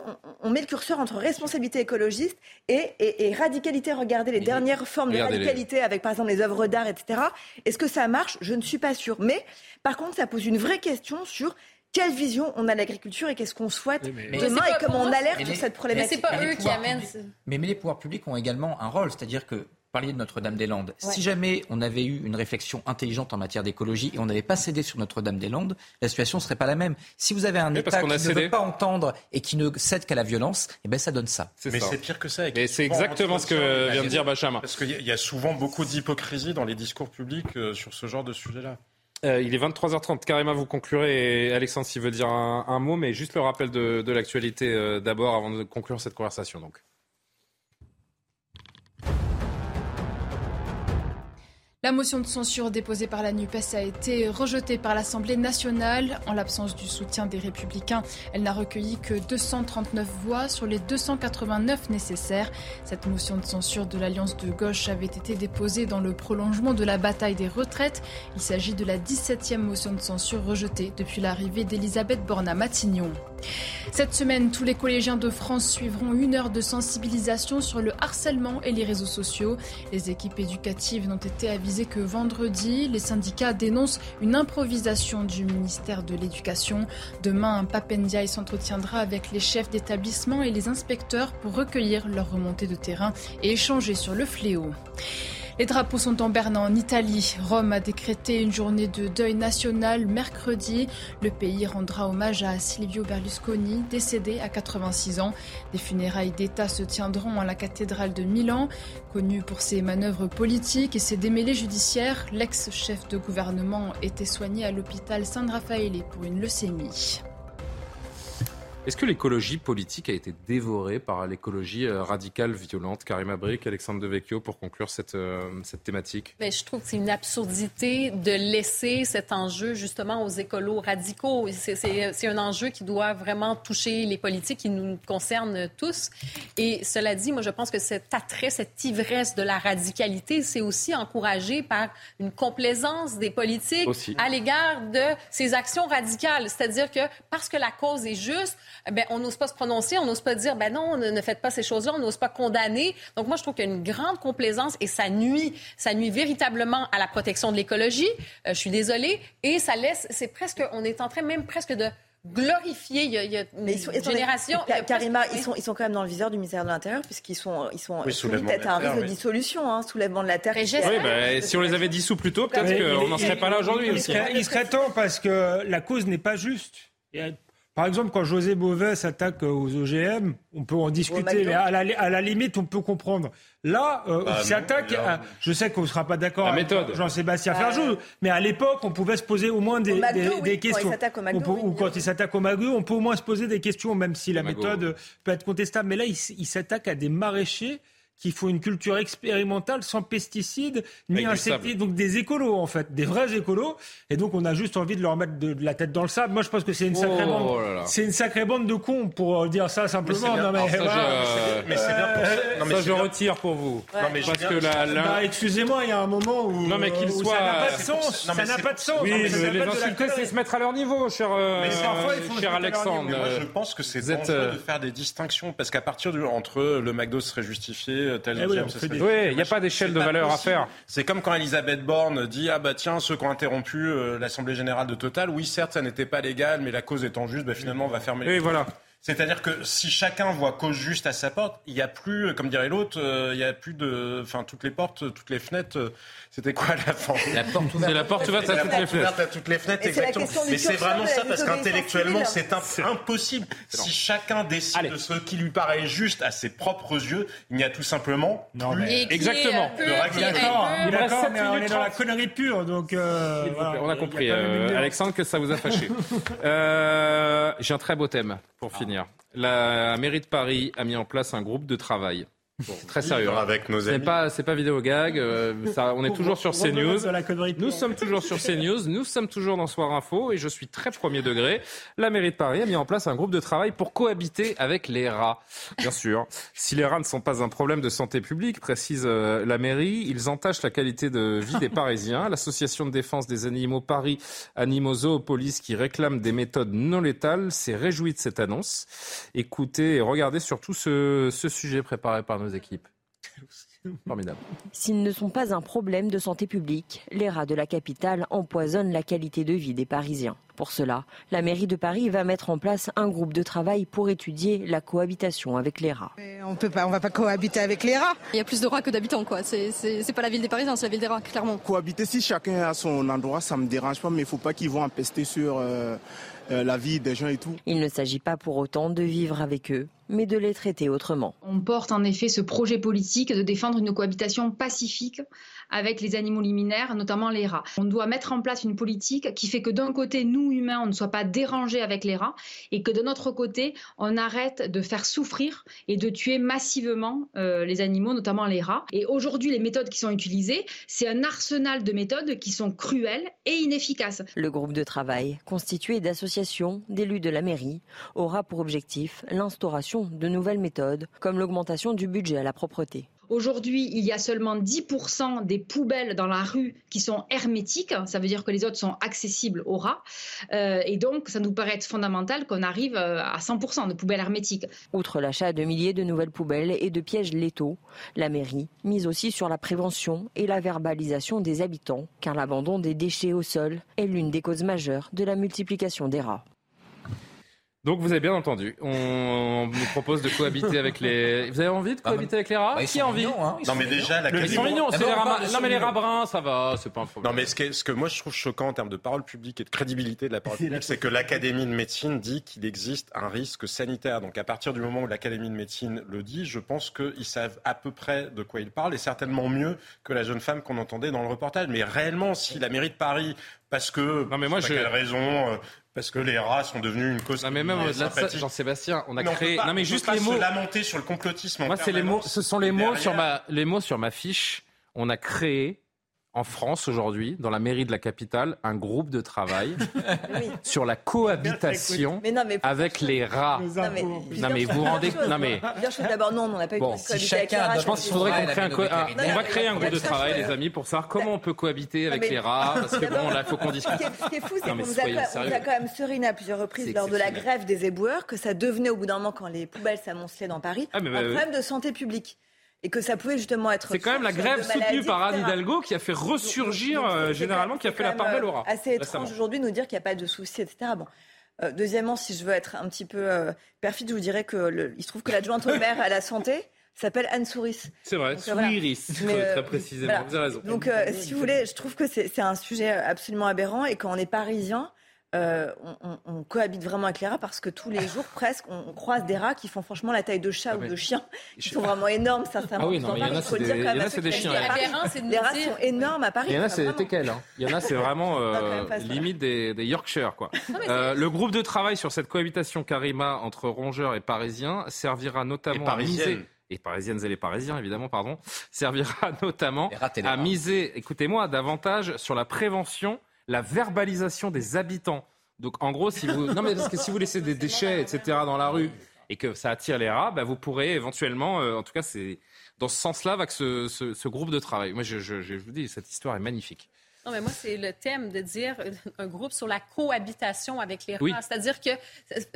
on, met le curseur entre responsabilité écologiste et, et, radicalité. Regardez les dernières forme de radicalité avec par exemple les œuvres d'art, etc. Est-ce que ça marche? Je ne suis pas sûre. Mais par contre, ça pose une vraie question sur quelle vision on a de l'agriculture et qu'est-ce qu'on souhaite demain et comment on alerte sur cette problématique. Mais c'est pas eux qui amènent. Mais, mais, les pouvoirs publics ont également un rôle, c'est-à-dire que parliez de Notre-Dame-des-Landes. Si jamais on avait eu une réflexion intelligente en matière d'écologie et on n'avait pas cédé sur Notre-Dame-des-Landes, la situation ne serait pas la même. Si vous avez un État qui ne veut pas entendre et qui ne cède qu'à la violence, eh ben ça donne ça. Mais c'est pire que ça. Et c'est exactement ce que vient de dire Bachama. Parce qu'il y a souvent beaucoup d'hypocrisie dans les discours publics euh, sur ce genre de sujet-là. Euh, il est 23h30. Karima, vous conclurez. Et Alexandre, s'il veut dire un, mot, mais juste le rappel de, de l'actualité euh, d'abord avant de conclure cette conversation. Donc. La motion de censure déposée par la NUPES a été rejetée par l'Assemblée nationale. En l'absence du soutien des Républicains, elle n'a recueilli que 239 voix sur les 289 nécessaires. Cette motion de censure de l'Alliance de gauche avait été déposée dans le prolongement de la bataille des retraites. Il s'agit de la 17e motion de censure rejetée depuis l'arrivée d'Elisabeth Borne à Matignon. Cette semaine, tous les collégiens de France suivront une heure de sensibilisation sur le harcèlement et les réseaux sociaux. Les équipes éducatives n'ont été avisées que vendredi. Les syndicats dénoncent une improvisation du ministère de l'Éducation. Demain, Papendiaï s'entretiendra avec les chefs d'établissement et les inspecteurs pour recueillir leurs remontées de terrain et échanger sur le fléau. Les drapeaux sont en berne en Italie. Rome a décrété une journée de deuil national mercredi. Le pays rendra hommage à Silvio Berlusconi, décédé à 86 ans. Des funérailles d'État se tiendront à la cathédrale de Milan. Connu pour ses manœuvres politiques et ses démêlés judiciaires, l'ex-chef de gouvernement était soigné à l'hôpital San Raffaele pour une leucémie. Est-ce que l'écologie politique a été dévorée par l'écologie euh, radicale violente? Karima Brick, Alexandre Devecchio, pour conclure cette, euh, cette thématique Mais ben, Je trouve que c'est une absurdité de laisser cet enjeu justement aux écolos radicaux. C'est un enjeu qui doit vraiment toucher les politiques qui nous concernent tous. Et cela dit, moi je pense que cet attrait, cette ivresse de la radicalité, c'est aussi encouragé par une complaisance des politiques à l'égard de ces actions radicales. C'est-à-dire que parce que la cause est juste, ben, on n'ose pas se prononcer, on n'ose pas dire, ben non, ne, faites pas ces choses-là, on n'ose pas condamner. Donc moi, je trouve qu'il y a une grande complaisance et ça nuit, ça nuit véritablement à la protection de l'écologie. Euh, je suis désolée. Et ça laisse, c'est presque, on est en train même presque de glorifier. Il y a, une ils sont, génération. Karima, ils sont, ils sont quand même dans le viseur du ministère de l'Intérieur puisqu'ils sont, ils sont oui, soumis à un risque de dissolution, hein, soulèvement de la terre. Oui, bah, si on les avait dissous plus tôt, peut-être qu'on n'en serait pas là aujourd'hui. Il, il, serait temps parce que la cause n'est pas juste. Par exemple, quand José Bové s'attaque aux OGM, on peut en discuter, mais à la, limite, on peut comprendre. Là, euh, bah, s'attaque, je sais qu'on ne sera pas d'accord avec Jean-Sébastien Ferjou, mais à l'époque, on pouvait se poser au moins des, questions. ou quand il s'attaque au MAGU, on peut au moins se poser des questions, même si la méthode peut être contestable. Mais là, il, il s'attaque à des maraîchers qu'il faut une culture expérimentale sans pesticides ni insecticides, donc des écolos en fait, des vrais écolos. Et donc on a juste envie de leur mettre de, la tête dans le sable. Moi je pense que c'est une sacrée oh bande, c'est une sacrée bande de cons pour dire ça simplement. Mais non, mais, mais c'est bien pour ça. Non, mais ça je retire pour vous. Non, mais parce que la, bah, excusez-moi, il y a un moment où, non, mais qu'il soit... ça n'a pas de sens. ça n'a pas de sens. Oui, les insulter, c'est se mettre à leur niveau, cher, euh, cher Alexandre. Moi je pense que c'est dangereux euh, de faire des distinctions parce qu'à partir du entre le McDo serait justifié eh oui, il n'y a pas d'échelle de valeur à faire. C'est comme quand Elisabeth Borne dit ah bah tiens ceux qui ont interrompu euh, l'assemblée générale de Total, oui certes ça n'était pas légal, mais la cause étant juste, bah, finalement on va fermer. Les oui, voilà. C'est-à-dire que si chacun voit cause juste à sa porte, il n'y a plus, comme dirait l'autre, euh, il n'y a plus de, enfin toutes les portes, toutes les fenêtres c'était quoi la porte La porte ouverte. C'est la porte ouverte à toutes les fenêtres. à toutes les fenêtres, exactement. Mais c'est vraiment ça parce qu'intellectuellement, c'est impossible. Si chacun décide de ce qui lui paraît juste à ses propres yeux, il n'y a tout simplement non, plus. Exactement. D'accord, mais on est dans la connerie pure, donc. Euh, on a compris, euh, Alexandre, que ça vous a fâché? Euh, j'ai un très beau thème pour finir. La mairie de Paris a mis en place un groupe de travail c'est très sérieux. Hein. Avec nos amis. C'est pas, c'est pas vidéo gag. Euh, ça, on est toujours sur CNews. Nous sommes toujours sur CNews. Nous sommes toujours dans Soir Info et je suis très premier degré. La mairie de Paris a mis en place un groupe de travail pour cohabiter avec les rats. Bien sûr. Si les rats ne sont pas un problème de santé publique, précise euh, la mairie, ils entachent la qualité de vie des Parisiens. L'association de défense des animaux Paris Animaux Zoopolis qui réclame des méthodes non létales s'est réjoui de cette annonce. Écoutez et regardez surtout ce, ce sujet préparé par nos équipes. Formidable. S'ils ne sont pas un problème de santé publique, les rats de la capitale empoisonnent la qualité de vie des Parisiens. Pour cela, la mairie de Paris va mettre en place un groupe de travail pour étudier la cohabitation avec les rats. On peut pas, on va pas cohabiter avec les rats. Il y a plus de rats que d'habitants, quoi. C'est, c'est, pas la ville des Parisiens, c'est la ville des rats, clairement. Cohabiter, si chacun a son endroit, ça me dérange pas, mais il faut pas qu'ils vont empester sur euh, la vie des gens et tout. Il ne s'agit pas pour autant de vivre avec eux, mais de les traiter autrement. On porte en effet ce projet politique de défendre une cohabitation pacifique avec les animaux liminaires, notamment les rats. On doit mettre en place une politique qui fait que d'un côté, nous humains, on ne soit pas dérangés avec les rats et que de notre côté, on arrête de faire souffrir et de tuer massivement euh, les animaux, notamment les rats. Et aujourd'hui, les méthodes qui sont utilisées, c'est un arsenal de méthodes qui sont cruelles et inefficaces. Le groupe de travail, constitué d'associations, d'élus de la mairie, aura pour objectif l'instauration de nouvelles méthodes, comme l'augmentation du budget à la propreté. Aujourd'hui, il y a seulement 10% des poubelles dans la rue qui sont hermétiques. Ça veut dire que les autres sont accessibles aux rats. Euh, et donc, ça nous paraît être fondamental qu'on arrive euh, à 100% de poubelles hermétiques. Outre l'achat de milliers de nouvelles poubelles et de pièges létaux, la mairie mise aussi sur la prévention et la verbalisation des habitants, car l'abandon des déchets au sol est l'une des causes majeures de la multiplication des rats. Donc vous avez bien entendu, on nous propose de cohabiter avec les. Vous avez envie de cohabiter avec les rats? Bah, Qui a envie? hein. Non mais déjà la Ils sont mignons, c'est les rats. Non mais les rats bruns, ça va, c'est pas un problème. Non mais ce que, ce que moi je trouve choquant en termes de parole publique et de crédibilité de la parole publique, c'est que l'Académie de médecine dit qu'il existe un risque sanitaire. Donc à partir du moment où l'Académie de médecine le dit, je pense qu'ils savent à peu près de quoi ils parlent et certainement mieux que la jeune femme qu'on entendait dans le reportage. Mais réellement, si la mairie de Paris parce que non mais moi je... quelle raison euh, parce que les rats sont devenus une cause. Non mais même au-delà de ça, Jean-Sébastien, on a créé. Pas, non mais juste les mots. Se lamenter sur le complotisme. Moi, c'est les mots. Ce sont les mots sur ma les mots sur ma fiche. On a créé en France aujourd'hui, dans la mairie de la capitale, un groupe de travail oui. sur la cohabitation mais non, mais avec les rats. Non mais, non, mais vous rendez non mais d'abord non, on n'a pas bon, eu si chacun, Je pense qu'il faudrait qu'on crée un, on va créer un groupe de travail, les amis, pour savoir comment on peut cohabiter avec les rats, parce que bon, là, il faut qu'on discute. Ce qui est fou, c'est qu'on a quand même seriné à plusieurs reprises lors de la grève des éboueurs que ça devenait au bout d'un moment quand les poubelles s'amoncelaient dans Paris un problème de santé publique et que ça pouvait justement être. C'est quand même la grève soutenue par Anne Hidalgo qui a fait ressurgir, donc, donc, généralement, qui a fait la part belle au rat. Assez étrange aujourd'hui de nous dire qu'il n'y a pas de souci, etc. Bon. Euh, deuxièmement, si je veux être un petit peu euh, perfide, je vous dirais que le, il se trouve que l'adjointe au maire à la santé s'appelle Anne Souris. C'est vrai, Souris, voilà. très précisément. Voilà. Vous avez raison. Donc, euh, si vous voulez, je trouve que c'est un sujet absolument aberrant et quand on est parisien, euh, on, on, on, cohabite vraiment avec les rats parce que tous les jours, presque, on, on, croise des rats qui font franchement la taille de chat ah ou de chien, qui sont vraiment énormes, sincèrement. Ah oui, non, mais il y en a, c'est des, y en a, c'est des chiens. Les rats sont énormes à Paris. Il y en a, c'est des teckels. Hein. Il y en a, c'est vraiment euh, limite des, Yorkshire, quoi. euh, le groupe de travail sur cette cohabitation Karima entre rongeurs et parisiens servira notamment à miser et parisiennes et les parisiens évidemment, pardon, servira notamment à miser, écoutez-moi, davantage sur la prévention la verbalisation des habitants. Donc en gros, si vous non mais parce que si vous laissez des déchets etc dans la rue et que ça attire les rats, bah, vous pourrez éventuellement, euh, en tout cas c'est dans ce sens-là va que ce, ce, ce, groupe de travail. Moi je, je, je vous dis cette histoire est magnifique. Non, mais moi, c'est le thème de dire un groupe sur la cohabitation avec les rats. Oui. C'est-à-dire que,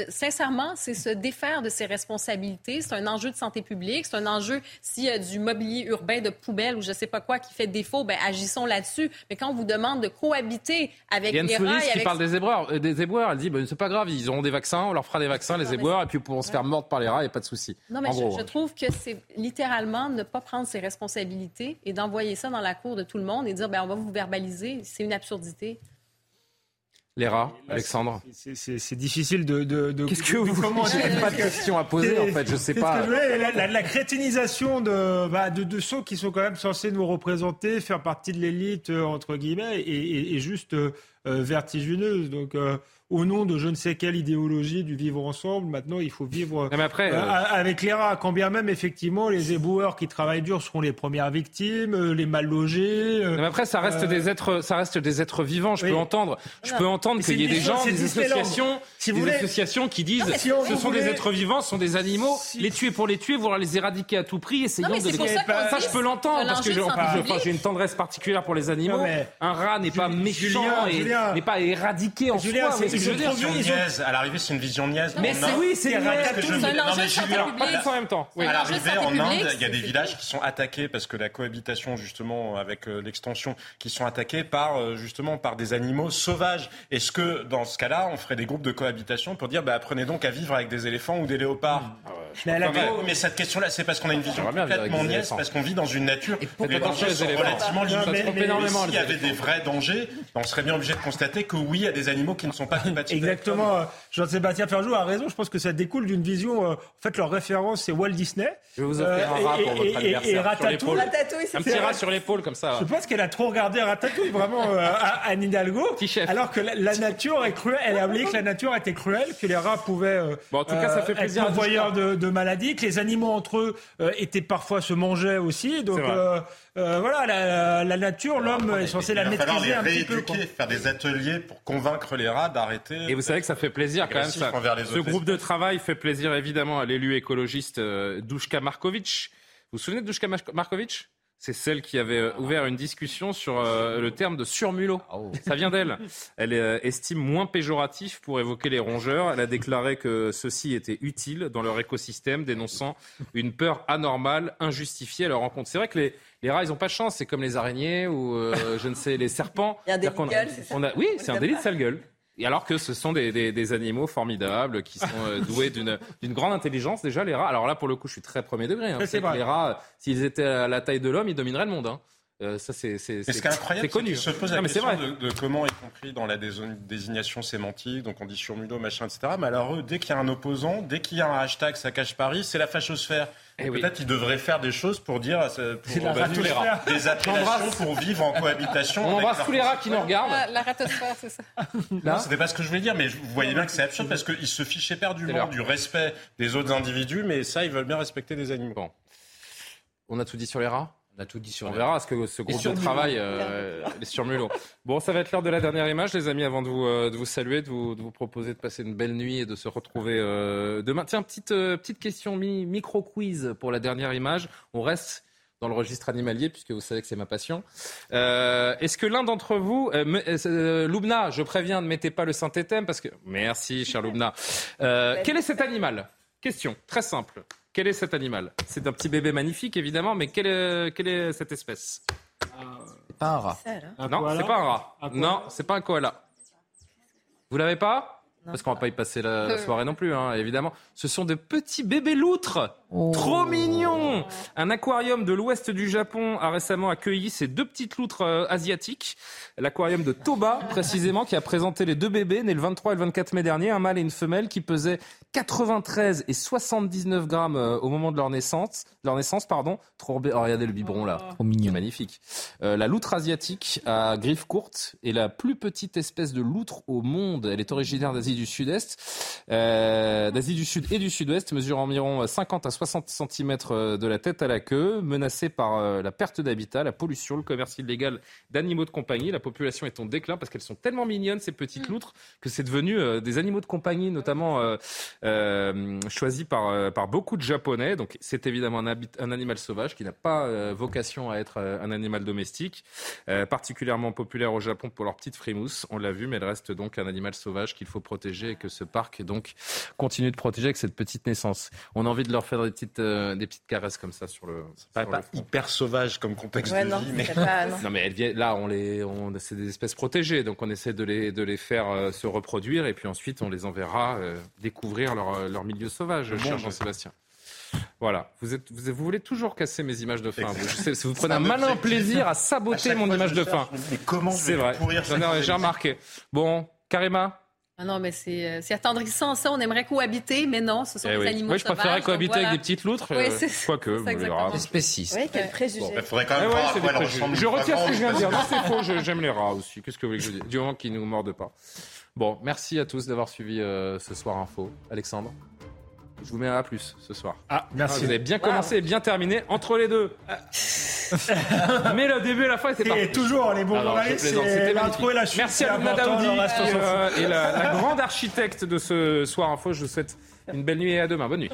sincèrement, c'est se défaire de ses responsabilités. C'est un enjeu de santé publique. C'est un enjeu, s'il y a du mobilier urbain de poubelle ou je ne sais pas quoi qui fait défaut, ben agissons là-dessus. Mais quand on vous demande de cohabiter avec Yann les Souris rats... qui avec... parle des éboueurs, euh, des éboueurs, elle dit, ben, c'est pas grave, ils auront des vaccins, on leur fera des vaccins, les éboueurs, et puis pour se faire mordre par les rats, il n'y a pas de souci. Non, mais en je, gros. je trouve que c'est littéralement ne pas prendre ses responsabilités et d'envoyer ça dans la cour de tout le monde et dire, ben, on va vous verbaliser. C'est une absurdité. Les rats, Alexandre C'est difficile de. de, de Qu'est-ce que vous comment J'ai pas de questions à poser en fait, je sais pas. La, la, la, crétinisation de, bah, de, de, ceux qui sont quand même censés nous représenter, faire partie de l'élite, euh, entre guillemets, est, est juste euh, vertigineuse. Donc. Euh, au nom de je ne sais quelle idéologie du vivre ensemble. Maintenant, il faut vivre après, euh, avec les rats. Quand bien même, effectivement, les éboueurs qui travaillent dur seront les premières victimes, euh, les mal logés. Euh, mais après, ça reste des êtres, ça reste des êtres vivants. Je oui. peux entendre, je peux entendre qu'il y ait des gens, des associations, si des voulez... associations qui disent, non, si on, ce sont voulez... des êtres vivants, ce sont des animaux. Si... Les tuer pour les tuer, vouloir les éradiquer à tout prix, essayons non, de les. Ça, ça je peux l'entendre parce que j'ai une tendresse particulière pour les animaux. Un rat n'est pas méchant et n'est pas éradiqué en soi. c'est ils une sont trop vision vieux, ils ont- niaise. À l'arrivée, c'est une vision niaise. Mais c'est oui, c'est mais je veux dire- mais Julien, en même temps. Oui. À l'arrivée, en Inde, il y a des villages qui sont attaqués parce que la cohabitation, justement, avec euh, l'extension, qui sont attaqués par, euh, justement, par des animaux sauvages. Est-ce que, dans ce cas-là, on ferait des groupes de cohabitation pour dire, bah, apprenez donc à vivre avec des éléphants ou des léopards? Mais la- cette question-là, c'est parce qu'on a une vision complètement éléphants. parce qu'on vit dans une nature où les dangers sont éléphants. relativement limités. mais- Mais, mais- énormément, s'il y avait des vrais dangers, on serait bien obligé de constater que oui, il y a des animaux qui ne sont pas compatibles. Exactement. euh, Jean-Sébastien Ferjou a raison. Je pense que ça découle d'une vision. euh, en fait, leur référence, c'est Walt Disney. Je vais vous offrir Euh, un rat et- pour et- votre et- anniversaire. Et Ratatouille. Un petit rat sur l'épaule comme ça. Je pense qu'elle a trop regardé Ratatouille, vraiment, euh, à Anne Hidalgo. Alors que la, nature est cruelle. Elle a oublié que la nature était cruelle, que les rats pouvaient euh, Bon, en tout cas, ça fait être plaisir de, de maladies, que les animaux entre eux euh, étaient parfois se mangeaient aussi. Donc euh, euh, voilà, la, la nature, l'homme est censé la maîtriser les un petit peu. quoi. rééduquer, faire des ateliers pour convaitre les rats d'arrêter. Et vous savez que ça fait plaisir quand même. Ça. envers les Ce groupe de travail fait plaisir évidemment à l'élu écologiste euh, Dushka Markovic. Vous vous souvenez de Dushka Mar- Markovic? C'est celle qui avait euh, ouvert une discussion sur euh, le terme de surmulot. Ça vient d'elle. Elle euh, estime moins péjoratif pour évoquer les rongeurs. Elle a déclaré que ceux-ci étaient utiles dans leur écosystème, dénonçant une peur anormale, injustifiée à leur rencontre. C'est vrai que les, les rats, ils n'ont pas de chance. C'est comme les araignées ou, euh, je ne sais, les serpents. Il y a un délit de gueule, c'est ça on a- Oui, c'est un délit de sale gueule. Et alors que ce sont des, des- des animaux formidables qui sont euh, doués d'une grande intelligence déjà les rats. Alors là pour le coup je suis très premier degré. Hein. C'est les rats s'ils étaient à la taille de l'homme ils domineraient le monde. hein. Euh, ça c'est c'est Mais c'est- ce qui est incroyable, c'est connu. se pose la Non, question vrai. de, de comment, y compris dans la désignation sémantique, donc on dit surmulot, machin, etc. Mais alors eux, dès qu'il y a un opposant, dès qu'il y a un hashtag ça cache Paris, c'est la fachosphère. Eh Et oui. Peut-être qu'ils devraient faire des choses pour dire, euh, pour la bah, tous les rats. des appellations pour vivre en cohabitation. On embrasse tous les rats qui nous regardent. La, la ratosphère, c'est ça. Non, c'était pas ce que je voulais dire, mais vous voyez bien que c'est absurde parce qu'ils se fichent éperdument du respect des autres individus, mais ça, ils veulent bien respecter des animaux. Bon. On a tout dit sur les rats? On a tout dit sur On verra ce que ce groupe de travail, euh, les surmulots. Bon, ça va être l'heure de la dernière image, les amis, avant de vous, euh, de vous saluer, de vous, de vous proposer de passer une belle nuit et de se retrouver euh, demain. Tiens, petite, euh, petite question mi- micro-quiz pour la dernière image. On reste dans le registre animalier, puisque vous savez que c'est ma passion. Euh, Est-ce que l'un d'entre vous, euh, me- euh, Loubna, je préviens, ne mettez pas le Saint-Éthème, parce que... Merci, cher Loubna. Euh, quel est cet animal? Question très simple. Quel est cet animal? C'est un petit bébé magnifique, évidemment, mais quelle est, quelle est cette espèce? C'est pas un rat. Un Non, c'est pas un rat. Un Non, c'est pas un koala. Vous l'avez pas? Parce qu'on va pas y passer la, la soirée non plus, hein, évidemment. Ce sont de petits bébés loutres. Trop mignons Un aquarium de l'ouest du Japon a récemment accueilli ces deux petites loutres euh, asiatiques. L'aquarium de Toba, précisément, qui a présenté les deux bébés, nés le 23 et le 24 mai dernier, un mâle et une femelle, qui pesaient 93 et 79 grammes euh, au moment de leur naissance. Leur naissance pardon. Trop oh, regardez le biberon là. Trop mignon. Magnifique. Euh, la loutre asiatique à griffes courtes est la plus petite espèce de loutre au monde. Elle est originaire d'Asie du Sud-Est, euh, d'Asie du Sud et du Sud-Ouest, mesure environ 50 à 60 cm de la tête à la queue, menacée par euh, la perte d'habitat, la pollution, le commerce illégal d'animaux de compagnie. La population est en déclin parce qu'elles sont tellement mignonnes ces petites loutres que c'est devenu euh, des animaux de compagnie, notamment euh, euh, choisis par, euh, par beaucoup de Japonais. Donc c'est évidemment un, habit- un animal sauvage qui n'a pas euh, vocation à être euh, un animal domestique, euh, particulièrement populaire au Japon pour leur petite frimousse. On l'a vu, mais elle reste donc un animal sauvage qu'il faut protéger et que ce parc donc continue de protéger avec cette petite naissance. On a envie de leur faire des petites, euh, des petites caresses comme ça sur le. Pas, sur pas le hyper sauvage comme contexte Ouais, de non, vie, mais pas. Non. Non mais elles viennent, là on les, on, c'est des espèces protégées, donc on essaie de les, de les faire euh, se reproduire et puis ensuite on les enverra euh, découvrir leur, leur milieu sauvage, cher Jean-Sébastien. Voilà, vous, êtes, vous, vous voulez toujours casser mes images de fin. Vous, je sais, vous prenez un malin objectif. plaisir à saboter mon image de fin. Mais comment je C'est vais vrai, pourrir J'en ai- remarqué. Bon, Karima Ah non, mais c'est euh, c'est attendrissant, ça. On aimerait cohabiter, mais non, ce sont Eh des oui. animaux Oui, je sauvages. cohabiter voilà. avec des petites loutres, Oui, euh, c'est- quoique, c'est ça, on verra. exactement. C'est spéciste. Oui, quel préjugé. Il faudrait quand Eh même ouais, quoi des préjugés. ressemble. Je retire ce que je viens de dire. Non, c'est faux. J'aime les rats aussi. Qu'est-ce que vous voulez que je dise? Du moment qu'ils nous mordent pas. Bon, merci à tous d'avoir suivi euh, ce soir info. Alexandre, je vous mets un A plus ce soir. Ah, merci. Vous avez bien commencé et bien terminé entre les deux. Mais le début et la fin étaient parfaits. toujours, les bons je journalistes, c'était l'intro et la chute. Merci à Luna Daoudi et, euh, et la, la grande architecte de ce soir info. Je vous souhaite une belle nuit et à demain. Bonne nuit.